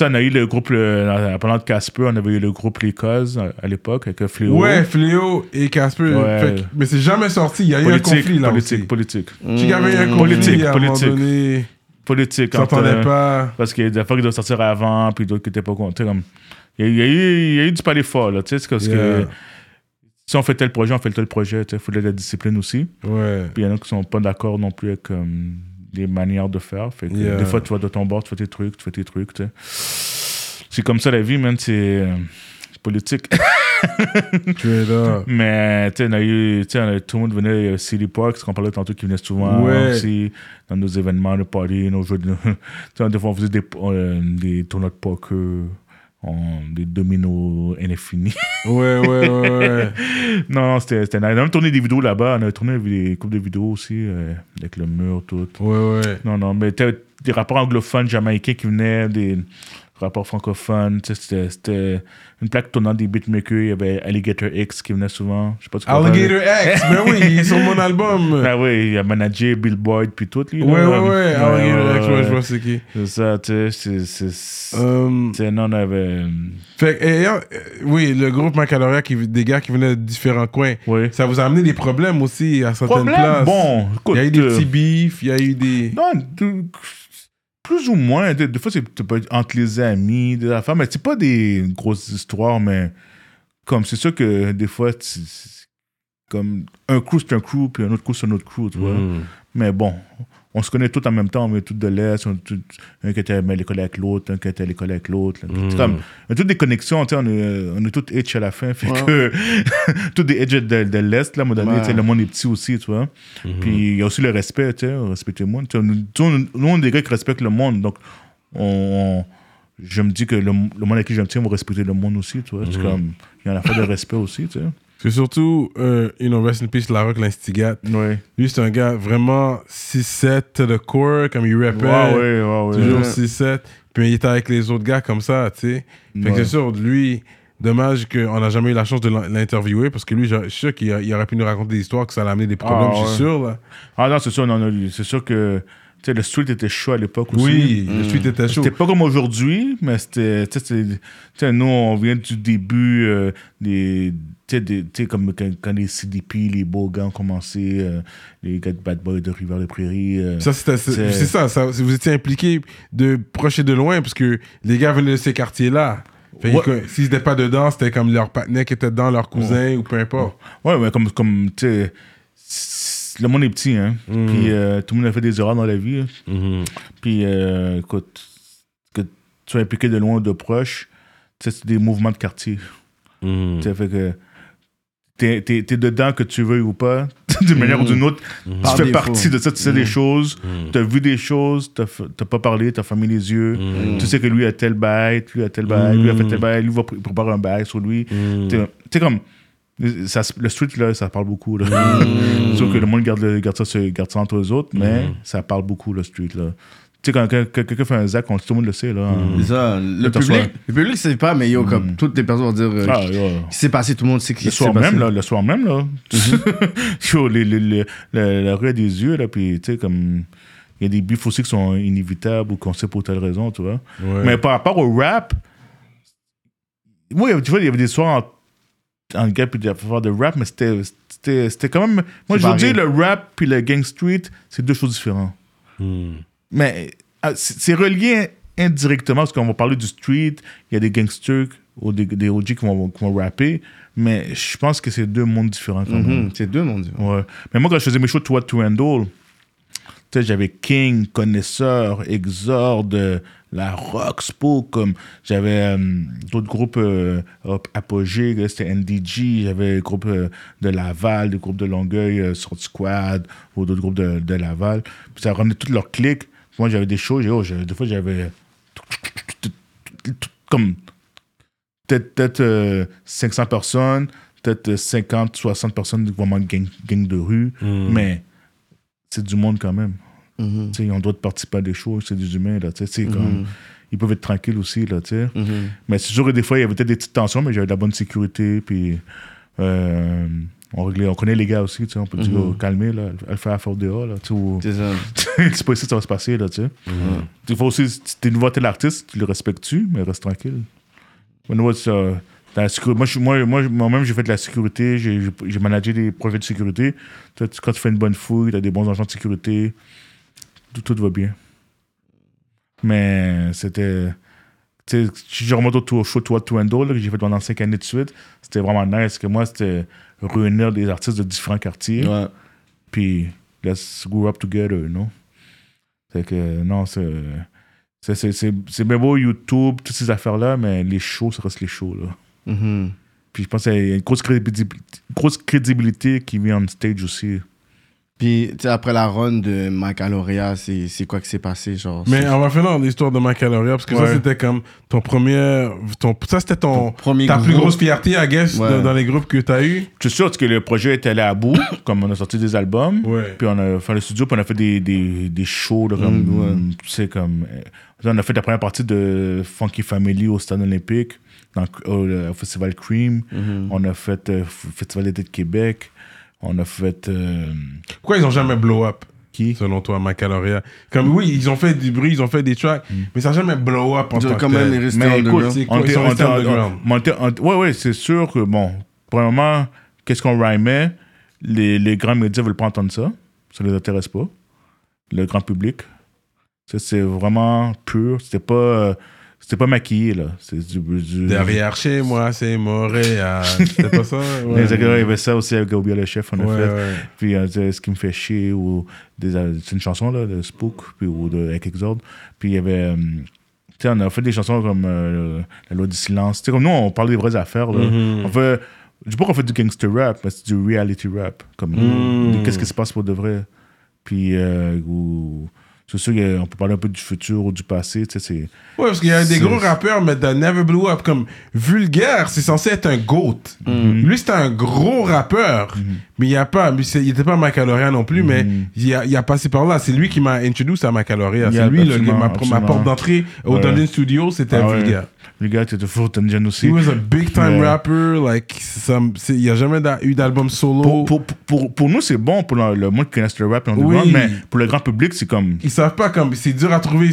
Euh, on a eu le groupe, le, en parlant de Casper, on avait eu le groupe Les Causes à, à l'époque avec Fléau. Ouais, Fléau et Casper. Ouais. Fait mais c'est jamais sorti. Il y a eu un conflit là politique, aussi. politique. Y avait eu un conflit à un moment politique. donné. Politique. Entre- pas. Parce qu'il y a des fois qui doivent sortir avant, puis d'autres qui n'étaient pas contents. Il, y a, il y a eu, il y a eu du palais fort, là. Tu sais, parce Yeah. que si on fait tel projet, on fait tel projet. Il faut de la discipline aussi. Ouais. Puis il y en a qui sont pas d'accord non plus avec comme, les manières de faire. Fait que Yeah. des fois, tu vas de ton bord, tu fais tes trucs, tu fais tes trucs. C'est comme ça la vie, man. C'est politique. *laughs* Tu es là. Mais, tu sais, on a eu, tu sais, on a- tout le monde venait, euh, City Park, qu'on parlait tantôt, qui venait souvent Ouais. aussi, dans nos événements, nos parties, nos jeux de. *laughs* tu sais, des fois, on faisait des, euh, des tournois de poker, on- des dominos infini. Ouais, ouais, ouais, ouais. *laughs* non, c'était. c'était nice. On a même tourné des vidéos là-bas, on a tourné des couples de vidéos aussi, euh, avec le mur, tout. Ouais, ouais. Non, non, mais des rapports anglophones jamaïcains qui venaient, des rapports francophones. C'était une plaque tournante des beatmakers. Il y avait Alligator X qui venait souvent. Je sais pas si. Alligator X, ben oui, il est sur mon album. Ah *laughs* oui, il y a managé Bill Boyd puis tout. Lui, là. Ouais, ouais, ouais. Alligator X, ouais, ouais, je vois c'est qui. C'est ça, tu sais. c'est- Euh, non, on avait. fait que, et, euh, oui, le groupe Macaloria, qui, des gars qui venaient de différents coins, ça vous a amené des problèmes aussi à certaines places. bon, écoute. Il y a eu des euh, petits bifs, il y a eu des. Non, de- plus ou moins. Des, des fois, c'est entre les amis, des affaires, mais c'est pas des grosses histoires, mais comme c'est sûr que des fois, comme un crew, c'est un crew, puis un autre crew, c'est un autre crew, tu vois. Mm. Mais bon, on se connaît tous en même temps, on est tous de l'Est, on un qui était à l'école avec l'autre, un qui était à l'école avec l'autre. C'est comme, on a toutes des connexions, on est, on est tous H à la fin, fait que, *laughs* tous des H de, de l'Est, là, à un moment donné, Ouais. tu sais, le monde est petit aussi, tu vois. Puis il y a aussi le respect, tu sais, respecter le monde. Nous, nous, on est des gars qui respectent le monde, donc on, on- je me dis que le, le monde avec qui je me tiens va respecter le monde aussi, tu vois. C'est comme, il y a une affaire de respect aussi, tu sais. C'est surtout, euh, you know, Rest in Peace, La Rock, l'Instigate. Ouais. Lui, c'est un gars vraiment 6-7 to the core, comme il rappait. Ouais, ouais, ouais. Toujours Ouais. 6-7. Puis il était avec les autres gars comme ça, tu sais. Fait que c'est sûr, lui, dommage qu'on n'a jamais eu la chance de l'in- l'interviewer parce que lui, je suis sûr qu'il aurait pu nous raconter des histoires que ça allait amener des problèmes, Ah, je suis sûr. Là. Ah non, c'est sûr, non, non, c'est sûr que tu sais, le street était chaud à l'époque aussi. Oui, le suite était chaud. C'était pas comme aujourd'hui, mais c'était. Tu sais, c'est- tu sais, nous, on vient du début euh, des. Tu sais, comme quand, quand les CDP, les beaux gars ont commencé, euh, les gars de Bad Boy de Rivière-des-Prairies. euh, Ça, c'était- c'est ça, ça, vous étiez impliqués de proche et de loin parce que les gars venaient de ces quartiers-là. S'ils n'étaient pas dedans, c'était comme leur partenaire qui était dedans, leur cousin ou peu importe. Ouais, mais comme, comme tu sais, le monde est petit, hein. Mm. Puis euh, tout le monde a fait des erreurs dans la vie. hein. Puis, euh, écoute, que tu sois impliqué de loin ou de proche, tu sais, c'est des mouvements de quartier. Tu sais, fait que t'es, t'es, t'es dedans que tu veux ou pas, *laughs* d'une manière ou d'une autre, tu Par fais partie de ça, tu sais des choses, t'as vu des choses, t'as, pas parlé, t'as fermé les yeux, tu sais que lui a tel bail, lui a tel bail, lui a fait tel bail, lui va pr- préparer un bail sur lui. Tu sais, comme, ça, le street, là, ça parle beaucoup. Là. Sauf que le monde garde, garde, ça, garde ça entre eux autres, mais ça parle beaucoup, le street. Là. Tu sais, quand, quand- quand quelqu'un fait un zac, tout le monde le sait. Là. C'est ça. Le public, le public sait pas, mais yo, comme toutes les personnes vont dire euh, Ah, yo. qui s'est passé, tout le monde sait qui Le s'est soir passé. même, là, le soir même, là. *laughs* Yo, les- les- les- la, la rue a des yeux, là, puis, tu sais, comme... Il y a des bifs aussi qui sont inévitables ou qu'on sait pour telle raison, tu vois. Ouais. Mais par rapport au rap, oui, tu vois, il y avait des soirs en, en gars puis des affaires de rap, mais c'était, c'était, c'était quand même... Moi, je veux dire, le rap puis le gang street, c'est deux choses différentes. Mais euh, c'est relié indirectement parce qu'on va parler du street, il y a des gangsters ou des, des OG qui vont, qui vont rapper, mais je pense que c'est deux mondes différents quand même. Mhm, C'est deux, mon Dieu. Ouais. Mais moi, quand je faisais mes shows de What to Handle, j'avais King, Connaisseur, Exorde, La Rock, Spook, comme j'avais euh, d'autres groupes euh, Apogée, c'était NDG, j'avais le groupe euh, de Laval, des groupes de Longueuil, euh, Sort Squad, ou d'autres groupes de, de Laval. Puis ça ramenait toutes leurs clics. Moi, j'avais des shows, j'ai- oh, des fois, j'avais comme peut-être peut-être, euh, 500 personnes, peut-être euh, 50, 60 personnes vraiment gang, gang de rue, mais c'est du monde quand même. Tu sais, Ils ont le droit de participer à des shows, c'est des humains. Là, tu sais, c'est comme, ils peuvent être tranquilles aussi. Là, tu sais. Mhm. Mais c'est sûr que des fois, il y avait peut-être des petites tensions, mais j'avais de la bonne sécurité. Puis, euh, on, réglait, on connaît les gars aussi. tu sais, On peut dire, oh, calmer, là, elle fait affaire dehors. Là, tu sais, C'est ça. *laughs* c'est pas ici que ça va se passer. Là, tu sais. Des fois aussi, si t'es nouveau tel artiste, tu le respectes-tu, mais reste tranquille. Mais nous, euh, la moi, je moi, moi, moi-même, j'ai fait de la sécurité, j'ai, managé des projets de sécurité. Toi, tu- quand tu fais une bonne fouille, tu as des bons agents de sécurité, tout, tout va bien. Mais c'était. Si je remonte au, show Toi là, que j'ai fait pendant cinq années de suite, c'était vraiment nice. que moi, c'était réunir des artistes de différents quartiers. Ouais. Puis, let's grow up together, non? C'est que, non, c'est. C'est- C'est c'est- c'est bien beau YouTube, toutes ces affaires-là, mais les shows, ça reste les shows. Là. Mhm. Puis je pense qu'il y a une grosse crédibilité, grosse crédibilité qui vient on stage aussi. Puis, tu sais, après la run de Mike Aloria, c'est c'est quoi qui s'est passé? Genre, Mais on va finir l'histoire de Mike Caloria parce que ça c'était comme ton premier. Ton, ça c'était ton, Ton premier ta plus grosse fierté, I guess, Ouais. dans, dans les groupes que t'as eu. Je suis sûr que le projet est allé à bout, *coughs* comme on a sorti des albums. Ouais. Puis on a fait le studio, puis on a fait des, des, des shows, là, comme, Mm, ouais. tu sais, comme... euh, On a fait la première partie de Funky Family au Stade olympique, dans, au, au Festival Cream. Mhm. On a fait le Festival d'été de Québec. On a fait... euh, Pourquoi ils ont jamais blow up qui? selon toi, Mike Caloria Comme oui, ils ont fait du bruit, ils ont fait des tracks, mais ça n'a jamais blow up en Ils tant ont que quand même tel. resté Mais écoute, underground. c'est on quoi, ils était- sont on restés était- underground. on était- on- Ouais, ouais, c'est sûr que, bon, premièrement, qu'est-ce qu'on rhymait? Les, les grands médias veulent pas entendre ça. Ça les intéresse pas. Le grand public. Ça, c'est vraiment pur. C'était pas, euh, c'était pas maquillé, là. C'est du. du Derrière chez moi, c'est Montréal. *laughs* C'était pas ça? Ouais. Il y avait ça aussi avec Gabriel le chef, on a Ouais, fait. ouais. Puis euh, c'est ce qui me fait chier, ou euh, c'est une chanson là, de Spook, puis, ou de avec Exode. Puis il y avait. euh, tu sais, on a fait des chansons comme euh, La loi du silence. Tu sais, comme nous, on parle des vraies affaires. Là. Mhm. On fait. Je dis pas qu'on fait du gangster rap, mais c'est du reality rap. Comme Mhm. qu'est-ce qui se passe pour de vrai? Puis, euh, ou- c'est sûr qu'on peut parler un peu du futur ou du passé. Tu sais, c'est. Ouais, parce qu'il y a des gros rappeurs, mais that never blew up. Comme Vulgaire, c'est censé être un GOAT. Lui, c'était un gros rappeur. Mais il n'y a pas. Il n'était pas Macaloria non plus, mais il a, il a passé par là. C'est lui qui m'a introduit à Macaloria. C'est lui, le- ma, porte d'entrée au Ouais. Dublin Studio, c'était Ah ouais. Le gars, tu fou, t'as aussi. He was a big time rapper. Like, il n'y a jamais eu d'album solo. Pour, pour, pour, pour nous, c'est bon pour le, le monde qui connaît le rap, Oui. mais pour le grand public, c'est comme. Ils savent pas comme c'est dur à trouver.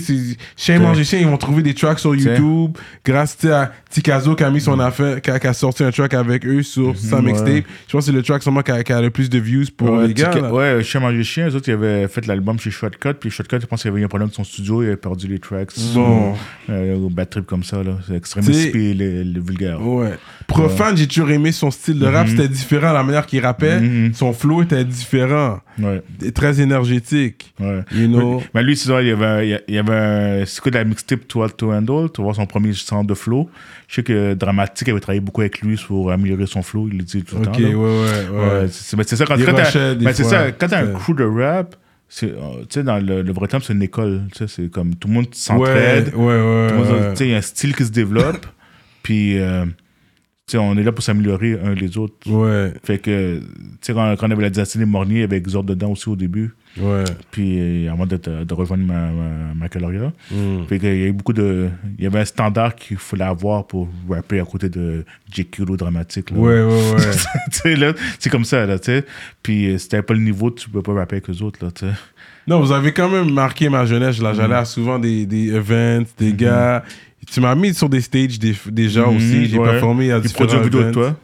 Chien manger chien, ils vont trouver des tracks sur YouTube. Grâce à Tikazo qui a mis son affaire, qui a, qui a sorti un track avec eux sur sa Mhm. ouais. mixtape. Je pense que c'est le track sûrement qui a, qui a le plus de views pour ouais, les gars. Là. ouais, Chien Manger Chien, eux autres, ils avaient fait l'album chez Shotcut, puis Shotcut, je pense qu'il y avait eu un problème de son studio, il avait perdu les tracks. Bon. Euh, au bad trip comme ça, là. C'est- spé, le, le vulgaire. Ouais. Profane, j'ai toujours aimé son style de rap. Mhm. C'était différent, la manière qu'il rappait. Mhm. Son flow était différent. Ouais, Et Très énergétique. ouais. You know? Mais lui, c'est ça, il y avait, il y avait un- c'est quoi de la mixtape 12 to Handle, tu vois son premier centre de flow. Je sais que Dramatique avait travaillé beaucoup avec lui pour améliorer son flow, il le dit tout le Ok, temps. là. ouais, ouais, c'est ça, quand, quand t'as- un crew de rap, tu sais, dans le, le vrai terme, c'est une école. Tu sais, c'est comme tout le monde s'entraide. Ouais, ouais, ouais. il y a un style qui se développe. *laughs* puis, euh, on est là pour s'améliorer un les autres. Ouais, Fait que, tu sais, quand, quand on avait la dynastie des Mornier, il y avait Exorde dedans aussi au début. ouais. Puis, euh, avant de, de rejoindre ma, ma, ma caloria. Mm. Fait qu'il y a eu beaucoup de. Il y avait un standard qu'il fallait avoir pour rapper à côté de ou dramatique. Là. Ouais, ouais, ouais. *laughs* tu sais, là, c'est comme ça, là, tu sais. Puis, euh, c'était pas le niveau, tu peux pas rapper avec eux autres, là, tu sais. Non, vous avez quand même marqué ma jeunesse. Là, j'allais à souvent des, des events, des gars. Tu m'as mis sur des stages des, déjà Mhm, aussi. J'ai ouais. performé à différents produisent une vidéo de toi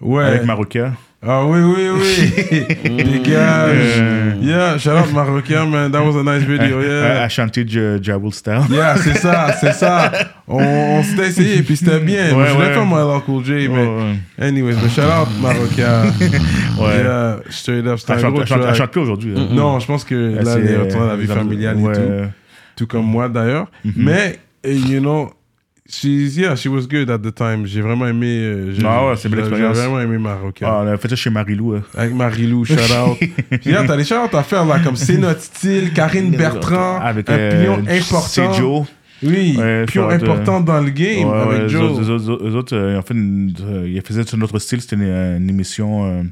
Ouais. avec Marocain. Ah oui, oui, oui. *laughs* Dégage. Yeah, shout out Marocain, man. That was a nice video. *laughs* Yeah. à chanter Ja- Jabul Style. Yeah, c'est ça, c'est ça. On, on s'était essayé et puis c'était bien. Moi, Ouais, je voulais faire mon Cool J, mais Ouais, anyways, mais shout out Marocain. *laughs* ouais. Yeah, straight up, Elle un chante, chante- chante plus aujourd'hui. hein. Non, je pense que là, elle est retournée à la vie euh, familiale ouais. et tout. Tout comme moi d'ailleurs. Mhm. Mais, eh, you know, she's, yeah, she was good at the time. J'ai vraiment aimé. euh, j'ai- Ah ouais, c'est une belle j'ai- expérience. J'ai vraiment aimé Marocain. Ah, on a fait ça chez Marilou. hein. Avec Marilou, shout *laughs* out. Puis là, t'as des shout out à faire là, comme c'est notre style, Karine Bertrand, Avec un euh, pion important. C'est Joe. Oui, Ouais, pion shout out, important dans le game Ouais, avec ouais, Joe. Eux autres, eux autres, eux autres, euh, ils ont fait une- euh, ils faisaient sur notre style, c'était une, une émission euh,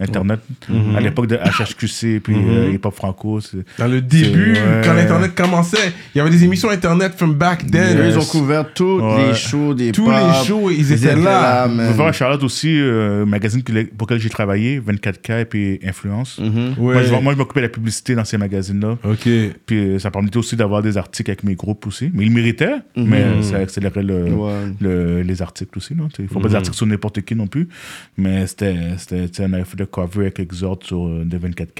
internet Mhm. à l'époque de HHQC puis euh, Hip Hop Franco. c'est- Dans le début, ouais. quand l'internet commençait, il y avait des émissions internet from back then. Yes. Ils ont couvert tous Ouais. les shows des Tous pop. les shows, ils étaient là. Je veux faire un shout-out aussi euh, magazine pour lequel j'ai travaillé, 24K et puis Influence. Mhm. Ouais. Moi, je, moi, je m'occupais de la publicité dans ces magazines-là. Ok. Puis euh, ça permettait aussi d'avoir des articles avec mes groupes aussi. Mais ils méritaient, mais ça accélérait le, Ouais. le- les articles aussi. là. Il ne faut pas des articles sur n'importe qui non plus. Mais c'était, c'était, tu le cover avec Exhort sur euh, des 24K.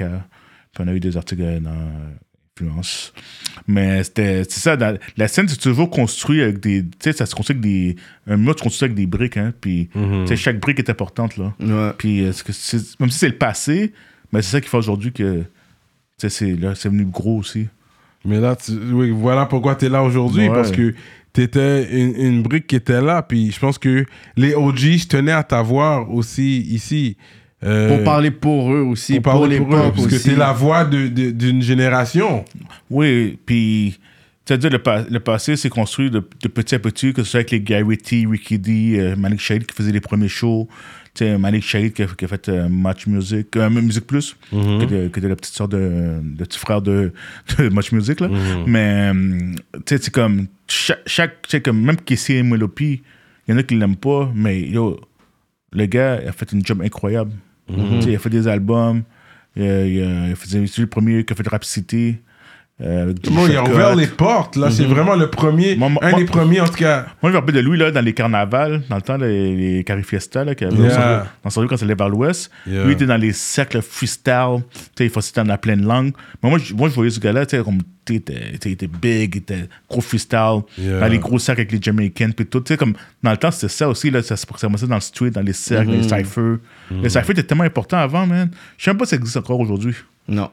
Puis on a eu des articles euh, dans Influence. Mais c'était, c'est ça, dans- la scène, c'est toujours construit avec des. Tu sais, ça se construit avec des. Un mur, tu construis avec des briques, hein. Puis, sais, chaque brique est importante, là. Ouais. Puis, euh, même si c'est le passé, mais c'est ça qui fait aujourd'hui que. Tu sais, c'est, venu gros aussi. Mais là, tu- oui, voilà pourquoi tu es là aujourd'hui, Ouais. parce que tu étais une, une brique qui était là, puis je pense que les OG tenaient à t'avoir aussi ici. Euh, Pour parler pour eux aussi, pour pour, les pour eux, parce que aussi. es la voix d'une génération. Oui, puis, c'est-à-dire, le, pa- le passé s'est construit de, de petit à petit, que ce soit avec les Gary T, Ricky D, euh, Malik Shahid qui faisait les premiers shows. Tu sais, Malik Shahid qui a, qui a fait euh, Match Music, euh, Music Plus, qui, était, qui était la petite sœur de, de petit frère de, de Match Music. Là. Mhm. Mais, euh, tu sais, c'est comme, chaque, chaque comme, même Kessie Melopi, il y en a qui l'aiment pas, mais yo, le gars a fait une job incroyable. Tu sais, Il a fait des albums, il il il a fait, c'est le premier qui a fait Rap City. Euh, Bon, il a ouvert les portes, là. C'est vraiment le premier, Moi, moi- un moi- des premiers, en tout cas. Moi, je me rappelle de lui là, dans les carnavals, dans le temps, les, les Carifiesta, là, qui avait Yeah. dans son quand c'est allait vers l'ouest. Yeah. Lui, il était dans les cercles freestyle. Tu sais, il faisait dans la pleine langue. Mais moi, je, moi, je voyais ce gars-là, tu sais, comme, tu sais, il était- il big, il était gros freestyle. Yeah. Dans les gros cercles avec les Jamaicans, puis tout. Tu sais, comme, dans le temps, c'était ça aussi, là, ça se commençait dans le street, dans les cercles, les cyphers. Les cyphers étaient tellement importants avant, man. Je sais même pas si ça existe encore aujourd'hui. Non.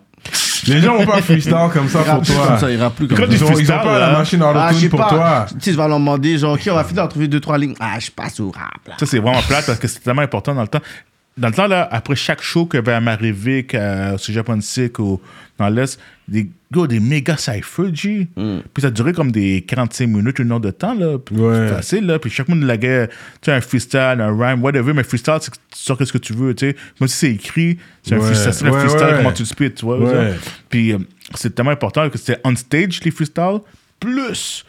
Les gens vont pas freestyle comme ça pour plus toi. comme ça, il ira plus comme Quand ça. Ils ont, ils ont pas la machine Ah, autotune sais pour pas. toi. Tu sais, je vais leur demander, genre, OK, on va finir d'en trouver deux, trois lignes. Ah, je passe au rap, là. Ça, c'est vraiment plate parce que c'est tellement important dans le temps. Dans le temps, là, après chaque show avait à Marivic, à- au Japon Sick ou dans l'Est, des gars, des méga cyphers, G. Puis ça durait comme des 45 minutes, une heure de temps, là. Puis Ouais. c'est facile, là. Puis chaque monde laguait, tu sais, un freestyle, un rhyme, whatever. Mais freestyle, c'est que tu sors ce que tu veux, tu sais. Même si c'est écrit, c'est un Ouais. freestyle, c'est un Ouais, freestyle, ouais. comment tu le spits, tu vois. Ouais. Puis euh, c'est tellement important que c'était on stage, les freestyles, plus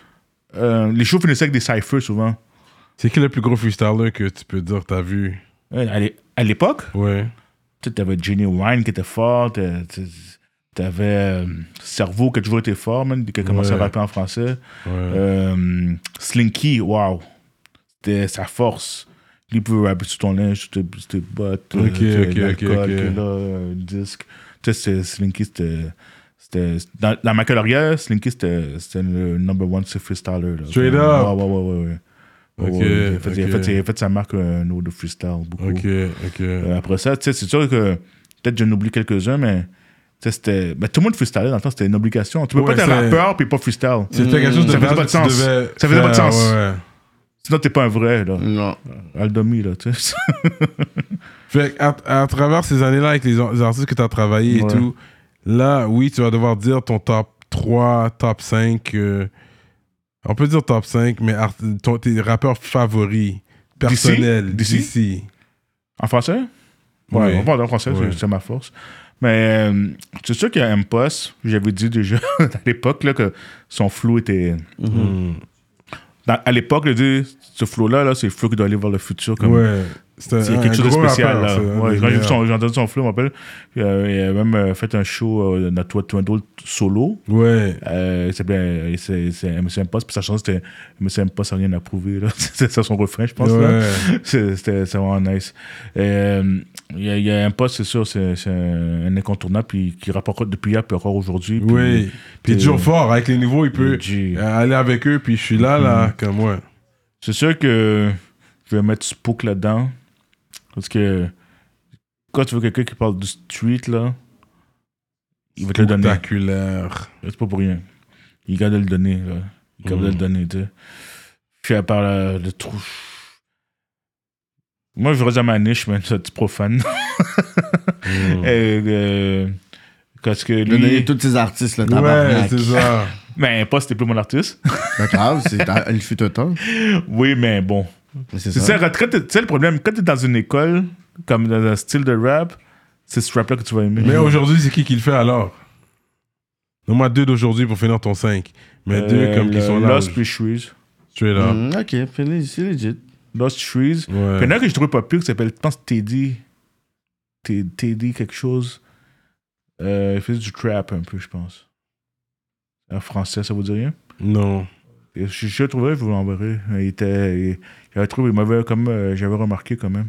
euh, les shows finissaient avec des cyphers souvent. C'est qui le plus gros freestyler que tu peux dire t'as vu? Ouais, à l'é- À l'époque, Ouais. tu avais Jenny Wine qui était fort, t'as- t'as- t'avais euh, Cerveau qui a toujours été fort, man, qui a commencé Ouais. à rapper en français. Ouais. Euh, Slinky, wow, c'était sa force. Il pouvait rapper sur ton linge, sur tes, tes bottes, Ok, tu sais, ok, l'alcool, ok, ok. que là, euh, disque. Tu sais, Slinky, c'était... c'était- Dans, dans ma carrière, Slinky, c'était le number one freestyler. Là. Straight Ouais, up? Ouais, ouais, ouais, ouais. ouais. Ok, Ouais, fait, il a ok. fait- il a fait sa marque euh, au de freestyle, beaucoup. Ok, ok. Euh, après ça, tu sais, c'est sûr que peut-être j'en oublie quelques-uns, mais c'était. ben, tout le monde freestylait dans le temps, c'était une obligation. Tu peux Ouais, pas être un rappeur puis pas freestyle. C'était quelque chose de Ça faisait pas de sens. devais Ça faisait pas de sens. ouais. Sinon, t'es pas un vrai, là. Non. Aldomi, là, tu sais. *laughs* Fait à, à travers ces années-là avec les, les artistes que tu as travaillé et Ouais. tout, là, oui, tu vas devoir dire ton top 3, top 5. euh, on peut dire top 5, mais art- ton, tes rappeurs favoris, personnels, D'ici? En français? Oui. Ouais, on parle en français, c'est ma force. Mais euh, c'est sûr qu'il y a un poste, j'avais dit déjà *laughs* à l'époque là, que son flow était. Hmm. dans- à l'époque, je dis, ce flow-là, là, c'est le flow qui doit aller vers le futur. Comme, Ouais. C'est quelque chose de spécial. là. un Ouais, quand j'ai entendu son flow, je me rappelle. Euh, il a même euh, fait un show euh, dans Toi Twindle solo. Ouais. Euh, euh, c'est c'est MC Impost, puis sa chanson c'était MC Impost, rien à prouver. *laughs* C'est ça son refrain, je pense. Ouais. C'est- C'était vraiment nice. Euh, Il y, y a un poste, c'est sûr, c'est un, incontournable, puis qui rapporte depuis hier, puis encore aujourd'hui. Oui. Puis il est toujours euh, fort. Avec les nouveaux, il peut aller avec eux. Puis je suis là, Mm-hmm. là, comme moi. C'est sûr que je vais mettre Spook là-dedans. Parce que quand tu veux quelqu'un qui parle du street, là, il va te le donner. Spectaculaire. C'est pas pour rien. Il garde de le donner. Là. Il garde de Mm. le donner, tu sais. Puis à part la- le trou. Moi, je reste à ma niche, un petit profane. *laughs* Mm. Et, euh, parce que Donner lui. tous ces artistes, là, Ouais, c'est ça. *laughs* Ben, pas, c'était plus mon artiste. Pas grave, c'est *laughs* il fut un temps. oui, mais bon. C'est C'est ça. tu sais, le problème, quand t'es dans une école, comme dans un style de rap, c'est ce rap-là que tu vas aimer. Mais aujourd'hui, c'est qui qui le fait alors? Donne-moi deux d'aujourd'hui pour finir ton 5. Mais deux Euh, comme qui sont là. Lost puis Shrews. Straight up. Mm, ok, c'est legit. Lost Shrews. Puis Ouais. il y en a que je trouve pas pire qui s'appelle, je pense, Teddy. Teddy quelque chose. Euh, il fait du trap un peu, je pense. En français, ça vous dit rien? Non. Je, je le trouvais, je vous l'enverrai. Il était. Il, il avait trouvé mauvais, comme euh, j'avais remarqué quand même.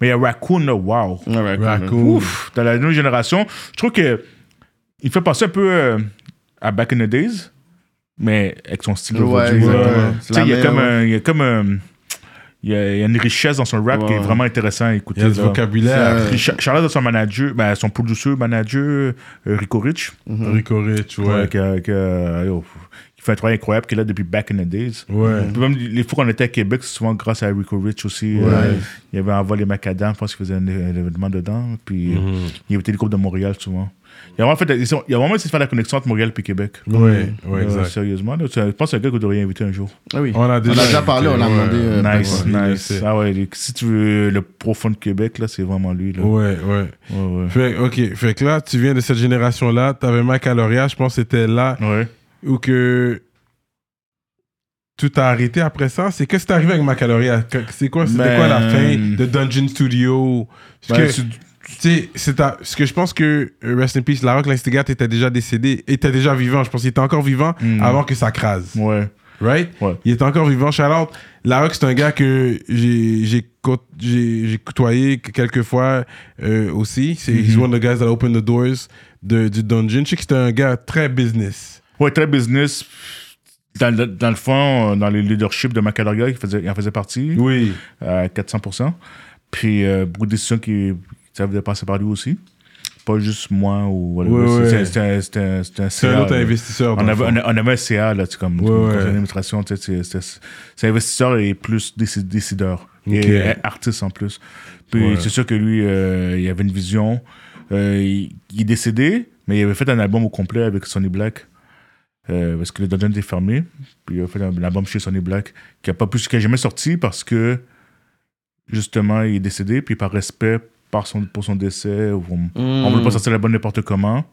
Mais il y a Raccoon, là, wow. Ouais. Raccoon. Ouf! Dans la nouvelle génération, je trouve que. Il fait penser un peu euh, à Back in the Days, mais avec son style Ouais, aujourd'hui. il y a comme un. Il y a comme un. Il y, a, il y a une richesse dans son rap qui est vraiment intéressant à écouter. Il y a du vocabulaire. Charlotte à son manager, ben, son producer manager, euh, Rico Rich, Rico Rich, ouais, ouais. qui, a- qui a- yo, qui fait un travail incroyable, qui est là depuis back in the days. Ouais. Même les fois qu'on était à Québec, c'est souvent grâce à Rico Rich aussi. Ouais. Euh, il y avait Envol les Macadam, je pense qu'il faisait un, un événement dedans. Puis Mhm. il avait été le groupe de Montréal souvent. Il y a vraiment, fait, il y a vraiment essayé de faire la connexion entre Montréal et Québec. Ouais, ouais, Euh, exact. sérieusement, là, tu- je pense que c'est un gars que vous devriez inviter un jour. Ah oui. On a déjà, On a déjà parlé, on a ouais. demandé. euh, nice, il nice. Ah ouais, les- si tu veux le profond de Québec, là, c'est vraiment lui. Là. Ouais, ouais. Ouais, ouais. Fait, ok, fait que là, tu viens de cette génération-là, t'avais Mike Aloria, je pense que c'était là Ouais. Où que tout a arrêté après ça? C'est qu'est-ce qui est arrivé avec Mike Aloria? Que- C'est quoi, c'était Ben, quoi la fin de Dungeon Studio? Parce Ben, que, c'est- tu sais, c'est parce que je pense que euh, Rest in Peace, Larocque l'instigate était déjà décédé, était déjà vivant. Je pense qu'il était encore vivant Mm. avant que ça crase. Ouais. Right? Ouais. Il est encore vivant. Shout out. Larocque, c'est un gars que j'ai j'ai cô- j'ai- j'ai côtoyé quelques fois euh, aussi. C'est he's Mhm. one of the guys that opened the doors de, du dungeon. Je sais que c'était un gars très business. Ouais, très business. Dans le, dans le fond, euh, dans le leadership de Macaloria, il, faisait, il en faisait partie Oui. à 400%. Puis euh, beaucoup de décisions qui devait passer par lui aussi. Pas juste moi ou ouais. C'était un- c'était un- C'est un autre investisseur. On avait, on avait un CA, là, tu sais, comme, Ouais, comme ouais. sais, c'est- investisseur et plus déci- décideur. Ok. Et artiste en plus. Puis Ouais. c'est sûr que lui, euh, il avait une vision. Euh, il, il est décédé, mais il avait fait un album au complet avec Sonny Black. Euh, parce que le dungeon était fermé. Puis il a fait un, un album chez Sonny Black qui a pas plus, qui a jamais sorti parce que justement il est décédé. Puis par respect par son, pour son décès, on, on voulait pas sortir l'album n'importe comment.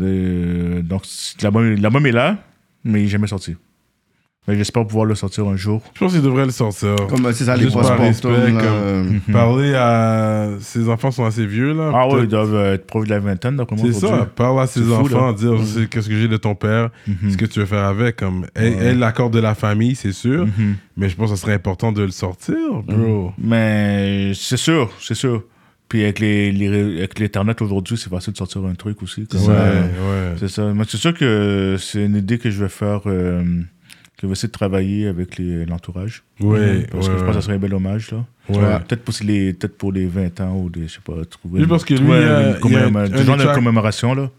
Euh, donc l'album l'album est là, mais il n'est jamais sorti. Mais j'espère pouvoir le sortir un jour. Je pense qu'il devrait le sortir. Comme euh, c'est ça, les Juste par respect, là, comme- euh, Parler à. Ses enfants sont assez vieux, là. Ah ouais, ils doivent euh, être proches de la vingtaine, d'après moi. C'est ça. Parle à ses fou, enfants, là. dire c'est qu'est-ce que j'ai de ton père, Mhm. ce que tu veux faire avec. Comme, elle, Ouais. elle, l'accord de la famille, c'est sûr. Mhm. Mais je pense que ce serait important de le sortir, bro. Mais c'est sûr, c'est sûr. Puis avec les, les- avec l'Internet aujourd'hui, c'est facile de sortir un truc aussi. comme, Ouais, euh, ouais. C'est ça. Mais c'est sûr que c'est une idée que je vais faire, euh, que je vais essayer de travailler avec l'entourage. Ouais, Parce que je pense que ça serait un bel hommage, là. Ouais. Peut-être pour, les, peut pour les 20 ans ou des, je sais pas, trouver. Juste parce que lui, il y a- une il y a un- un genre de commémoration, là.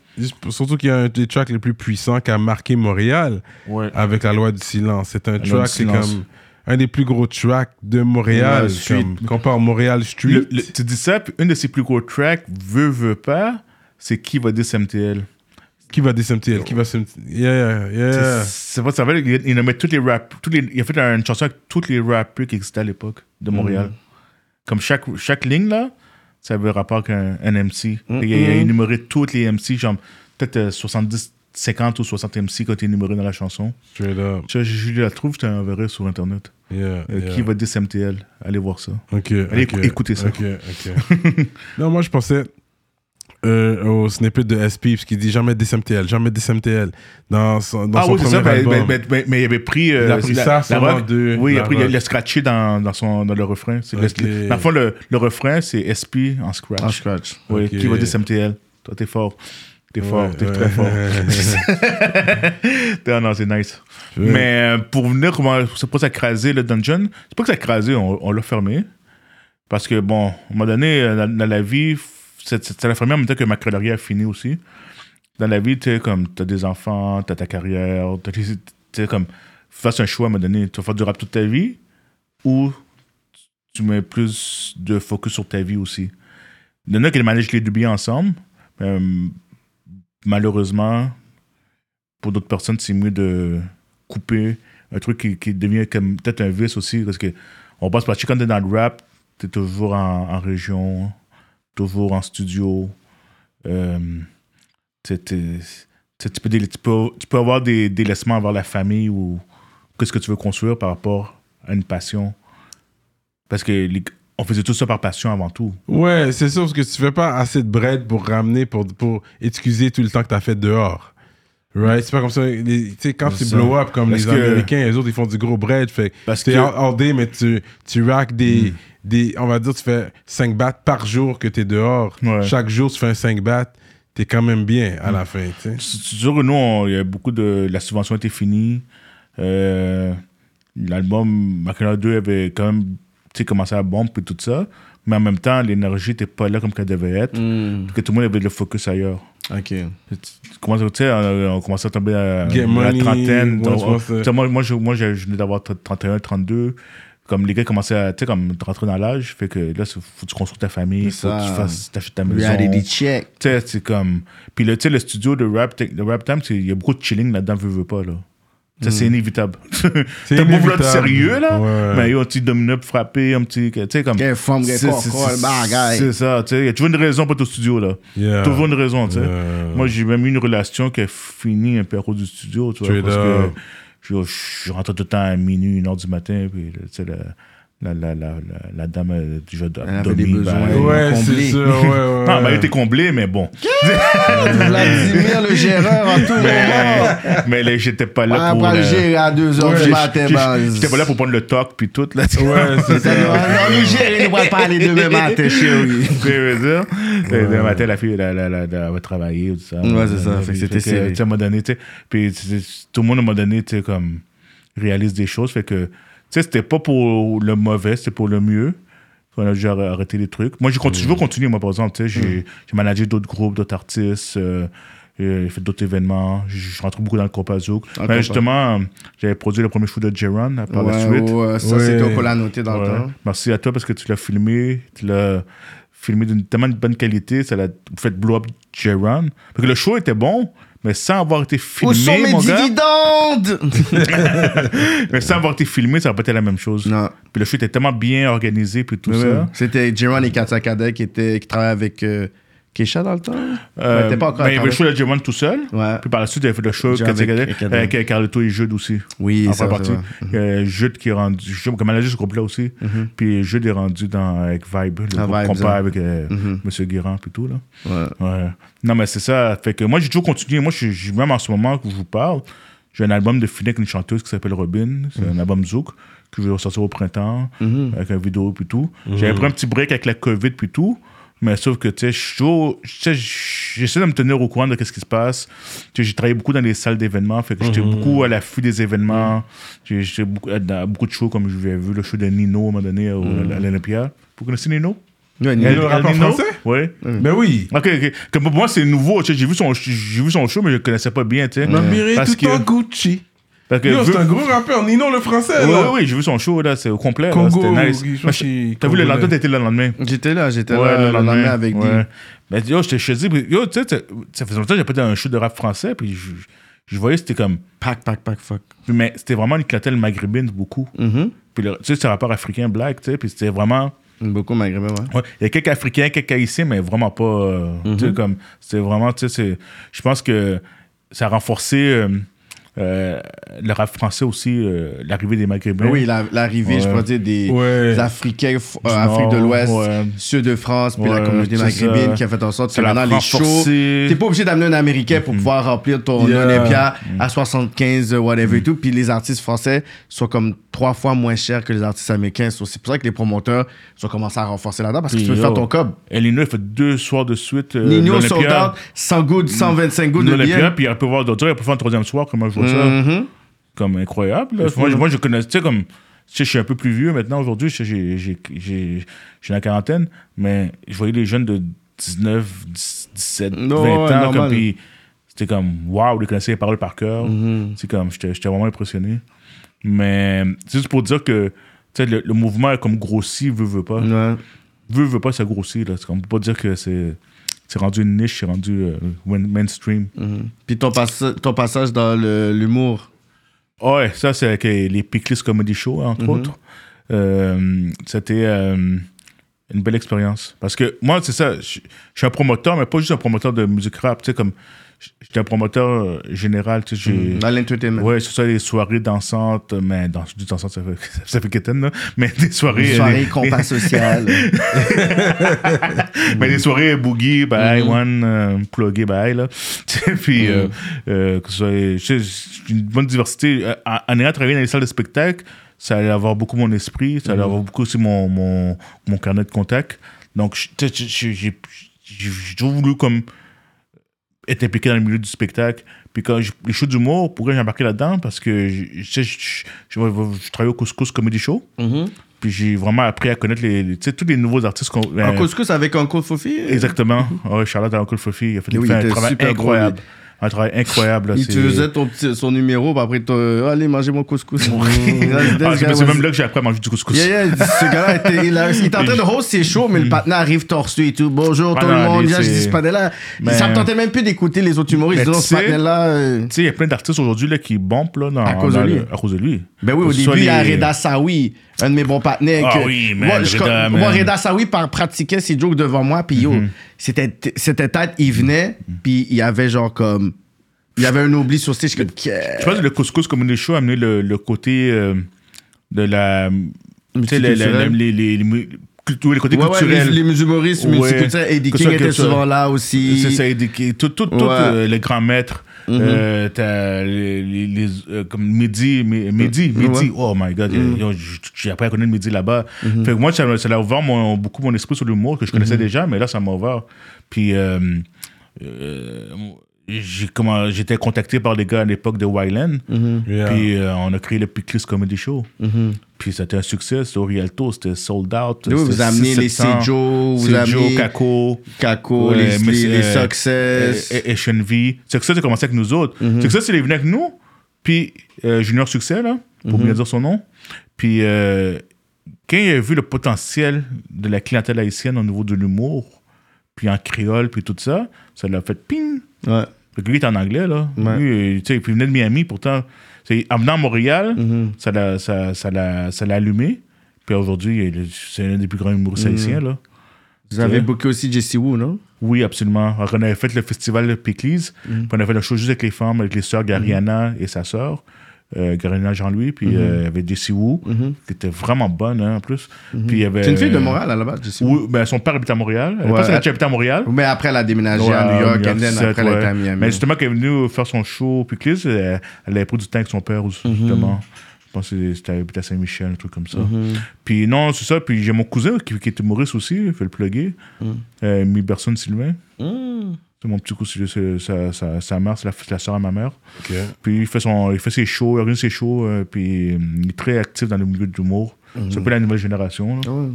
Surtout qu'il y a un des tracks les plus puissants qui a marqué Montréal Ouais. avec la loi du silence. C'est un du track, c'est comme un des plus gros tracks de Montréal. Comme, qu'on parle Montréal Street. Le- le- tu dis ça, puis une de ses plus gros tracks, veut, veut pas, c'est qui va dire MTL. Qui va DSMTL Qui va Yeah, yeah. C'est pas ça. Il, il a mis tous les rap, tous les, il a fait une chanson avec tous les rappeurs qui existaient à l'époque de Montréal. Mm. Comme chaque, chaque ligne, là, ça avait rapport avec un, un MC. Mm, Il, a, il a énuméré tous les MC, genre peut-être euh, 70, 50 ou 60 MC qui ont été énumérés dans la chanson. Straight up. Je, je la trouve, je t'enverrai sur Internet. Yeah, Euh, yeah. Qui va dire MTL Allez voir ça. Ok. Allez ok, écou- écoutez ça. *laughs* Non, moi, je pensais euh, au snippet de SP, parce qu'il dit jamais DSMTL, jamais DSMTL. Dans son, dans ah son oui, c'est premier ça, mais, album. mais, mais- mais il avait pris. euh, Il a pris la- ça la de Oui, la après, il a, rock. il a scratché dans, dans, son, dans le refrain. C'est dans le fond, le, le refrain, c'est SP en scratch. En scratch. Oui, Ok. qui va dire MTL Toi, t'es fort. T'es fort, Ouais, t'es ouais. très fort. *laughs* non, non, c'est nice. Ouais. Mais euh, pour venir, comment, c'est pas ça le dungeon. C'est pas que ça a crasé, on, on l'a fermé. Parce que, bon, à un moment donné, euh, dans, dans la vie, ça l'a fermé en même temps que ma carrière a fini aussi. Dans la vie, tu sais, comme, t'as des enfants, t'as ta carrière, tu sais, comme, fais un choix à un moment donné. Tu vas faire du rap toute ta vie ou tu mets plus de focus sur ta vie aussi? Il y en a qui managent les deux bien ensemble. Euh, malheureusement, pour d'autres personnes, c'est mieux de couper un truc qui, devient comme peut-être un vice aussi. Parce que on passe par quand t'es dans le rap, t'es toujours en région, toujours en studio. Euh, tu, peux tu, tu avoir des délaissements envers la famille ou qu'est-ce que tu veux construire par rapport à une passion. Parce que on faisait tout ça par passion avant tout. Ouais, c'est sûr, parce que tu fais pas assez de bread pour ramener, pour, pour excuser tout le temps que t'as fait dehors. Right? C'est pas comme ça. Tu sais, quand C'est blow up comme Parce les que- Américains, les autres, ils font du gros bread. Fait Parce t'es que- mais tu, tu rack des, Mm. des. On va dire, tu fais 5 bahts par jour que t'es dehors. Ouais. Chaque jour, tu fais un 5 bahts. T'es quand même bien à la fin, tu sûr que nous, il y a beaucoup de. La subvention était finie. Euh, l'album Macana 2 avait quand même commencé à bomber et tout ça. Mais en même temps, l'énergie n'était pas là comme qu'elle devait être. Hmm. Que tout le monde avait le focus ailleurs. Ok. Tu commences, tu sais, on, on commençait à tomber à, Get à la trentaine. Donc, euh. moi, moi, je, moi, je, venais d'avoir 31, 32. Comme les gars commençaient à, tu sais, comme rentrer dans l'âge. Fait que là, il faut que tu construis ta famille, faut que tu fasses, t'achètes ta maison. Reality check. Tu sais, c'est comme. Puis le, tu sais, le studio de rap, de rap time, il y a beaucoup de chilling là-dedans, veux, veux pas, là. Ça, c'est inévitable. *laughs* T'as beau vouloir sérieux, là, Ouais. mais il y a un petit domino frappé, un petit. Tu sais, comme. Quelle forme, quelle c'est- corps, bagaille. Ça, tu sais. Il y a toujours une raison pour ton studio, là. Yeah. Toujours une raison, tu sais. Yeah. Moi, j'ai même eu une relation qui a fini un peu à cause du studio, tu vois. Parce que je, je rentrais tout le temps à minuit, une heure du matin, puis, tu sais, la, la, la, la, dame a déjà Elle avait dormi. des besoins. ben, Ouais, c'est sûr, ouais, ouais. *laughs* non, elle était comblée, mais bon. *laughs* Vladimir, le géreur, en tout moment. *laughs* Mais, j'étais pas là pour. le euh, gérer à 2h Ouais, du matin, ben, J'étais pas là pour prendre le talk puis tout là. tu Ouais, c'est ça. Non, nous gérer, nous va parler demain matin, chérie. je veux dire. Le matin, la fille, elle, va travailler, tout ça. Ouais, c'est ça. Euh, Fait que puis, c'était tu sais, à un moment donné, tu sais, puis tout le monde, à un moment donné, tu sais, comme, réalise des choses. Fait que, tu sais, c'était pas pour le mauvais, c'était pour le mieux. On a déjà arrêté les trucs. Moi, je continue, je veux continuer, moi, par exemple. Tu sais, j'ai j'ai managé d'autres groupes, d'autres artistes. euh, euh, j'ai fait d'autres événements. Je je rentre beaucoup dans le compas zouk. Dans le Mais compas. justement, j'avais produit le premier show de Jaron par la Ouais, suite. ouais, ça, Ouais. c'était au la noté dans le temps. Merci à toi parce que tu l'as filmé. Tu l'as filmé d'une tellement de bonne qualité. Ça l'a fait blow up Jaron. Parce que le show était bon, mais sans avoir été filmé, Où sont mes mon dividendes? *laughs* mais sans avoir été filmé, ça aurait pas été la même chose. Non. Puis le show était tellement bien organisé, puis tout ça. C'était Jiron et Katia Kadet qui, qui travaillaient avec euh, Keisha dans le temps? Euh, Ouais, t'es pas encore ben, il y avait le show de Jaron tout seul. Ouais. Puis par la suite, il avait fait le show avec, avec Carlito et Jude aussi. Oui, en ça, partie. y a Jude qui est rendu. Jude, comme manager ce groupe-là aussi. Puis Jude est rendu dans, avec Vibe, le Ah, groupe compas hein. avec euh, Mhm. Monsieur Guérand, puis tout. Là. Ouais. Ouais. Non, mais c'est ça. Fait que moi, j'ai toujours continué. Moi, je même en ce moment que je vous parle, j'ai un album de avec une chanteuse qui s'appelle Robin. C'est un album Zouk que je vais ressortir au printemps avec un vidéo puis tout. J'avais pris un petit break avec la COVID puis tout. Mais sauf que, tu sais, je suis toujours- tu sais, j'essaie de me tenir au courant de ce qui se passe. Tu sais, j'ai travaillé beaucoup dans les salles d'événements. Fait que j'étais beaucoup à l'affût des événements. J'ai J'étais beaucoup, dans beaucoup de shows, comme je l'avais vu le show de Nino à un moment donné au- à l'Olympia. Vous connaissez Nino? Ouais, Nino, le rappeur français? Oui. Ben oui. Ok, ok. Comme pour moi, c'est nouveau. tu sais, J'ai vu, son- j'ai vu son show, mais je ne connaissais pas bien. tu sais. Parce tout que- en Gucci. Parce que Yo, c'est un gros rappeur. Nino le français, Oui, là. oui, oui, j'ai vu son show, là, c'est au complet. là, Congo, C'était nice. T'as vu le lendemain, t'as été le lendemain. J'étais là, j'étais Ouais, là le lendemain avec ouais. Guy. Mais yo, j'étais chez lui. Yo, tu sais, ça faisait longtemps que j'ai pas été dans un show de rap français, puis je, je voyais, c'était comme. Pack, pack, pack, fuck. Mais c'était vraiment une clientèle maghrébine, beaucoup. Mhm. Puis le- tu sais, c'est un rapport africain black, tu sais, puis c'était vraiment. Beaucoup maghrébin, ouais. Ouais, il y a quelques Africains, quelques Haïtiens, mais vraiment pas. euh, tu sais, comme. C'est vraiment, tu sais, c'est- je pense que ça a renforcé euh, euh, le rap français aussi, euh, l'arrivée des Maghrébins. Oui, la- l'arrivée, Ouais. je pourrais dire, des, Ouais. des Africains, euh, Afrique de l'Ouest, ouais. sud de France, puis la communauté maghrébine ça. qui a fait en sorte que maintenant les shows. T'es pas obligé d'amener un Américain pour pouvoir remplir ton Yeah. Olympia à 75, euh, whatever et tout. Puis les artistes français sont comme trois fois moins chers que les artistes américains. C'est pour ça que les promoteurs ont commencé à renforcer là-dedans parce que tu peux Puis, faire yo, ton cob. Elino, il fait deux soirs de suite. euh, Nino l'Olympia. sold out, 100 gouttes, 125 gouttes de puis elle peut voir d'autres, elle peut faire un troisième soir, comment je vois ça. Mhm. Comme incroyable. là. Moi, moi, je connais, tu sais, comme. tu sais, je suis un peu plus vieux maintenant aujourd'hui, j'ai la quarantaine, mais je voyais les jeunes de 19, 10, 17, Non, 20 ouais, ans, comme, puis c'était comme, waouh, ils connaissaient les paroles par cœur. Mhm. C'est comme, j'étais vraiment impressionné. Mais c'est juste pour dire que tu sais, le, le mouvement est comme grossi, veut, veut pas. Ouais. Veut, veut pas, ça grossit. Là. C'est comme, on peut pas dire que c'est c'est rendu une niche, c'est rendu euh, main- mainstream. Mhm. Puis ton, ton passage dans l'humour. Ouais, ça, c'est avec les Picklist Comedy Show, entre Mhm. autres. Euh, C'était euh, une belle expérience. Parce que moi, c'est ça, je je suis un promoteur, mais pas juste un promoteur de musique rap. Tu sais, comme, j'étais un promoteur euh, général. Tu sais, j'ai. Dans l'entertainment. Ouais, c'est ça, des soirées dansantes, mais dans, je dis dansantes, ça fait, *laughs* ça fait quétaine, là. Mais des soirées. Une euh, soirée des- compas social. *laughs* mais des soirées boogie, bye, Mhm. one, euh, plugué, bye, là. *laughs* Tu sais, Puis, euh, Mhm. euh, que ce soit, j'ai une bonne diversité. Euh, En, en ayant travaillé dans les salles de spectacle, ça allait avoir beaucoup mon esprit, ça allait avoir beaucoup aussi mon, mon, mon carnet de contact. Donc, je- tu sais, j'ai j'ai- j'ai- j'ai toujours voulu comme être impliqué dans le milieu du spectacle. Puis quand je, les shows d'humour, pourquoi j'ai embarqué là-dedans? Parce que je, je, je, je, je- je travaillais au Couscous Comedy Show. Puis j'ai vraiment appris à connaître les, les- tu sais, tous les nouveaux artistes qu'on. En euh, couscous avec Uncle Fofi? Exactement. Ouais, Charlotte à Uncle Fofi, il a fait, Oui, fait il un travail incroyable. Un travail incroyable. là, Il c'est- utilisait ton petit- son numéro, puis après, t'as- allez manger mon couscous. *laughs* Ah, c'est c'est même là que j'ai appris à manger du couscous. Yeah, yeah, ce gars-là, était, *laughs* il, a- il est en train de host ses shows, mais le partenaire arrive torse et tout. Bonjour Ah tout non, le monde. je c'est- dis, ce partenaire-là, Mais- ça me tentait même plus d'écouter les autres humoristes. Ce euh, Tu sais, il y a plein d'artistes aujourd'hui qui bombent là, dans- À cause de lui. le- à cause de lui. Ben oui, au début, il y a Reda Sawi, un de mes bons partenaires. Ah oui, moi, Reda, Sawi par, pratiquait ses jokes devant moi, puis yo, Mhm. C'était c'était tête, il venait, puis il y avait genre comme. Il y avait un oubli sur stage, comme. Je pense que le couscous comme des shows a amené le, le côté euh, de la. Tu sais, les, les, les, les, tous les côtés Ouais, ouais, les, culturels. les humoristes Ouais. multiculturels. Eddie King était souvent là aussi. C'est ça, Eddie- tout, tout, tout. Mm-hmm. euh, les grands maîtres. Euh, t'as les, les, les, euh, comme Midi, Mi- Midi, Midi. Mm. Ouais. Mm-hmm. Oh my God, j- j'ai appris à connaître Midi là-bas. Fait que moi, ça, ça a ouvert mon, beaucoup mon esprit sur l'humour que je connaissais Mm-hmm. déjà, mais là, ça m'a ouvert. Puis, euh, euh, j'ai comment- j'étais contacté par des gars à l'époque de Wyland. Yeah. Puis, euh, on a créé le Piclis Comedy Show. Puis, c'était un succès. C'était au Rialto, c'était sold out. Oui, vous amenez les 600, Sejo, vous amenez Kako. Kako, les, les, c'est, les euh, Success. et Chenvi. Success a commencé avec nous autres. Mhm. Success, il est venu avec nous. Puis euh, Junior Succès, là, pour Mhm. bien dire son nom. Puis euh, quand il a vu le potentiel de la clientèle haïtienne au niveau de l'humour, puis en créole, puis tout ça, ça l'a fait ping. Ouais. Fait que lui, il est en anglais, là. Ouais. Lui, euh, tu sais, puis il venait de Miami, pourtant. C'est- En venant à Montréal, Mhm. ça l'a ça, ça l'a- ça l'a allumé. Puis aujourd'hui, c'est un des plus grands humoristes Mhm. haïtiens, là. Vous avez booké aussi Jesse Wu, non? Oui, absolument. Alors, on avait fait le festival de Péclise, Mm. puis on avait fait le show juste avec les femmes, avec les sœurs Gariana et sa sœur, euh, Gariana Jean-Louis, puis Mm-hmm. euh, il y avait Jessie Wu, qui était vraiment bonne hein, en plus. Puis il y avait. C'est une fille de Montréal à la base, Jesse Wu? Oui, ben, son père habite à Montréal. Elle Ouais. déjà habité à Montréal. Mais après, elle a déménagé Ouais, à New York, après, elle ouais. était à Miami. Mais justement, quand elle est venue faire son show au Péclise, elle, elle avait pris du temps avec son père, aussi, Mm-hmm. justement. Je pense que c'était habité à Saint-Michel, un truc comme ça. Puis non, c'est ça. Puis j'ai mon cousin qui, qui est humoriste aussi, il fait le plugger. Mm. Euh, Miberson Sylvain. Mon petit cousin, c'est sa, sa, sa mère, c'est la, la soeur à ma mère. Puis il fait, son, il fait ses shows, il organise ses shows, euh, puis euh, il est très actif dans le milieu de l'humour. Mm-hmm. C'est un peu la nouvelle génération. là. Ouais.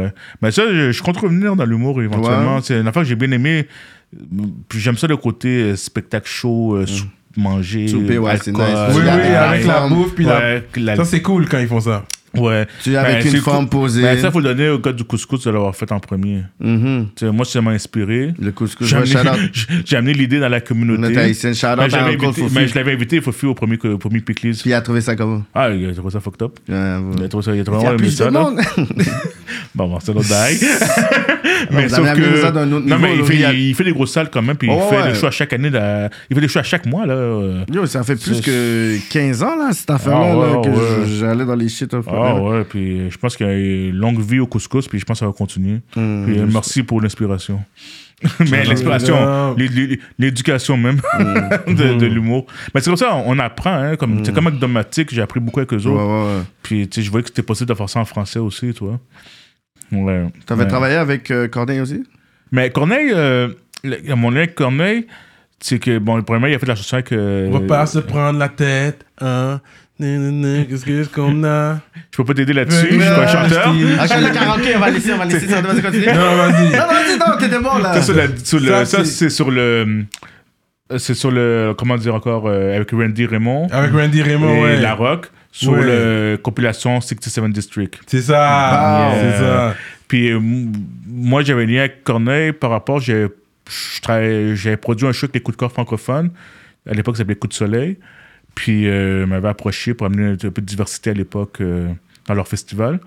Ouais. Mais ça, je, je compte revenir dans l'humour éventuellement. Ouais. C'est une affaire que j'ai bien aimé. Puis j'aime ça le côté euh, spectacle show, euh, sou- manger, Mm. Souper, ouais, c'est nice. Oui, oui, avec la bouffe, puis la- Ça, c'est cool quand ils font ça. Ouais. Tu avec Ben, une cool. posée. Ben, ça, faut le donner au gars du couscous de l'avoir fait en premier. Tu sais, moi, ça m'a inspiré. Le couscous, J'ai ouais, amené, *laughs* l'idée dans la communauté. Notre haïtienne, shout out Ben, à invité, Fofi. ben, je l'avais invité, Fofi, au premier, au premier. Puis il a trouvé ça comment? Ah, il a trouvé ça fucked up. Ouais, bon. Il a trouvé ça, il a Il trouvé y a plus ça, de monde. *laughs* Bon, bon, c'est l'autre bail. *laughs* mais sauf que. ça autre non, niveau, mais il fait, il il fait des grosses salles quand même, puis Oh, il fait ouais. des shows à chaque année. là. Il fait des shows à chaque mois, là. Yo, ça fait plus que 15 ans, là, cette affaire-là, Ah, ouais, que ouais. j'allais dans les shit. Ah ouais, puis je pense qu'il y a une longue vie au couscous, puis je pense que ça va continuer. Hmm. Puis euh, merci pour l'inspiration. *laughs* Mais l'inspiration, l'éducation même Hmm. *laughs* de, de l'humour. Mais c'est comme ça, on apprend. Hein, comme, C'est comme avec Domatic, j'ai appris beaucoup avec eux autres. ouais, ouais. Puis tu sais, je voyais que c'était possible de faire ça en français aussi, toi. Ouais. T'avais Ouais. travaillé avec euh, Corneille aussi? Mais Corneille, euh, le- mon lien avec Corneille, c'est que, bon, le premier, il a fait la chanson avec. euh, On va pas se prendre la tête, hein. Qu'est-ce que- qu'on a? Je peux pas t'aider là-dessus, je suis pas un chanteur. Ok, le karaoké, on va laisser, on va laisser ça. Vas-y, continue. Non, vas-y. Non, non, vas-y, non, t'étais bon, là. Ça, c'est- sur le. C'est sur le. Comment dire encore euh, Avec Randy Raymond Avec Randy Raymond, et ouais. La Rock sur Ouais. la compilation 67 District. C'est ça. Ah, c'est ça. Puis euh, moi, j'avais lien avec Corneille par rapport. J'ai produit un show avec les coups de corps francophones. À l'époque, ça s'appelait Coup de soleil. Puis euh, ils m'avaient approché pour amener un peu de diversité à l'époque euh, dans leur festival.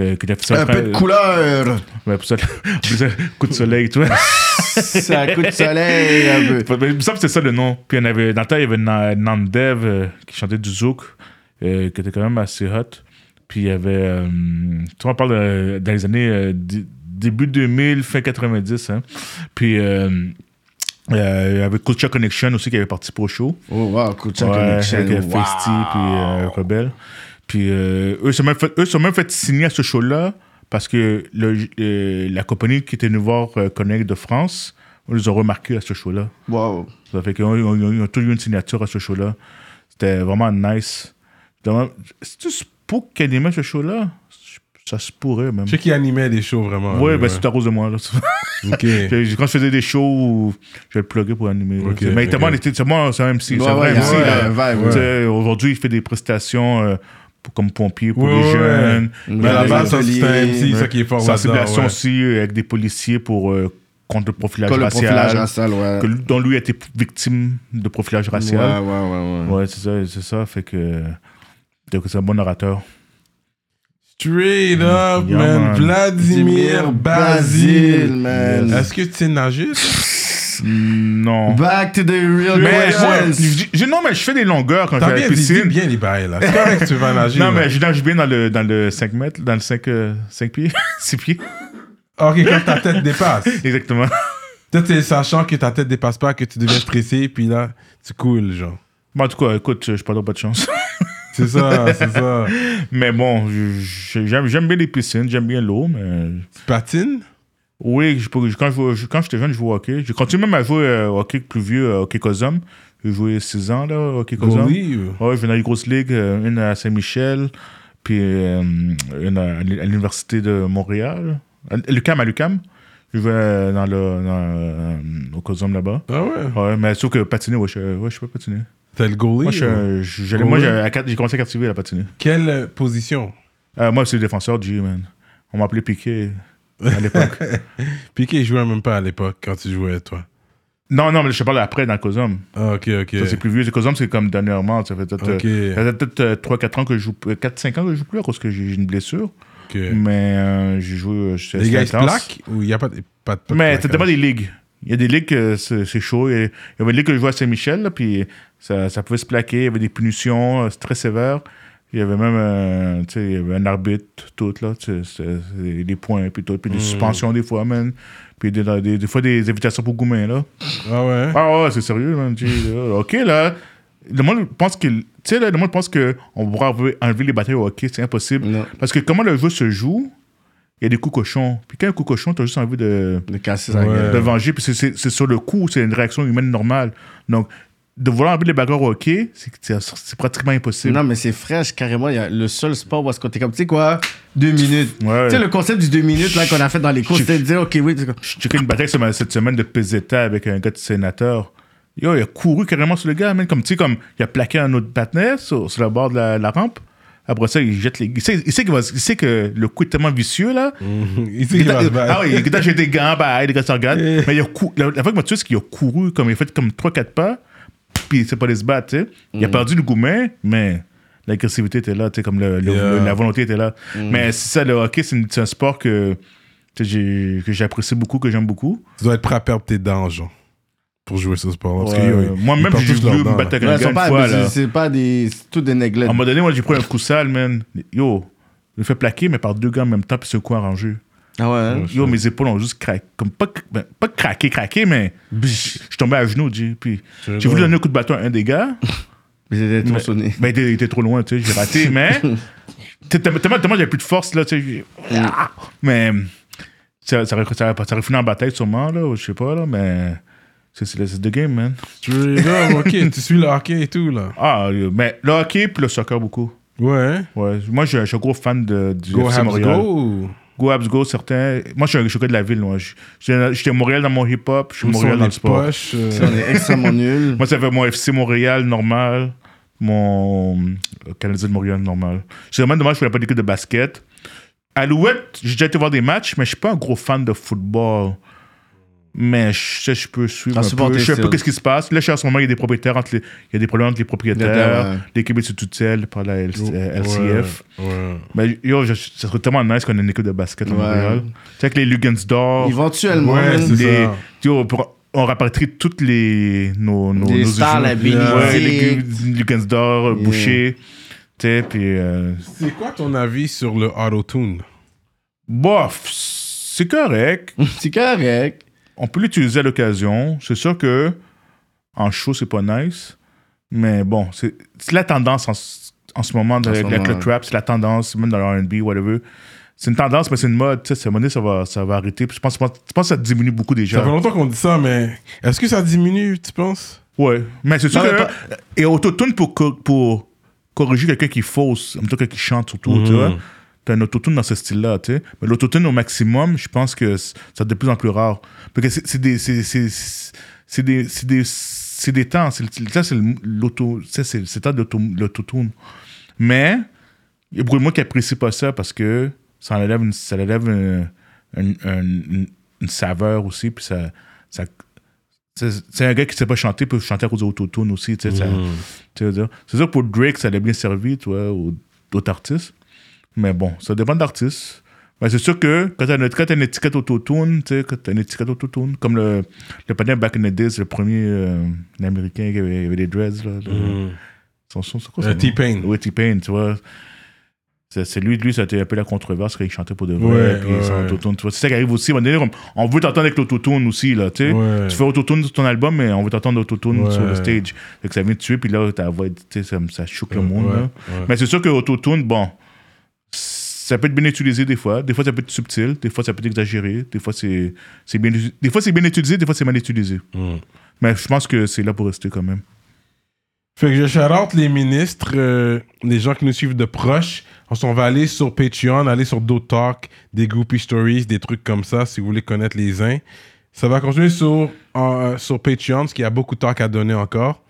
Euh, ça Un peu de couleur. Ouais, pour ça, *laughs* ça, coup de soleil, tu vois. C'est un coup de soleil, un peu. Il me semble que c'était ça le nom. Puis il y en avait, dans le temps, il y avait Na- Nandev euh, qui chantait du zouk, euh, qui était quand même assez hot. Puis il y avait. tu vois, on parle de- dans les années début 2000, fin 90. Hein. Puis euh, euh, il y avait Culture Connection aussi qui avait participé au show. Oh, wow, Ouais, connection. avec euh, Wow. Feisty puis euh, Rebelle. Puis euh, eux, se sont même fait, eux se sont même fait signer à ce show-là parce que le- euh, la compagnie qui était venue voir euh, Connect de France On les a remarqués à ce show-là. Wow. Ça fait qu'ils ont, tous eu une signature à ce show-là. C'était vraiment nice. C'est-tu qui animait ce show-là? Ça se pourrait même. Je sais qu'il animait des shows vraiment. Ouais, ben c'est à cause de moi. Là. *laughs* Quand je faisais des shows, je vais le plugger pour animer. là. Ok, mais tellement, il était- c'est moi, c'est un MC. C'est un vrai ouais, MC. Aujourd'hui, il fait des prestations euh, pour- comme pompier pour Ouais, les ouais. jeunes. Mais à la base, c'est un MC, ça qui est fort Sensibilisation ouais. aussi euh, avec des policiers pour, euh, contre le profilage le racial. profilage racial, ouais. que dont lui a été victime de profilage racial. Ouais, ouais, ouais, ouais. Ouais, c'est ça, c'est ça. Fait que. c'est un bon orateur. Straight up, Yeah, man. man. Vladimir Basile, man. Est-ce que tu sais nager? toi? Non. Back to the real Mais je- je- non, mais je fais des longueurs quand je T'as vais à bien la dit piscine. bien les bails, là. C'est correct que tu vas *laughs* nager. Non, là. mais je nage bien dans le, dans le 5 mètres, dans le 5, euh, 5 pieds, *laughs* 6 pieds. Ok, quand ta tête dépasse. *laughs* Exactement. Peut-être c'est sachant que ta tête dépasse pas, que tu deviens stressé, puis là, tu coules, genre. Bon, en tout cas, écoute, je parle pas de chance. C'est ça, c'est ça. *laughs* Mais bon, j'aime bien les piscines, j'aime bien l'eau, mais. Tu patines? Oui, je quand je quand j'étais jeune, je jouais au hockey. J'ai continué même à jouer euh, au hockey plus vieux, euh, hockey Cosum. J'ai joué 6 ans, là, au hockey Cosum. Goalie ou- Ouais, je venais dans les grosses ligues, euh, une à Saint-Michel, puis euh, une à, à l'Université de Montréal, à l'UQAM, à l'UQAM. Je jouais dans le, dans, au Cosum là-bas. Ah ouais? Ouais, mais sauf que patiner, ouais, je, ouais, je peux patiner. T'es le goalie? Moi, je- je- j'allais- moi, j'ai commencé à 4 à patiner. Quelle euh, position? Euh, moi, c'est le défenseur G, man. On m'appelait Piqué à l'époque. *laughs* Piqué, il jouait même pas à l'époque quand tu jouais, toi. non, non, mais je parle après dans Cosum. Ah, ok, ok. Ça, c'est plus vieux. Cosum, c'est comme dernièrement. Ça fait peut-être Ok. euh, ça fait peut-être 3-4 ans que je joue. 4-5 ans que je joue plus cause que j'ai une blessure. Mais euh, j'ai joué. euh, Les gars, ils se plaquent ou il n'y a pas pas pas de Mais ça dépend des ligues. Il y a des ligues que c'est chaud. Il y avait une ligue que je jouais à Saint-Michel, puis ça, ça pouvait se plaquer. Il y avait des punitions euh, très sévères. Il y avait même euh, il y avait un arbitre, tout, là. des points, puis tout. Puis des suspensions, des fois, man. Puis des, des, des fois, des invitations pour Goumin, là. Ah ouais? Ah ouais, c'est sérieux, man. OK, là. Le monde pense que. Tu sais, le monde pense qu'on pourra enlever, enlever les batailles au hockey. C'est impossible. Non. Parce que comment le jeu se joue, il y a des coups cochons. Puis quand il y a un coup cochon, t'as juste envie de De casser sa Ouais. gueule. de venger, puis c'est- sur le coup, c'est une réaction humaine normale. Donc, de vouloir enlever les bagarres au hockey, c'est pratiquement impossible. Non, mais c'est fraîche, carrément. Il y a le seul sport où est-ce qu'on était comme, tu sais quoi, deux minutes. Ouais. Tu sais, le concept du deux minutes là qu'on a fait dans les cours, c'était de dire, ok, oui, Je checkais une bataille cette semaine de Peseta avec un gars de sénateur. Yo, il a couru carrément sur le gars, man. Comme, tu sais, comme, il a plaqué un autre partenaire sur, sur le bord de la, la rampe. Après ça, il jette les. Il sait, il sait, qu'il va- il sait que le coup est tellement vicieux, là. *laughs* Il sait qu'il va se battre. Ah oui, il a jeté des gants, bah, les gars se regardent. Mais il a couru. La, la fois que m'a tué, c'est qu'il a couru, comme il a fait comme 3-4 pas, puis c'est pas aller se battre, tu sais. Il a perdu le gourmet, mais l'agressivité était là, tu sais, comme le- le- Yeah. le- la volonté était là. Mais c'est ça, le hockey, c'est une- c'est un sport que, que j'apprécie beaucoup, que j'aime beaucoup. Tu dois être prêt à perdre tes dents, genre, pour jouer ce sport. Parce que, Ouais, Moi-même, j'ai voulu me battre avec un gars sont une pas, fois, c'est- pas des. C'est tout des néglettes. À un moment donné, moi, j'ai pris un coup sale, man. Yo, je me fais plaquer, mais par deux gars en même temps, puis c'est coup arrangé. Ah ouais, hein? Yo, mes épaules ont juste craqué. Comme pas, ben, pas craqué, craqué, mais je suis tombé à genoux, G. Puis j'ai voulu donner un coup de bâton à un des gars. *laughs* Mais c'était trop Mais- sonné. Ben, il était, il était trop loin, tu sais, j'ai raté, mais. Tellement, tellement j'avais plus de force, là, tu sais. Ah! Mais. Ça, ça, aurait- ça, ça aurait fini en bataille, sûrement, là, je sais pas, là, mais. C'est c'est le game, man. Straight up, ok, *laughs* tu suis le hockey et tout, là. Ah, euh, mais le hockey puis le soccer, beaucoup. Ouais. Ouais. Moi, je je suis un gros fan de, du Go FC Habs Montréal. go. Go Habs Go, certains. Moi, je suis un- gars de la ville, moi. Je- J'étais à Montréal dans mon hip-hop, je suis Montréal dans le sport. poches, euh, on est extrêmement nul. Moi, ça fait mon FC Montréal normal, mon euh, Canadien de Montréal normal. C'est vraiment dommage que je ne pas d'équipe de basket. Alouette, j'ai déjà été voir des matchs, mais je suis pas un gros fan de football. Mais je sais, je peux suivre un peu. Je sais un peu style. qu'est-ce qui se passe. Là, je suis en ce moment, il y a des propriétaires entre les, il y a des problèmes entre les propriétaires. L'équipe est sous tutelle par la LC- LCF. Mais yo, je- ça serait tellement nice qu'on ait une équipe de basket à Ouais. Montréal. Tu sais, avec les Lugansdorf. Éventuellement, les- yo, on rapatrie toutes les. Nos, nos, nos stars, la Ouais, les Yeah. Boucher. Tu sais, puis. euh, C'est quoi ton avis sur le auto-tune? bof, c'est correct. *laughs* C'est correct. On peut l'utiliser à l'occasion. C'est sûr que en show, c'est pas nice. Mais bon, c'est c'est la tendance en, ce- en ce moment En ce avec, le ouais. trap, c'est la tendance, même dans le RB, whatever. c'est une tendance, mais c'est une mode. Tu sais, à un moment donné, ça va, ça va arrêter. Puis je pense, je pense, je pense que ça diminue beaucoup déjà. Ça fait longtemps qu'on dit ça, mais est-ce que ça diminue, tu penses? Ouais. Mais c'est sûr Non, que. pas- Et autotune pour, pour corriger quelqu'un qui fausse, en temps quelqu'un qui chante surtout, tu Mhm. vois. T'as un autotune dans ce style-là, tu sais. Mais l'autotune au maximum, je pense que c- ça de plus en plus rare. Parce que c'est c'est des. C'est c'est- c'est des. C'est des. C'est des temps. C'est Ça, c'est l'auto. ça, C'est c'est le temps de l'auto- l'autotune. Mais, il y a beaucoup de monde qui apprécie pas ça parce que ça enlève une, ça enlève une, une- une- une saveur aussi. Puis ça. ça c'est c'est un gars qui sait pas chanter, peut chanter à cause de l'autotune aussi. tu sais, dire. C'est sûr que pour Drake, ça allait bien servi, tu vois, aux d'autres artistes. Mais bon, ça dépend de l'artiste. Mais c'est sûr que quand tu as, une étiquette autotune, tu sais, quand tu as une étiquette autotune, comme le, le panel Back in the Days, le premier euh, l'américain qui avait, des dreads, là. son, c'est quoi Euh, son nom? T-Pain. Oui, T-Pain, tu vois. C'est lui, lui, ça a été un peu la controverse quand il chantait pour de vrai. Ouais, puis ouais, ouais. autotune, tu vois. C'est ça qui arrive aussi. on- veut t'entendre avec l'autotune aussi, là, tu fais autotune sur ton album, mais on veut t'entendre autotune sur le stage. Fait que ça vient te tuer, puis là, ta voix, ça, ça choque le monde, là. Mais c'est sûr que autotune, bon, ça peut être bien utilisé des fois. Des fois, ça peut être subtil. Des fois, ça peut être exagéré. Des fois, c'est c'est bien, des fois, c'est bien utilisé. Des fois, c'est mal utilisé. Mm. Mais je pense que c'est là pour rester quand même. Fait que je shout les ministres, euh, les gens qui nous suivent de proche. On va aller sur Patreon, aller sur d'autres talks, des groupie stories, des trucs comme ça, si vous voulez connaître les uns. Ça va continuer sur, en- sur Patreon, parce qu'il y a beaucoup de talks à donner encore.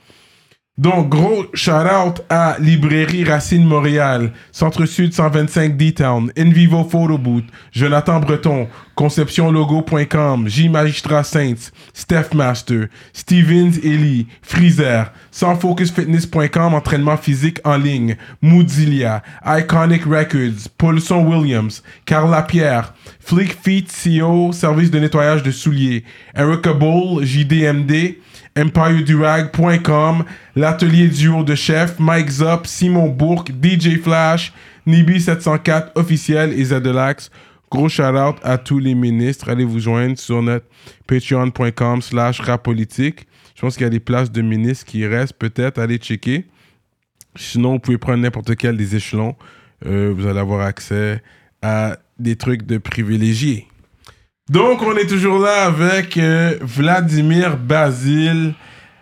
Donc, gros shout-out à Librairie Racine Montréal, Centre-Sud 125 D-Town, Invivo Photo Booth, Jonathan Breton, ConceptionLogo.com, J Magistrat Saints, Steph Master, Stevens Ellie, Freezer, SansFocusFitness.com, entraînement physique en ligne, Moodilia, Iconic Records, Paulson Williams, Carla Pierre, Flick Feet CO, service de nettoyage de souliers, Erica Bull, JDMD, EmpireDurag.com, l'atelier duo de chef, Mike Zop, Simon Bourque, DJ Flash, Nibi704 officiel et Zedelax. Gros shout out à tous les ministres. Allez vous joindre sur notre patreon.com slash rapolitique. Je pense qu'il y a des places de ministres qui restent peut-être. Allez checker. Sinon, vous pouvez prendre n'importe quel des échelons. Euh, vous allez avoir accès à des trucs de privilégiés. Donc, on est toujours là avec euh, Vladimir Basile.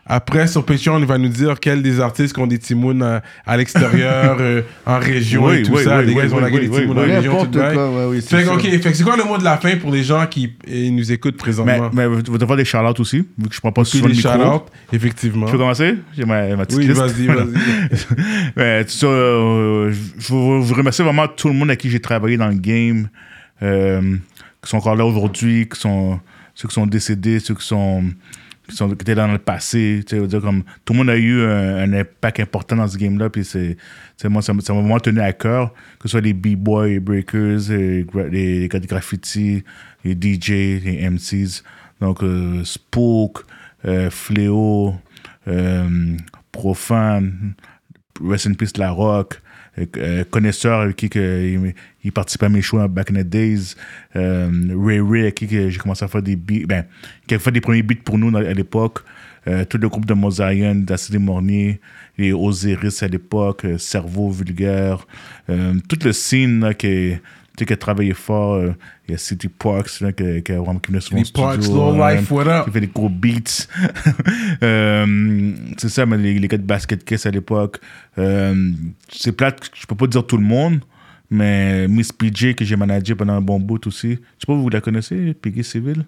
Après, sur Patreon, il va nous dire quels des artistes qui ont des timounes à, à l'extérieur, *laughs* euh, en région et Oui, tout oui, ça. oui, les gars, ils ont lagué des timounes en région, tout quoi, ouais, oui, Fait ok, fait que c'est quoi le mot de la fin pour les gens qui euh, nous écoutent présentement? mais vous devez des shout aussi, vu que je prends pas souvent le micro. shout-outs, effectivement. Tu peux commencer? J'ai ma, ma petite Oui, vas-y, vas-y. *laughs* Euh, je vous remercier vraiment tout le monde avec qui j'ai travaillé dans le game, euh, qui sont encore là aujourd'hui, qui sont ceux qui sont décédés, ceux qui sont qui, sont, qui étaient dans le passé. Tu sais, dire, comme, tout le monde a eu un, impact important dans ce game-là. Puis c'est, moi, ça m'a vraiment tenu à cœur, que ce soit les b-boys, les breakers, les, les de graffiti, les DJ, les MCs. Donc, euh, Spook, euh, Fléau, euh, Profane, Rest in Peace La Rock, euh, euh, connaisseur avec qui que, il, il à mes shows back in the days, euh, Ray Ray avec qui j'ai commencé à faire des beats, ben, qui a fait des premiers beats pour nous à l'époque, euh, tout le groupe de Mosaïen, d'Acide Mornier, les Osiris à l'époque, euh, Cerveau Vulgaire, euh, tout le scene qui, est- sais, qui a travaillé fort, euh, il y a City Parks là, qui, qui, a vraiment- qui venait Les au studio, Parks, Low Life, what up? qui fait des gros beats. *laughs* Euh, c'est ça, mais les, les gars de basket case à l'époque. Euh, c'est plate, je peux pas dire tout le monde, mais Miss PJ que j'ai managé pendant un bon bout aussi. Je sais pas, vous la connaissez, Piggy Civil?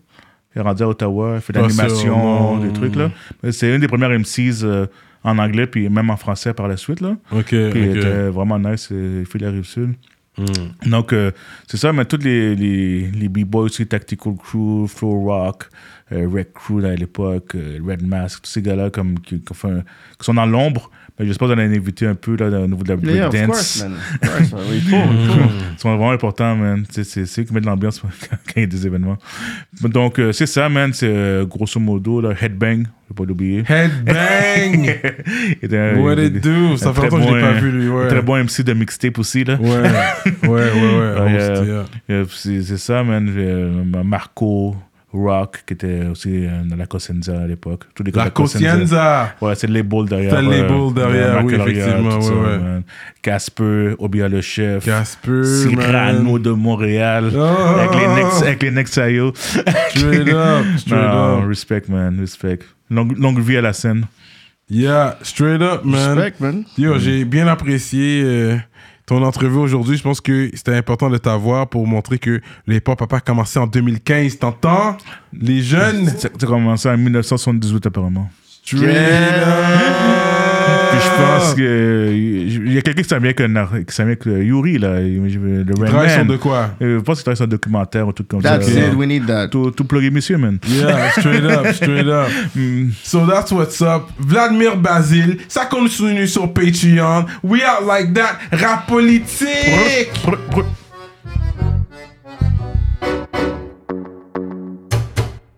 Elle est rendue à Ottawa, elle fait de l'animation, des trucs là. C'est une des premières MCs euh, en anglais, puis même en français par la suite là. Ok, Puis elle était vraiment nice, euh, fait la rive sud. Hmm. Donc, euh, c'est ça, mais tous les, les, les B-Boys Tactical Crew, Flow Rock, euh, Red Crew à l'époque, euh, Red Mask, tous ces gars-là comme, qui, un- qui sont dans l'ombre. J'espère qu'on a invité un peu là, au niveau de la Yeah, of breakdance. course, man. Of course, man. Il faut, il faut. Ils sont vraiment importants, man. C'est, c'est, c'est eux qui mettent l'ambiance *laughs* quand il y a des événements. Donc, euh, c'est ça, man. C'est euh, grosso modo, là, Headbang, faut pas l'oublier. Headbang! *laughs* Un- What it do? Ça fait très longtemps que je l'ai bon, pas vu, lui, ouais. Un très bon MC de mixtape aussi, là. Ouais, ouais, ouais, ouais. Ouais, *laughs* host, euh, yeah. Euh, c'est, c'est ça, man. Euh, Marco, Rock, qui était aussi euh, dans la Cosenza à l'époque. Les La Cosenza. Ouais, c'est le label derrière. C'est le euh, label derrière, oui, effectivement, ouais, ça, ouais. Casper, Obia le chef. Casper, Cyrano man. de Montréal. Oh. Avec les Nex, avec les Nexayo. Straight up, *laughs* straight Non, up. respect, man, respect. Longue, longue vie à la scène. Yeah, straight up, man. Respect, man. Yo, j'ai bien apprécié euh, ton entrevue aujourd'hui. Je pense que c'était important de t'avoir pour montrer que le hip-hop a pas commencé en 2015. T'entends? Les jeunes? Ça a commencé en 1978 apparemment. Straight Puis je up. pense que il y a quelqu'un qui s'en vient avec Yuri là, le sur de Man. quoi? Euh, Je pense qu'il travaille sur un documentaire ou tout comme That's ça. it, we need that. Tout, tout plugger monsieur man. Yeah, straight up, *laughs* straight up. Mm. So that's what's up. Vladimir Basile, ça continue sur Patreon. We out like that. Rap politique. Brr, brr.